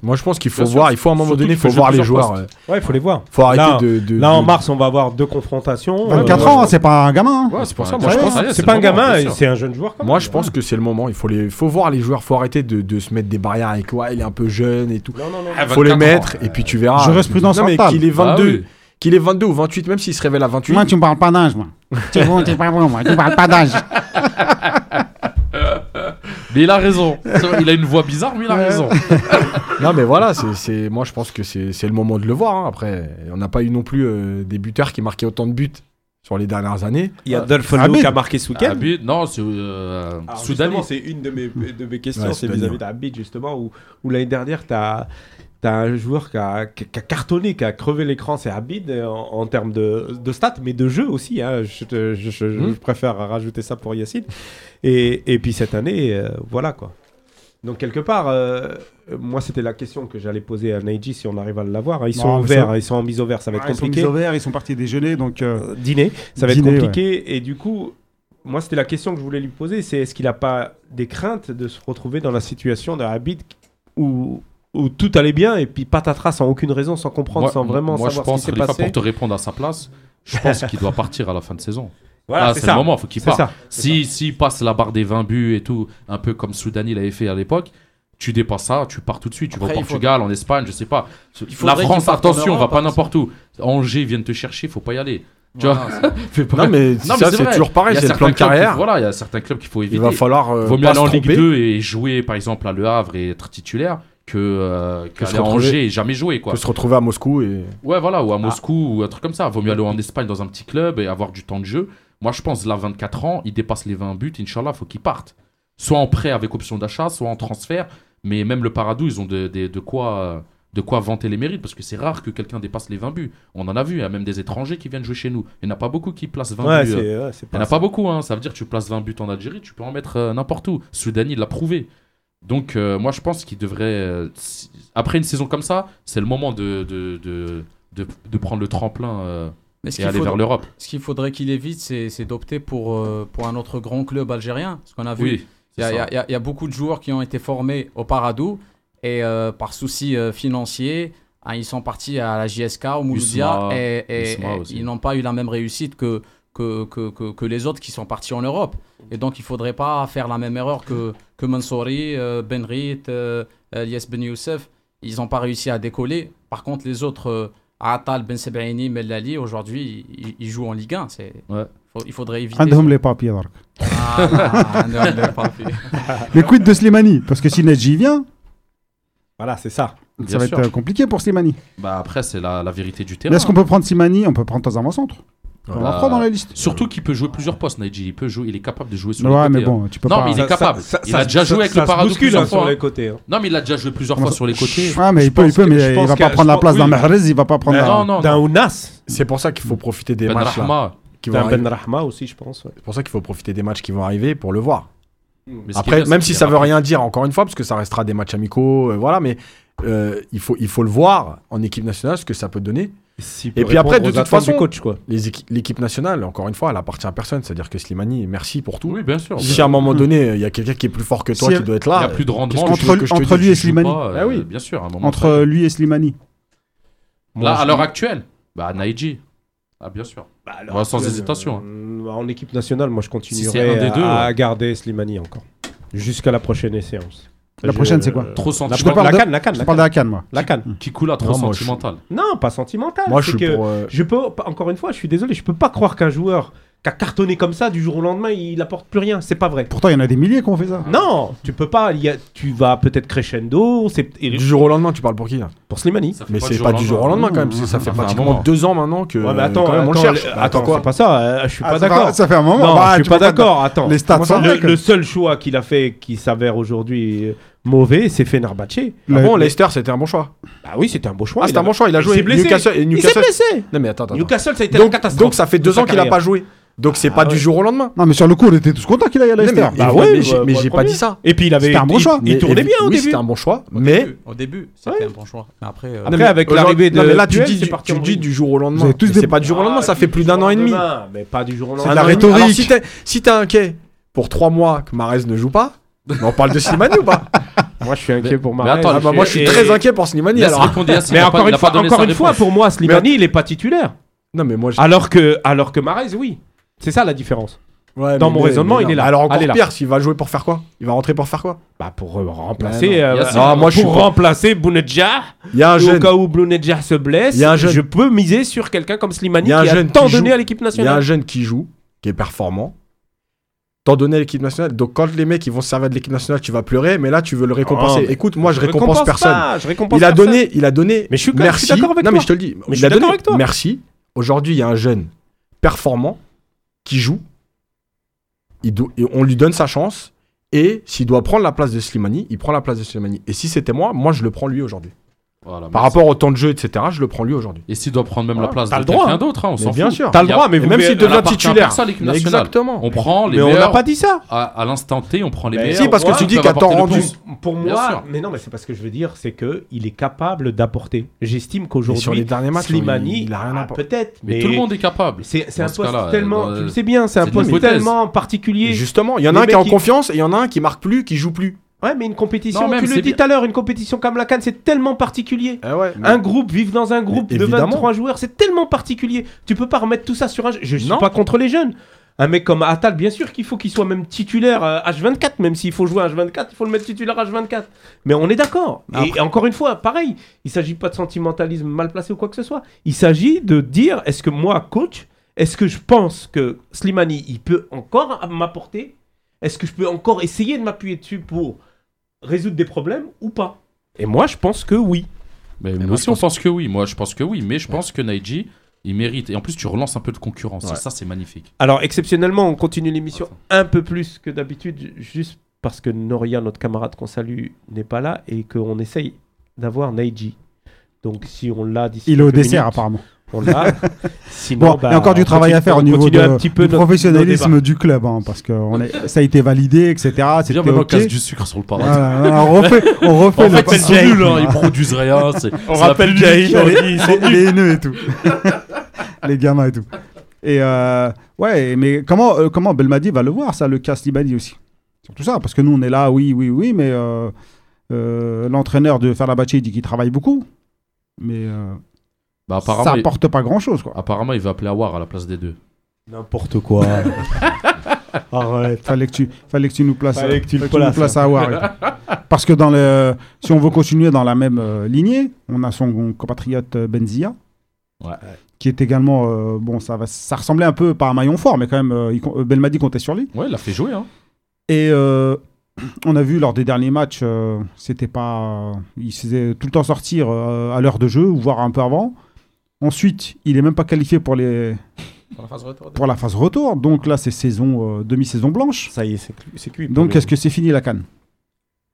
Moi, je pense qu'il faut Bien sûr, voir. Il faut à un moment surtout donné, il faut voir les joueurs. postes. euh, Ouais, il faut les voir. faut arrêter Là, de, de- Là, en mars, on va avoir deux confrontations. 24 Euh, ans, c'est pas un gamin. hein. Ouais, c'est pour ça. Moi, je pense. C'est pas un moment, gamin, c'est un jeune joueur. quand Moi, je pense que c'est le moment. Il faut les, faut voir les joueurs. Faut arrêter de, de se mettre des barrières avec ouais, il est un peu jeune et tout. Non, non, non. Ah, Faut les 24 ans. mettre et puis tu verras. Jurisprudence Non, mais mentale. qu'il est Bah 22, oui. qu'il est 22 ou 28, même s'il se révèle à 28. Moi, tu me parles pas d'âge, moi. C'est bon, t'es pas bon, moi. Tu me parles pas d'âge. Mais il a raison. Il a une voix bizarre, mais il a Ouais. raison. Non, mais voilà, c'est, moi je pense que c'est, le moment de le voir. hein. Après, on n'a pas eu non plus euh, des buteurs qui marquaient autant de buts sur les dernières années. Il y a Dolph Habib. Lou qui a marqué ce week-end. Abid, non, c'est euh, justement, c'est une de mes, de mes questions, Ouais, c'est vis-à-vis d'Abid, justement, où, où l'année dernière, tu as, un joueur qui a, qui- qui a cartonné, qui a crevé l'écran, c'est Abid, euh, en, en termes de, de stats, mais de jeu aussi. hein. Je, te- je- je- je préfère rajouter ça pour Yacine. Et, et puis cette année, euh, voilà quoi. Donc quelque part, euh, moi c'était la question que j'allais poser à Neji si on arrive à l'avoir. Ils Non, sont ça- hein, ils sont en mise au vert, ça va être Ouais, ils sont compliqué. mis au vert, ils sont partis déjeuner, donc. euh, dîner, ça va Dîner, être compliqué. Et du coup, moi, c'était la question que je voulais lui poser, c'est est-ce qu'il n'a pas des craintes de se retrouver dans la situation d'un Habit où, où tout allait bien et puis patatras sans aucune raison, sans comprendre, Moi, sans vraiment moi, je savoir pense, ce qui s'est Khalifa, passé pour te répondre à sa place, je pense qu'il doit partir à la fin de saison. Voilà, Ah, c'est le moment, faut qu'il parte. Si, s'il passe la barre des 20 buts et tout, un peu comme Soudani l'avait fait à l'époque, tu dépasses ça, tu pars tout de suite. Tu vas au faut- Portugal, en Espagne, je sais pas. Il la France, attention, on va Europe, pas hein, n'importe où. Angers viennent te chercher, faut pas y aller. Tu Voilà, vois pas- Non, mais Non, ça, mais c'est toujours pareil, Il y a c'est le plan de carrière. faut- Voilà, il y a certains clubs qu'il faut éviter. Il va falloir. euh, Vaut mieux aller en Ligue tromper. 2 et jouer, par exemple, à Le Havre et être titulaire que, euh, Que à Angers et jamais jouer, quoi. Que se retrouver à Moscou et. Ouais, voilà, Ah. ou à Moscou ou un truc comme ça. Vaut mieux aller en Espagne dans un petit club et avoir du temps de jeu. Moi, je pense, là, 24 ans, il dépasse les 20 buts, Inch'Allah, faut qu'il parte. Soit en prêt avec option d'achat, soit en transfert. Mais même le Paradou, ils ont de, de- de quoi, de quoi vanter les mérites parce que c'est rare que quelqu'un dépasse les 20 buts. On en a vu, il y a même des étrangers qui viennent jouer chez nous. Il n'y en a pas beaucoup qui placent 20 Ouais, buts. euh, ouais, il n'y en a pas beaucoup, hein. ça veut dire que tu places 20 buts en Algérie, tu peux en mettre euh, n'importe où. Soudani l'a prouvé. Donc euh, moi je pense qu'il devrait... Après une saison comme ça, c'est le moment de, de, de, prendre le tremplin Mais ce et qu'il aller faudrait- vers l'Europe. ce qu'il faudrait qu'il évite, c'est d'opter pour, euh, pour un autre grand club algérien. Parce qu'on a vu, Oui, il y, a- il y a- il a- beaucoup de joueurs qui ont été formés au Paradou et euh, par souci euh, financier, hein, ils sont partis à la JSK, au Mouloudia, et, ils n'ont pas eu la même réussite que, que, que, que, que les autres qui sont partis en Europe. Et donc, il ne faudrait pas faire la même erreur que, que Mansouri, Benrit, Elias Ben Youssef. Ils n'ont pas réussi à décoller. Par contre, les autres, Atal Ben Sebaini, Mellali, aujourd'hui, il, il joue en Ligue 1. C'est... Il faudrait éviter. Andhom les papiers, Dark. Ah, les papiers. Mais quid de Slimani? Parce que si Nedji vient. Voilà, c'est ça. Ça va être euh, compliqué pour Slimani. Bah après, c'est la, vérité du terrain. Mais est-ce qu'on peut prendre Slimani? On peut prendre Tazam centre on Bah, en prend dans la liste. Surtout qu'il peut jouer plusieurs postes, Naiji. Il peut jouer, il est capable de jouer sur les Ouais, côtés. mais hein. bon, tu peux Non, pas. mais il est capable. ça- Il ça- a déjà ça- joué avec ça le Paradou bouscule, plusieurs hein, fois, sur hein. les côtés. hein. Non, mais il a déjà joué plusieurs fois sur les côtés. Ouais, mais Je il peut, il peut, mais il va pas prendre la place d'un. Mahrez, il va pas prendre D'un. Ounas, C'est pour ça qu'il faut profiter des Ben matchs qui vont d'un arriver. Ben Rahma aussi, je pense. C'est pour ça qu'il faut profiter des matchs qui vont arriver pour le voir. Après, même si ça veut rien dire, encore une fois, parce que ça restera des matchs amicaux, euh, voilà, mais euh, il, faut, il faut le voir en équipe nationale, ce que ça peut donner. Et puis après, de toute façon- coach, quoi. Les équi- L'équipe nationale, encore une fois, elle appartient à personne. C'est-à-dire que Slimani, merci pour tout. Oui, bien sûr. Si à un moment donné, il y a quelqu'un qui est plus fort que toi Si qui doit être Il n'y là, a plus de rendement. Entre- que je te entre lui et Slimani. pas, Ah oui. euh, Bien sûr, à un moment. Entre lui et Slimani. Là, à l'heure actuelle, bah, Naiji. Ah, bien sûr. Bah, alors, Ouais, sans actuelle, hésitation. euh, en équipe nationale, moi, je continuerai deux, à, ouais. garder Slimani encore. Jusqu'à la prochaine séance. La prochaine, c'est quoi Trop la, sentimental. parle la de- canne, la canne, Je la parle de canne. la canne, moi. La canne. Qui coule à trop Non, moi, je- sentimental. Non, pas sentimental. moi je suis que pour. euh, je peux, encore une fois, je suis désolé, je peux pas croire qu'un joueur qui a cartonné comme ça du jour au lendemain, il apporte plus rien. C'est pas vrai. Pourtant, il y en a des milliers qui ont fait ça. Non, tu peux pas. il y a- tu vas peut-être crescendo. C'est et- Du jour au lendemain, tu parles pour qui là? Pour Slimani. Ça fait Mais c'est pas du jour au lendemain quand même, Mmh, parce que ça fait ça fait un pratiquement moment. deux ans maintenant que. Ouais, mais attends, quand même, on le attends, cherche. le- Bah, attends, quoi c'est pas ça. euh, je suis Ah, pas ça, fait, d'accord. ça fait un moment. Non, Bah, je tu suis pas peux d'accord. Attends. Les stats sont Le, le seul choix qu'il a fait qui s'avère aujourd'hui euh, mauvais, c'est Fenerbahce. Ah bon, Leicester, c'était un bon choix. Bah oui, c'était un beau choix. Ah, il c'était un bon choix. Il a il joué s'est blessé. Newcastle. et Il s'est Newcastle- blessé. Non, mais attends, attends. Newcastle, ça a été la Donc, catastrophe. donc ça fait deux ans qu'il a pas joué. Donc c'est Ah pas du jour au lendemain. Non, mais sur le coup, on était tous contents qu'il aille à Non, Leicester. mais, Bah ouais, mais j'ai- le pas dit ça. Et puis il avait. C'était un bon il- choix. Il tournait bien au oui, début. c'était un bon choix. Au Mais début, au début, c'était Ouais. un bon choix. Mais après, euh, Après, Non, avec l'arrivée de non, mais là, tu dis, c'est du- tu dis jour au lendemain. Des- C'est pas du jour au lendemain, ça fait plus d'un an et demi. Mais pas du jour au C'est lendemain. de la rhétorique. Si t'es si t'es inquiet pour trois mois que Marez ne joue pas, on parle de Slimani ou pas Moi, je suis inquiet Mais- pour attends, Ah bah, Moi, je suis Et- très inquiet pour Slimani. Alors. Mais pas- encore il une fois, pas encore une fois, pour moi, Slimani, il est pas titulaire. Non, mais moi, Alors que, alors que Mahrez, oui. C'est ça la différence. Ouais, dans mais- mon mais- raisonnement, mais il est là. Alors encore là. pire, s'il va jouer pour faire quoi? Il va rentrer pour faire quoi? Bah pour euh, remplacer, Ouais, euh, Ah, moi, je suis pas- remplacer Bounedjah. Il y a un Au jeune. cas où Bounedjah se blesse, Il y a un jeune. je peux miser sur quelqu'un comme Slimani Il y a un qui a jeune tant qui donné joue. à l'équipe Il y a un nationale. jeune qui joue, qui est performant. T'en donner à l'équipe nationale. Donc quand les mecs ils vont se servir de l'équipe nationale, tu vas pleurer, mais là tu veux le récompenser. Oh, mais Écoute, moi je récompense personne. pas, je récompense Il a personne. donné, il a donné. Mais je suis- je suis merci. d'accord avec non toi. mais je te le dis. Mais je il a suis d'accord donné avec toi. merci. Aujourd'hui, il y a un jeune performant qui joue. Il do- et on lui donne sa chance. Et s'il doit prendre la place de Slimani, il prend la place de Slimani. Et si c'était moi, moi je le prends lui aujourd'hui. Voilà, Par rapport au temps de jeu, etc., je le prends lui aujourd'hui. Et s'il doit prendre même la place t'as de le droit. quelqu'un d'autre, hein, on Mais s'en bien fout. sûr. T'as le droit, mais vous même s'il devient titulaire. nationale. Exactement. On prend les Mais on n'a pas dit ça. À, à l'instant T, on prend les Mais meilleurs. Si, parce que tu dis qu'à temps rendu. plus. Pour Bien moi, mais non, mais c'est pas ce que je veux dire, c'est que il est capable d'apporter. J'estime Et sur qu'aujourd'hui, les derniers matchs, Slimani, il a rien apporté. peut-être, Mais tout le monde est capable. C'est un poste tellement, dans- tu le sais bien, c'est un poste tellement particulier. Justement, il y en a un qui est en confiance et il y en a un qui marque plus, qui joue plus. Ouais, mais une compétition, Non, même, tu le dis tout à l'heure, une compétition comme la Cannes, c'est tellement particulier. Ah ouais. Un groupe, vivre dans un groupe Mais de évidemment. 23 joueurs, c'est tellement particulier. Tu peux pas remettre tout ça sur un. Je suis Non. pas contre les jeunes. Un mec comme Atal, bien sûr qu'il faut qu'il soit même titulaire euh, H24, même s'il faut jouer H24, il faut le mettre titulaire H24. Mais on est d'accord. Et encore une fois, pareil, il s'agit pas de sentimentalisme mal placé ou quoi que ce soit. Il s'agit de dire est-ce que moi, coach, est-ce que je pense que Slimani, il peut encore m'apporter? Est-ce que je peux encore essayer de m'appuyer dessus pour résoudre des problèmes ou pas Et moi, je pense que oui. Mais moi, nous je aussi, on pense- pense que oui. Moi, je pense que oui. Mais je pense que Naiji, il mérite. Et en plus, tu relances un peu de concurrence. Ouais. Et ça, c'est magnifique. Alors, exceptionnellement, on continue l'émission un peu plus que d'habitude, ju- juste parce que Noria, notre camarade qu'on salue, n'est pas là et qu'on essaye d'avoir Neiji. Donc, si on l'a d'ici. Il est au dessert, minutes, apparemment. On l'a. Sinon, Bon, bah, il y a encore du on travail à faire au niveau de- un petit peu du professionnalisme du club, hein, parce que on est- ça a été validé, etc. Maintenant, ok. casse du sucre sur le paradis. Voilà, on refait, on refait En le fait, nuls, hein, ils produisent rien. c'est- On c'est rappelle on les, dit, ils sont les- les haineux et tout. les gamins et tout. Et euh, ouais, mais comment, euh, comment Belmadi va le voir, ça, le cas Slimani aussi? Surtout ça, parce que nous, on est là, oui, oui, oui, mais euh, euh, l'entraîneur de Fenerbahçe dit qu'il travaille beaucoup. Mais euh, Bah, ça apparemment, il... apporte pas grand-chose, quoi. apparemment, il va appeler Awar à la place des deux. N'importe quoi. Arrête. Fallait que tu, fallait que tu nous places, Fallait que tu le nous places, à Awar. Parce que dans le, si on veut continuer dans la même euh, lignée, on a son compatriote euh, Benzia, Ouais. qui est également, euh, bon, ça, va, ça ressemblait un peu pas à un maillon fort, mais quand même, euh, il euh, Belmadi comptait sur lui. Ouais, il a fait jouer. Hein. Et euh, on a vu lors des derniers matchs, euh, c'était pas, il se faisait tout le temps sortir euh, à l'heure de jeu, ou voire un peu avant. Ensuite, il est même pas qualifié pour les Pour la phase retour. pour la phase retour. Donc là, c'est saison, euh, demi-saison blanche. Ça y est, c'est clu- c'est cuit. Donc est-ce que c'est fini la canne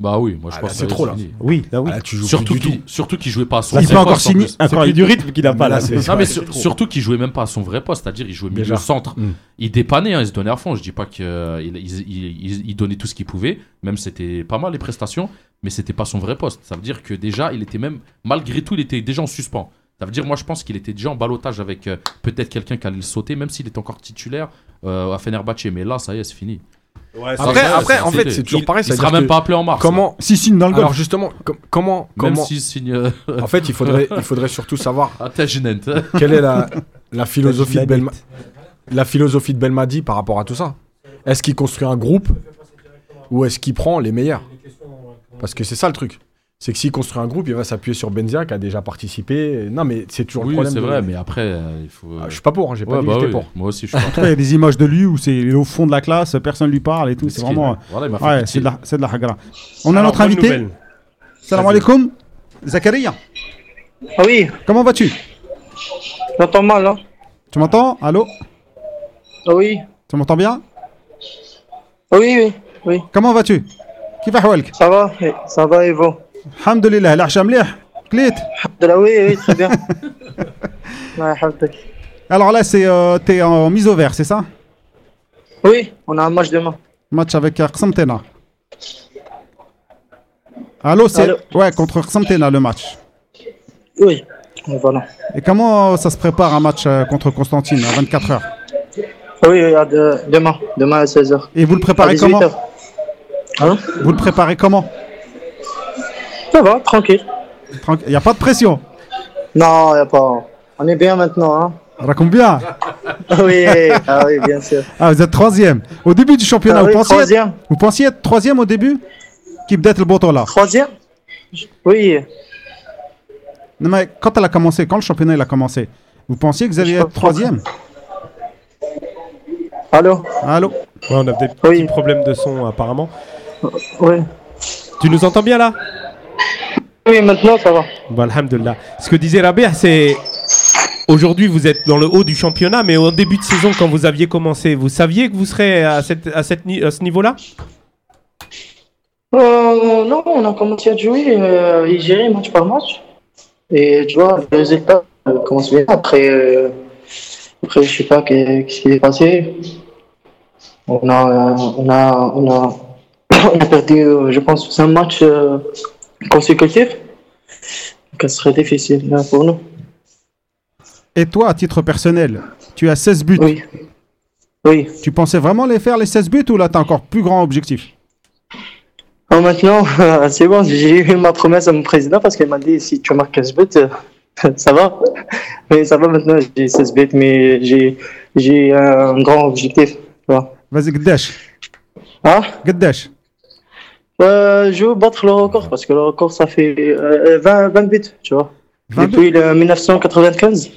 Bah oui, moi je Ah, pense là, que c'est trop, là. fini. Oui, là oui. Ah, tu joues Surtout plus du qu'il tout. surtout qu'il jouait pas à son Il vrai peut encore poste, plus. C'est encore- plus du rythme qu'il a pas là. Non mais sur- surtout qu'il jouait même pas à son vrai poste, c'est-à-dire il jouait milieu Déjà. centre. Mm. Il dépannait, hein, il se donnait à fond. Je dis pas qu'il il, il- il- il donnait tout ce qu'il pouvait, même c'était pas mal les prestations, mais c'était pas son vrai poste. Ça veut dire que déjà il était même malgré tout il était déjà en suspens. Ça veut dire moi je pense qu'il était déjà en balotage avec euh, peut-être quelqu'un qui allait le sauter, même s'il était encore titulaire euh, à Fenerbahçe. Mais là ça y est c'est fini. Ouais, Après, Ça, après, en fait, c'est toujours il- pareil. Il sera c'est-à-dire même pas appelé en mars. Comment Si signe dans le Alors justement, com- comment, Même comment s'il signe euh, En fait, il faudrait, il faudrait surtout savoir quelle est la, la philosophie de. Belma- la philosophie de Belmadi par rapport à tout ça. Est-ce qu'il construit un groupe ou est-ce qu'il prend les meilleurs? Parce que c'est ça le truc c'est que s'il construit un groupe, il va s'appuyer sur Benzia qui a déjà participé. Non, mais c'est toujours oui, le problème. c'est de... vrai, mais après, euh, il faut. Ah, je suis pas pour, hein, j'ai pas dit bah pour. Moi aussi, je suis pas. il y a des images de lui où c'est au fond de la classe, personne lui parle et tout. C'est vraiment. Voilà, ouais, c'est de la, c'est de la hagra. On a notre invité. Salam alaikum, Zakaria. Ah oui. Comment vas-tu? J'entends mal, hein? Tu m'entends? Allô? Ah Oui. Tu m'entends bien? Oui, oui, oui. Comment vas-tu? Qui va, Ça va, ça va, Evo. الحمد لله العشاء مليح كليت De là, oui, oui, très bien. Ouais, alhamdoulilah. Alors là, c'est euh, t'es en mise au vert, c'est ça oui, on a un match demain. Match avec euh, Qsamtena. Allô, c'est Allô. ouais contre Qsamtena le match. Oui, Et voilà. Et comment euh, ça se prépare un match euh, contre Constantine à 24 heures Oui, oui, à de- demain, demain à 16h. Et vous le À préparez comment 18h. Hein Vous le préparez comment Ça va, tranquille. Il n'y a pas de pression. Non, y a pas. On est bien maintenant, hein Raconte bien. Ah Oui, ah oui, bien sûr. Ah, vous êtes troisième. Au début du championnat, Ah vous, oui, pensiez être, troisième. vous pensiez être troisième au début? Qui peut-être le botto là Troisième? Oui, Non, mais quand elle a commencé, quand le championnat il a commencé, vous pensiez que vous alliez être troisième? Allô? Allô? Ouais, on a des petits problèmes de son apparemment. Oui. Tu nous entends bien là? Oui, maintenant ça va. Alhamdoulilah. Ce que disait Rabia, c'est. Aujourd'hui, vous êtes dans le haut du championnat, mais au début de saison, quand vous aviez commencé, vous saviez que vous serez à, cette, à, cette à ce niveau-là? Euh, non, on a commencé à jouer euh, et gérer match par match. Et tu vois, le résultat euh, commence bien. Après, euh, après je sais pas que- qu'est-ce qui est passé. On a, on a, on a, on a perdu, je pense, cinq matchs consécutifs. Donc, ça serait difficile pour nous? Et toi, à titre personnel, tu as 16 buts. Oui. Oui. Tu pensais vraiment les faire, les 16 buts, ou là, tu as encore plus grand objectif? Maintenant, c'est bon, j'ai eu ma promesse à mon président parce qu'il m'a dit si tu marques 15 buts, euh, ça va. Mais ça va maintenant, j'ai 16 buts, mais j'ai j'ai un grand objectif. Vas-y, Gdash. Hein? Gdash. Euh, je veux battre le record parce que le record ça fait euh, 20, 20 buts, tu vois. 20 Depuis le 1995, il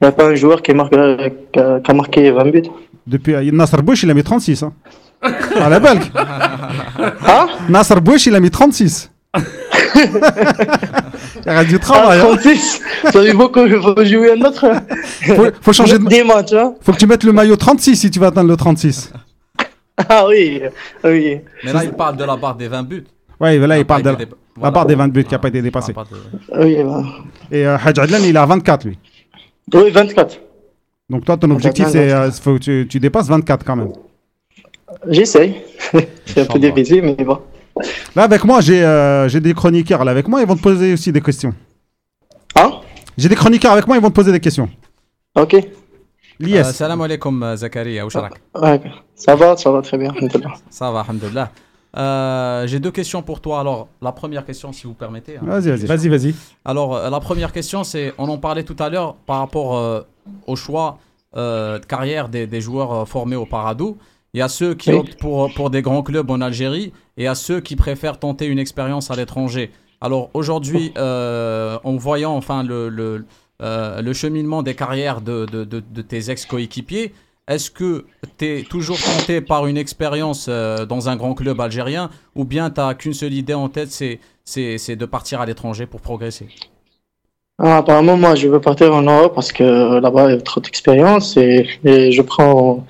n'y a pas un joueur qui, marque, euh, qui a qui a marqué 20 buts. Depuis euh, Nasser Bouch, il a mis 36. Hein. À la balle. Hein? Nasser Bouch, il a mis 36. il y a du travail. Ah, hein. 36 Ça veut beaucoup, il faut jouer un autre. Faut, faut changer de. Matchs, hein Faut que tu mettes le maillot 36 si tu vas atteindre le 36. Ah oui, oui. Mais là, il parle de la barre des 20 buts. Ouais, là, a il parle de la, barre des 20 buts qui n'a pas été dépassée. Ah, Oui, bah. Et euh, Adlan, il est à 24, lui. oui 24. Donc toi, ton objectif, c'est euh, faut que tu, tu dépasses 24 quand même. J'essaye. c'est un peu difficile, mais bon. Là, avec moi, j'ai euh, j'ai des chroniqueurs là avec moi, ils vont te poser aussi des questions. Hein J'ai des chroniqueurs avec moi, ils vont te poser des questions. Ok. Euh, Lies. Salam alaikum, euh, Zakaria. Ou sharak. Ouais, ça va, ça va très bien. alhamdoulilah. Ça va, alhamdoulilah. Euh, J'ai deux questions pour toi. Alors, la première question, si vous permettez. hein. Vas-y, vas-y. Vas-y, vas-y. Alors, euh, la première question, c'est, on en parlait tout à l'heure par rapport euh, au choix euh, de carrière des, des joueurs euh, formés au Paradou. Il y a ceux qui Oui. optent pour, pour des grands clubs en Algérie et il y a ceux qui préfèrent tenter une expérience à l'étranger. Alors aujourd'hui, euh, en voyant enfin le, le, euh, le cheminement des carrières de, de, tes ex-coéquipiers, est-ce que tu es toujours tenté par une expérience euh, dans un grand club algérien ou bien tu n'as qu'une seule idée en tête, c'est de partir à l'étranger pour progresser? Ah, apparemment, moi, je veux partir en Europe parce que là-bas, il y a trop d'expérience et, je prends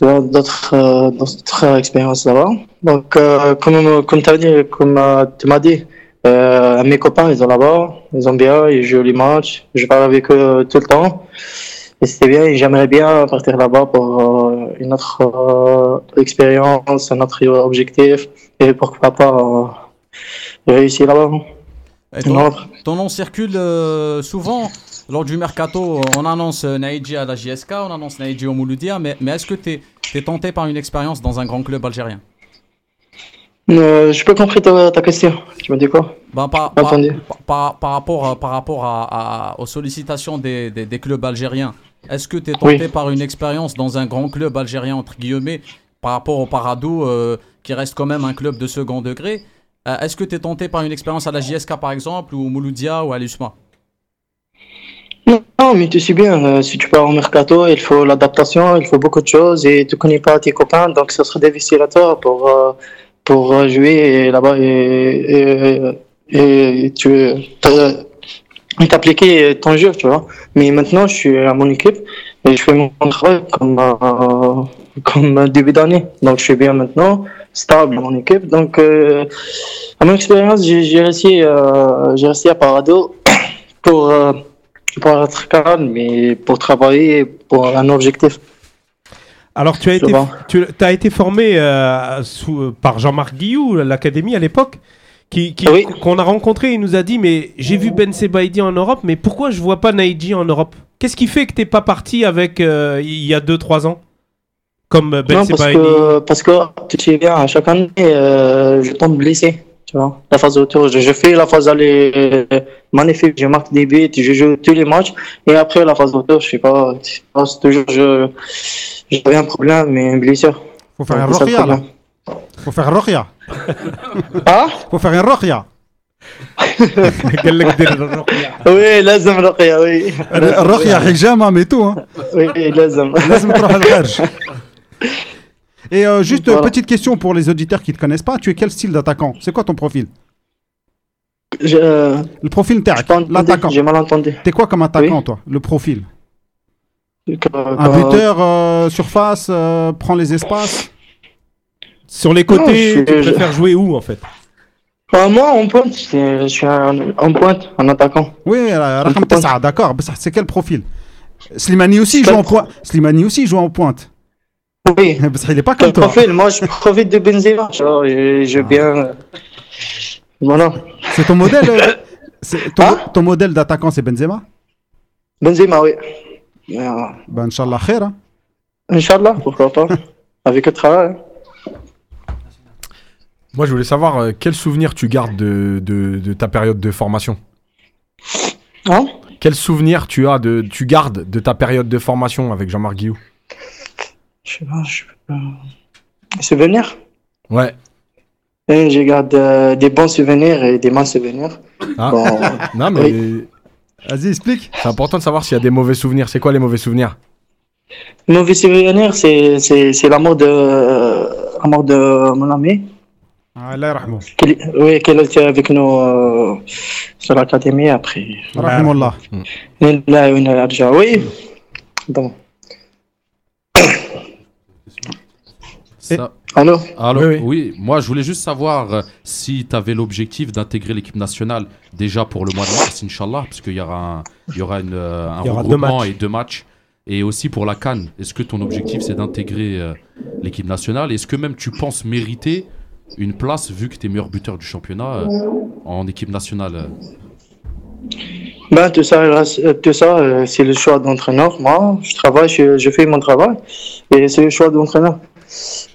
d'autres euh, expériences là-bas. Donc, euh, comme, comme tu m'as dit, euh, mes copains, ils sont là-bas, ils ont bien, ils jouent les matchs, je parle avec eux tout le temps. Et c'était bien, et j'aimerais bien partir là-bas pour euh, une autre euh, expérience, un autre objectif, et pourquoi pas euh, réussir là-bas. Ton, nom circule souvent. Lors du mercato, on annonce Naïdji à la JSK, on annonce Naïdji au Mouloudia, mais, mais est-ce que tu es, tenté par une expérience dans un grand club algérien? Euh, je peux compris ta, ta question. Tu me dis quoi? Ben, par, par, entendu. par- par rapport, à- par rapport à, à- aux sollicitations des, des- des clubs algériens, est-ce que tu es tenté Oui. par une expérience dans un grand club algérien, entre guillemets, par rapport au Paradou, euh, qui reste quand même un club de second degré? Euh, Est-ce que tu es tenté par une expérience à la JSK, par exemple, ou au Mouloudia, ou à l'USMA Non, mais tu sais bien, euh, si tu pars au mercato, il faut l'adaptation, il faut beaucoup de choses et tu connais pas tes copains, donc ce serait difficile à toi pour, euh, pour jouer là-bas et, et, et tu et t'appliquer ton jeu, tu vois. Mais maintenant, je suis à mon équipe et je fais mon travail comme, euh, comme début d'année. Donc, je suis bien maintenant, stable mon équipe. Donc, euh, à mon expérience, j'ai réussi, euh, réussi à Parado pour. pour être calme, mais pour travailler pour un objectif. Alors, tu as été, tu as été formé euh, sous- par Jean-Marc Guillou, l'académie à l'époque, qui, Oui. qu'on a rencontré. Il nous a dit Mais j'ai vu Ben Sebaidi en Europe, mais pourquoi je vois pas Naïdji en Europe? Qu'est-ce qui fait que t'es pas parti avec euh, il y a 2-3 ans? Comme euh, Ben non, parce Sebaidi que, parce que tu sais bien, à chaque année, euh, je tombe blessé. Tu vois, la phase retour, je, je fais la phase aller euh, magnifique, je marque des buts, je joue tous les matchs, et après la phase retour, je sais pas, c'est pas- c'est toujours, je, j'avais un problème, mais une blessure. Faut faire un Donc, c'est ça le rokhia là. problème. Faut faire un rokhia. Ah Faut faire un rokhia. قال لك دير الرقية. Oui, لازم رقية, oui. الرقية حجامة mais tout hein. Oui, لازم. لازم تروح الخارج. et euh, juste voilà. petite question pour les auditeurs qui ne te connaissent pas. Tu es quel style d'attaquant? C'est quoi ton profil? Euh, le profil Terre, l'attaquant. J'ai mal entendu. T'es quoi comme attaquant, toi Le profil? Euh, un bah, buteur, surface, prend les espaces? Sur les côtés, je, tu préfères jouer où, en fait? Bah, moi, en pointe, je suis en pointe, en attaquant. Oui, d'accord. Bah, c'est quel profil? Slimani aussi, joue en pointe. Slimani aussi joue en pointe. Oui. Parce qu'il est pas comme toi. profil Moi, je profite de Benzema. vois, Je, je bien. Voilà. C'est ton modèle euh, c'est- ton, Hein ton modèle d'attaquant c'est Benzema? Benzema, oui. Ben Inch'Allah khair. hein. Inch'Allah, pourquoi pas. Avec le travail. Moi, je voulais savoir euh, quel souvenir tu gardes de, de, de ta période de formation? Hein? Quel souvenir tu as de, tu gardes de ta période de formation avec Jean-Marc Guillou? Je sais pas, je peux pas. Souvenirs? Ouais. Et Je garde euh, des bons souvenirs et des mauvais souvenirs. Ah. Bon, Non, mais Vas-y, explique. c'est important de savoir s'il y a des mauvais souvenirs. C'est quoi les mauvais souvenirs? Mauvais souvenirs, c'est c'est- c'est la mort de, euh, la mort de mon ami. Allah Oui, qu'elle était avec nous euh, sur l'académie après. Algérie. Oui. Donc, Ça- allô Alors, Oui, oui, oui. moi je voulais juste savoir euh, si tu avais l'objectif d'intégrer l'équipe nationale déjà pour le mois de mars, Inch'Allah, parce qu'il y aura, un, il y aura une, euh, un Il y aura deux regroupement matchs. et deux matchs. Et aussi pour la Cannes, est-ce que ton objectif c'est d'intégrer euh, l'équipe nationale? Est-ce que même tu penses mériter une place vu que tu es meilleur buteur du championnat euh, en équipe nationale? Ben, tout ça, tout ça c'est le choix d'entraîneur. Moi, je travaille, je, je fais mon travail et c'est le choix d'entraîneur.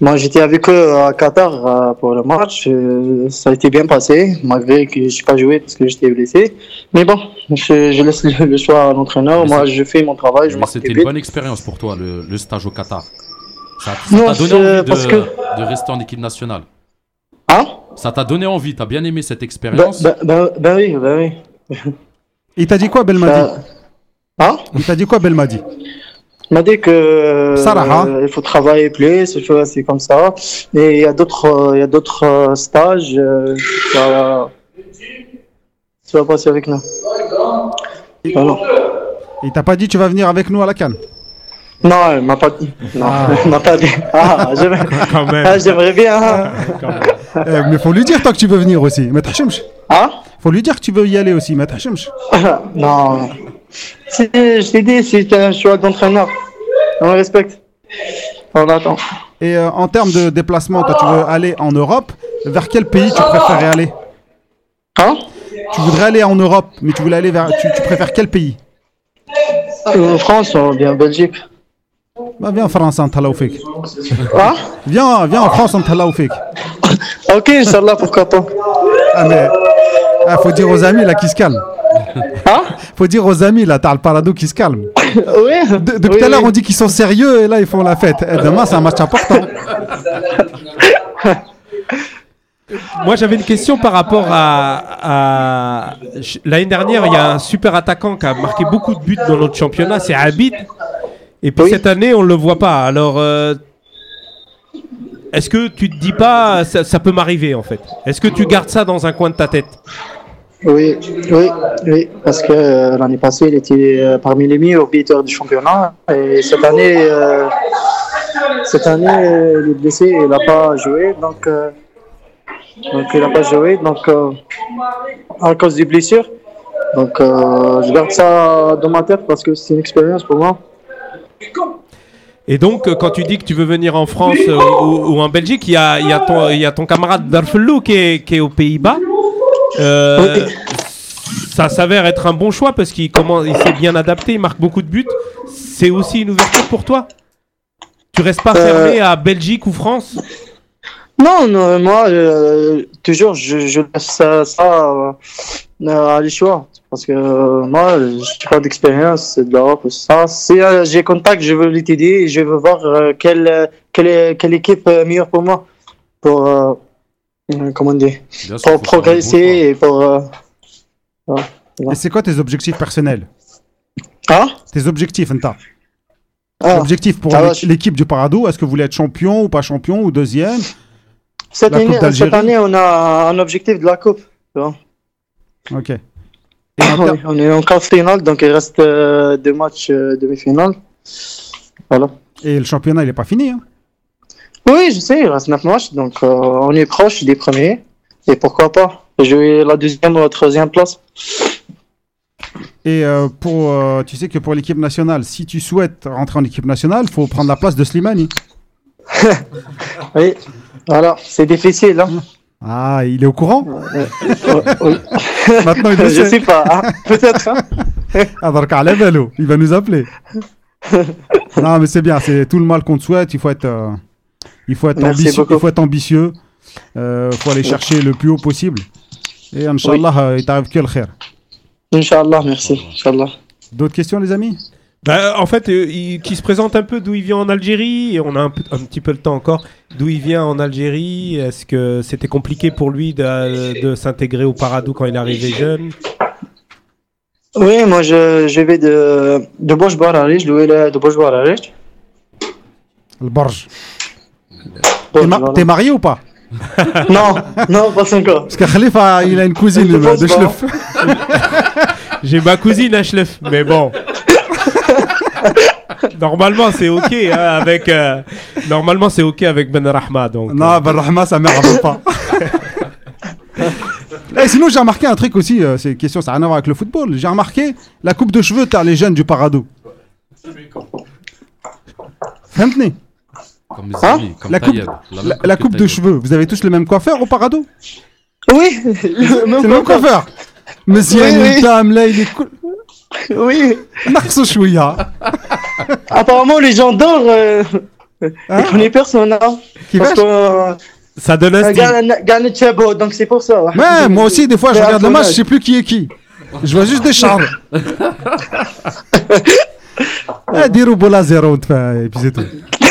Moi, j'étais avec eux à Qatar euh, pour le match. euh, ça a été bien passé, malgré que je n'ai pas joué parce que j'étais blessé. Mais bon, je, je laisse le, le choix à l'entraîneur. Moi, je fais mon travail, je c'était une bonne expérience pour toi, le, le stage au Qatar. Ça t'a donné envie de, parce que- de rester en équipe nationale. Hein? Ça t'a donné envie, t'as bien aimé cette ben, expérience? ben, ben, ben oui, ben oui. Il t'a dit quoi Belmadi? Ça- Hein? Il t'a dit quoi Belmadi? M'a dit que Sarah. euh, il faut travailler plus, c'est comme ça. Et il y a d'autres, euh, il y a d'autres euh, stages. euh, tu vas passer avec nous. Voilà. Il t'a pas dit tu vas venir avec nous à la Cannes Non, il m'a pas dit. Non, Ah. il m'a pas dit. Ah, j'aimerais Quand même. ah, j'aimerais bien. hein. Même. Eh, Mais faut lui dire toi que tu veux venir aussi. Mais. Hein Faut lui dire que tu veux y aller aussi. Mais. Non. C'est- Je t'ai dit, c'est un choix d'entraîneur. On le respecte. On attend. Et euh, en termes de déplacement, toi tu veux aller en Europe? Vers quel pays tu préférerais aller? Hein? Tu voudrais aller en Europe, mais tu voulais aller vers. Tu, tu préfères quel pays? En France ou bien en Belgique bah, Viens en France, en Talaoufik. Hein Viens, viens en France, en Talaoufik. Ok, Inch'Allah, pourquoi pas. Ah, mais. Ah, faut dire aux amis là qui se calment. Hein Faut dire aux amis là, t'as le parado qui se calme. Oui. De- depuis Oui, tout à l'heure, oui. on dit qu'ils sont sérieux et là, ils font la fête. Eh, demain, c'est un match important. Moi, j'avais une question par rapport à. L'année dernière, il y a un super attaquant qui a marqué beaucoup de buts dans notre championnat, c'est Abid. Et puis Oui. cette année, on ne le voit pas. Alors, euh, est-ce que tu te dis pas, ça, ça peut m'arriver en fait? Est-ce que tu gardes ça dans un coin de ta tête? Oui, oui, oui, parce que euh, l'année passée, il était euh, parmi les meilleurs buteurs du championnat. Et cette année, euh, cette année, il est blessé, il n'a pas joué, donc, donc il n'a pas joué, donc à cause des blessures. Donc je garde ça dans ma tête parce que c'est une expérience pour moi. Et donc, quand tu dis que tu veux venir en France ou, en Belgique, il y a, y y a ton camarade Darfellou qui est, qui est aux Pays-Bas. Euh. Ça s'avère être un bon choix parce qu'il comment, il s'est bien adapté, il marque beaucoup de buts. C'est aussi une ouverture pour toi? Tu restes pas Euh, fermé à Belgique ou France? Non, non, moi, euh, toujours, je, je laisse ça, ça euh, à les choix. Parce que euh, moi, je n'ai pas d'expérience c'est de l'Europe. Ça, si j'ai contact, je veux et je veux voir quelle, quelle, quelle équipe est meilleure pour moi. Pour, comment dire, sûr, pour bon progresser et pour. euh, Et c'est quoi tes objectifs personnels Hein Tes objectifs, Nta Ah, Objectifs pour l'équipe du Parado Est-ce que vous voulez être champion ou pas champion ou deuxième cette, année, cette année, on a un objectif de la Coupe. vois. Ok. Et on est en quart finale, donc il reste euh, deux matchs euh, demi-finale. Voilà. Et le championnat, il n'est pas fini. hein. Oui, je sais, il reste 9 matchs, donc euh, on est proche des premiers. Et pourquoi pas? Jouer la deuxième ou la troisième place. Et euh, pour, euh, tu sais que pour l'équipe nationale, si tu souhaites rentrer en équipe nationale, il faut prendre la place de Slimani. Oui, voilà, c'est difficile. Hein. Ah, il est au courant? Oui. Maintenant, il le je sait. sais pas, hein. peut-être. hein. Ah, il va nous appeler. non, mais c'est bien, c'est tout le mal qu'on te souhaite. Il faut être, il faut être Merci ambitieux. Il faut être ambitieux. Euh, faut aller chercher le plus haut possible. Et Inch'Allah, euh, il t'arrive que le khair. Inch'Allah, merci. Inch'Allah. D'autres questions, les amis? Bah, En fait, euh, il, qui se présente un peu d'où il vient en Algérie? Et on a un, petit peu le temps encore. D'où il vient en Algérie? Est-ce que c'était compliqué pour lui de, de s'intégrer au Paradou quand il est arrivé jeune? Oui, moi je, je vais de, de Bosch Bararich, je louais le- de Bosch Bararich. Le barge. T'es ma- voilà. T'es marié ou pas Non, non, pas encore. Parce que Khalifa, il a une cousine de. Schleuf. J'ai ma cousine à Schleff, mais bon. Normalement, c'est ok hein, avec. euh, normalement, c'est ok avec Ben Rahma. Donc, Non, Ben Rahma, sa mère ne veut pas. Et sinon, j'ai remarqué un truc aussi, euh, c'est une question, ça n'a rien à voir avec le football. J'ai remarqué la coupe de cheveux, t'as les jeunes du Parado. Fahmtni Comme Hein comme la coupe, même la, la que coupe de cheveux, vous avez tous le même coiffeur au Parado? Oui, C'est le même coiffeur Monsieur Oui, oui. Là, il est cool. Oui, chouïa. apparemment les gens d'or, euh, Hein ils connaissent personne. Hein, Qui parce euh, ça donne un style. gagne Tchabo, donc c'est pour ça. ouais. Ouais, moi aussi, des fois, je regarde le match, je sais plus qui est qui. Je vois juste des chars. Eh, dirou bola zéro, et puis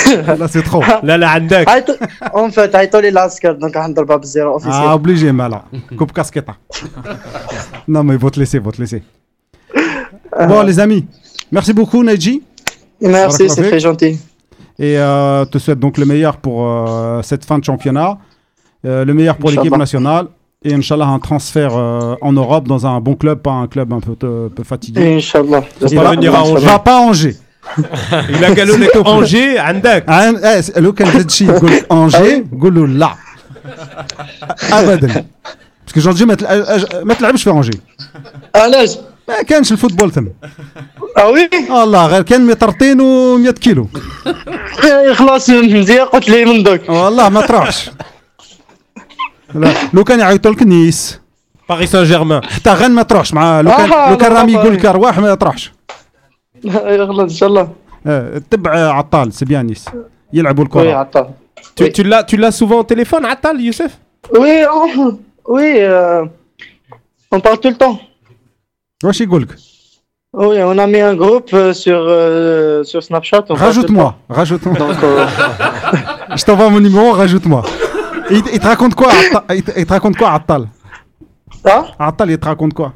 c'est tout. Là, c'est trop. Là, là, عندك. عيطوا- En fait, عيطوا لي العسكر دونك غنضربها بالزيرو Ah, اوفيسيال. obligé, Mala. Coupe casquette. non, mais ils vont te laisser, ils vont te laisser. Bon, les amis, merci beaucoup, Neji. Merci, c'est Barakallah très gentil. Et euh, te souhaite donc le meilleur pour euh, cette fin de championnat, euh, le meilleur pour l'équipe Inch'Allah. nationale. Et Inch'Allah, un transfert euh, en Europe dans un bon club, pas un club un peu, un peu fatigué. Inch'Allah. Il va venir à Angers. Va pas à Angers. Il a galonné Angers, Andak. عن- آه، لو كان زاد شي يقول لك انجي قول له لا ابدا باسكو جونجي ما ما تلعبش في انجي علاش؟ ما كانش الفوتبول تم آه وي والله غير كان مترطين و100 كيلو. خلاص مزيان قلت لي من دوك. والله ما تروحش لا لو كان يعيطوا لك نيس. Paris Saint-Germain. حتى غير ما تروحش مع لو كان آه، لو كان لا، رامي يقول لا. لك أرواح ما تروحش خلاص ان شاء الله آه، تبع عطال سي بيان نيس يلعبوا وي الكره عطا Tu, Oui. tu l'as, tu l'as souvent au téléphone, Attal, Youssef وي آه، وي آه، on parle tout le temps واش يقول لك Oui, on a mis un groupe euh, sur, euh, sur Snapchat. on parle tout le rajoute-moi rajoute-moi temps. Donc, euh, je t'envoie mon numéro rajoute-moi il, il te raconte quoi Attal- il te- il te raconte quoi Attal ça عطال يتراكونت كوا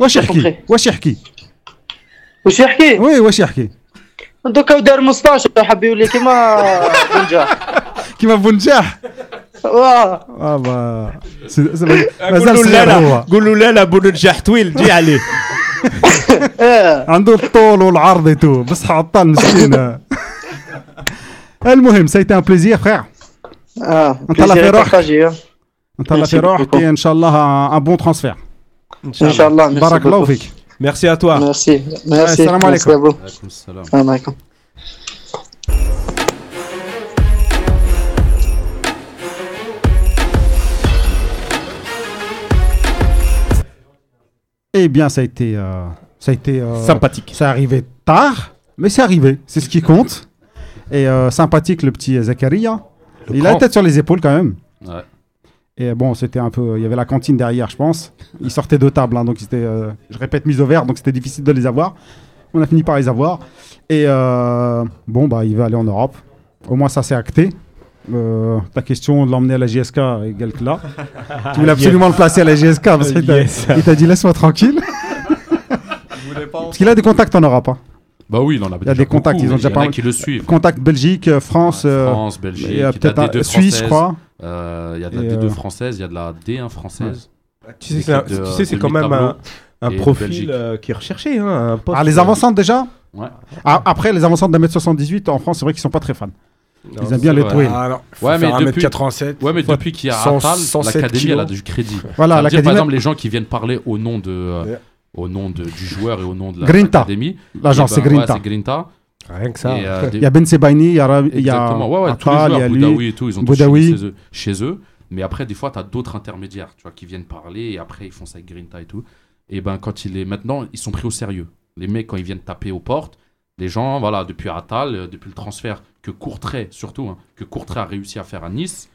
واش يحكي compris. واش يحكي؟ وي واش يحكي؟ دوكا ودار مستاش حب يولي كيما بنجاح. كيما بنجاح. واه. آه قول مازال له لا صغير هو. لا قول له لا لا بو نجاح طويل جي عليه عنده الطول والعرض ايتو بصح عطال مسكين. المهم سيتي ان بليزير فخير آه انت الله في روحك. نتهلا في روحك. ان شاء الله ان بون ترانسفير ان شاء الله بارك الله. فيك Merci à toi. Merci. Merci. Salam alaikum. Salam alaikum. Eh bien, ça a été. Euh, ça a été euh, sympathique. Ça arrivait tard, mais c'est arrivé. C'est ce qui compte. Et euh, sympathique, le petit Zakaria. Il a la tête sur les épaules quand même. Ouais. Et bon, c'était un peu. Il y avait la cantine derrière, je pense. Ils sortaient de table, hein, donc c'était. euh, je répète, mise au vert, donc c'était difficile de les avoir. On a fini par les avoir. Et euh, bon, bah, il va aller en Europe. Au moins, ça c'est acté. Euh, ta question de l'emmener à la JSK est quelque là. tu voulais absolument le placer à la JSK parce qu'il Yes. il t'a dit laisse-moi tranquille. Parce qu'il a des contacts en Europe. hein. Bah oui, il en a, Il y a déjà des contacts, beaucoup, ils ont déjà il y en a pas- qui le suivent. Contact Belgique, euh, France, France, Belgique, peut-être Suisse, je crois. Euh, Il y a de la Et, D2 euh, française, il y a de la D1 française. Tu sais, c'est un- L'équipe de- tu sais, c'est de quand même un, un profil euh, qui est recherché. Hein, un poste, Ah, les euh, avancantes déjà Ouais. Ah, Après, les avancantes d'un mètre 78 en France, c'est vrai qu'ils sont pas très fans. non, Ils aiment bien les twins. Ah Ouais, mais depuis- 1m87. Ouais, mais depuis qu'il y a Atal, 107 l'académie, elle a du crédit. Voilà, dire, par l'académie, exemple, les gens qui viennent parler au nom de, euh, au nom de, du joueur et au nom de la- Grinta. l'académie. l'agence, eh c'est ben, Grinta. Rien que ça. Euh, des- Il y a Ben Sebaini, il y a, il y a. Ouais, ouais, il y a lui. Boudaoui et tout, ils ont Boudaoui. tous chez eux, chez eux. Mais après, des fois, tu as d'autres intermédiaires, tu vois, qui viennent parler et après, ils font ça avec Grinta et tout. Et ben, quand il est maintenant, ils sont pris au sérieux. Les mecs, quand ils viennent taper aux portes, les gens, voilà, depuis Atal, euh, depuis le transfert que Courtrai, surtout, hein, que Courtrai a réussi à faire à Nice,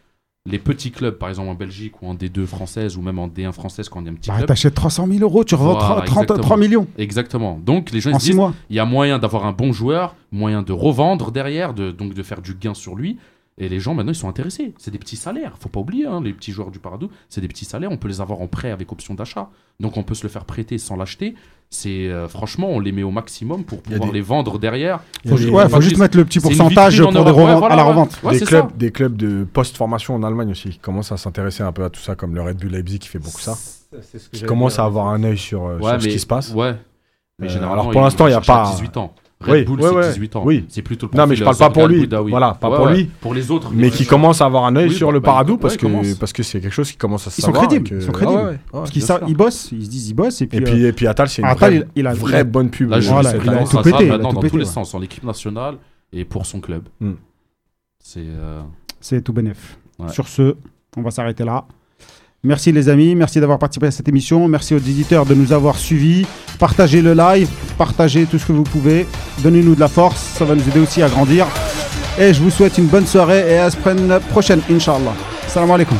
les petits clubs, par exemple en Belgique ou en D2 française ou même en D1 française, quand il y a un petit Bah, club. T'achètes 300 000 euros, tu revends Voilà, 30, 30 exactement. 3 millions Exactement. Donc, les gens ils en se 6 disent, il y a moyen d'avoir un bon joueur, moyen de revendre derrière, de, donc de faire du gain sur lui. Et les gens maintenant ils sont intéressés. C'est des petits salaires, faut pas oublier, hein, les petits joueurs du Paradou, c'est des petits salaires, on peut les avoir en prêt avec option d'achat. Donc on peut se le faire prêter sans l'acheter. C'est euh, franchement, on les met au maximum pour pouvoir des- les vendre derrière. Faut, des- ouais, faut juste mettre le petit pourcentage pour. Ouais, voilà, à la revente. Ouais, des, clubs, ça. des clubs de post-formation en Allemagne aussi qui commencent à s'intéresser un peu à tout ça, comme le Red Bull Leipzig qui fait beaucoup ça. C'est ce que Qui dire. à avoir un œil sur, euh, Ouais, sur ce qui se passe. Ouais. Mais Euh, généralement, alors, pour l'instant, il y a pas- 18 ans. Red Oui, Bull, ouais, c'est ouais. 18 ans. Oui. C'est plutôt le Non, mais je parle pas pour lui. Voilà, pas Ouais, pour ouais. lui. Pour les autres. Mais qui commencent à avoir un œil Oui, sur bah, le bah, Paradou ouais, parce que parce que c'est quelque chose qui commence à se Ils sont crédibles, que- ils sont crédibles. Ouais, Parce qu'ils savent- ils bossent, ils se disent ils bossent. Et puis, Et euh, puis, et puis Atal, c'est une Atal, vraie, il- il a- vraie bonne pub. Là, je Voilà, il a tout pété, maintenant dans pété, tous les sens, en équipe nationale et pour son club. Hmm. C'est euh, c'est tout bénef. Ouais. Sur ce, on va s'arrêter là. Merci les amis, merci d'avoir participé à cette émission. Merci aux éditeurs de nous avoir suivis. Partagez le live, partagez tout ce que vous pouvez. Donnez-nous de la force, ça va nous aider aussi à grandir. Et je vous souhaite une bonne soirée et à la prochaine, Inch'Allah. Salam alaikum.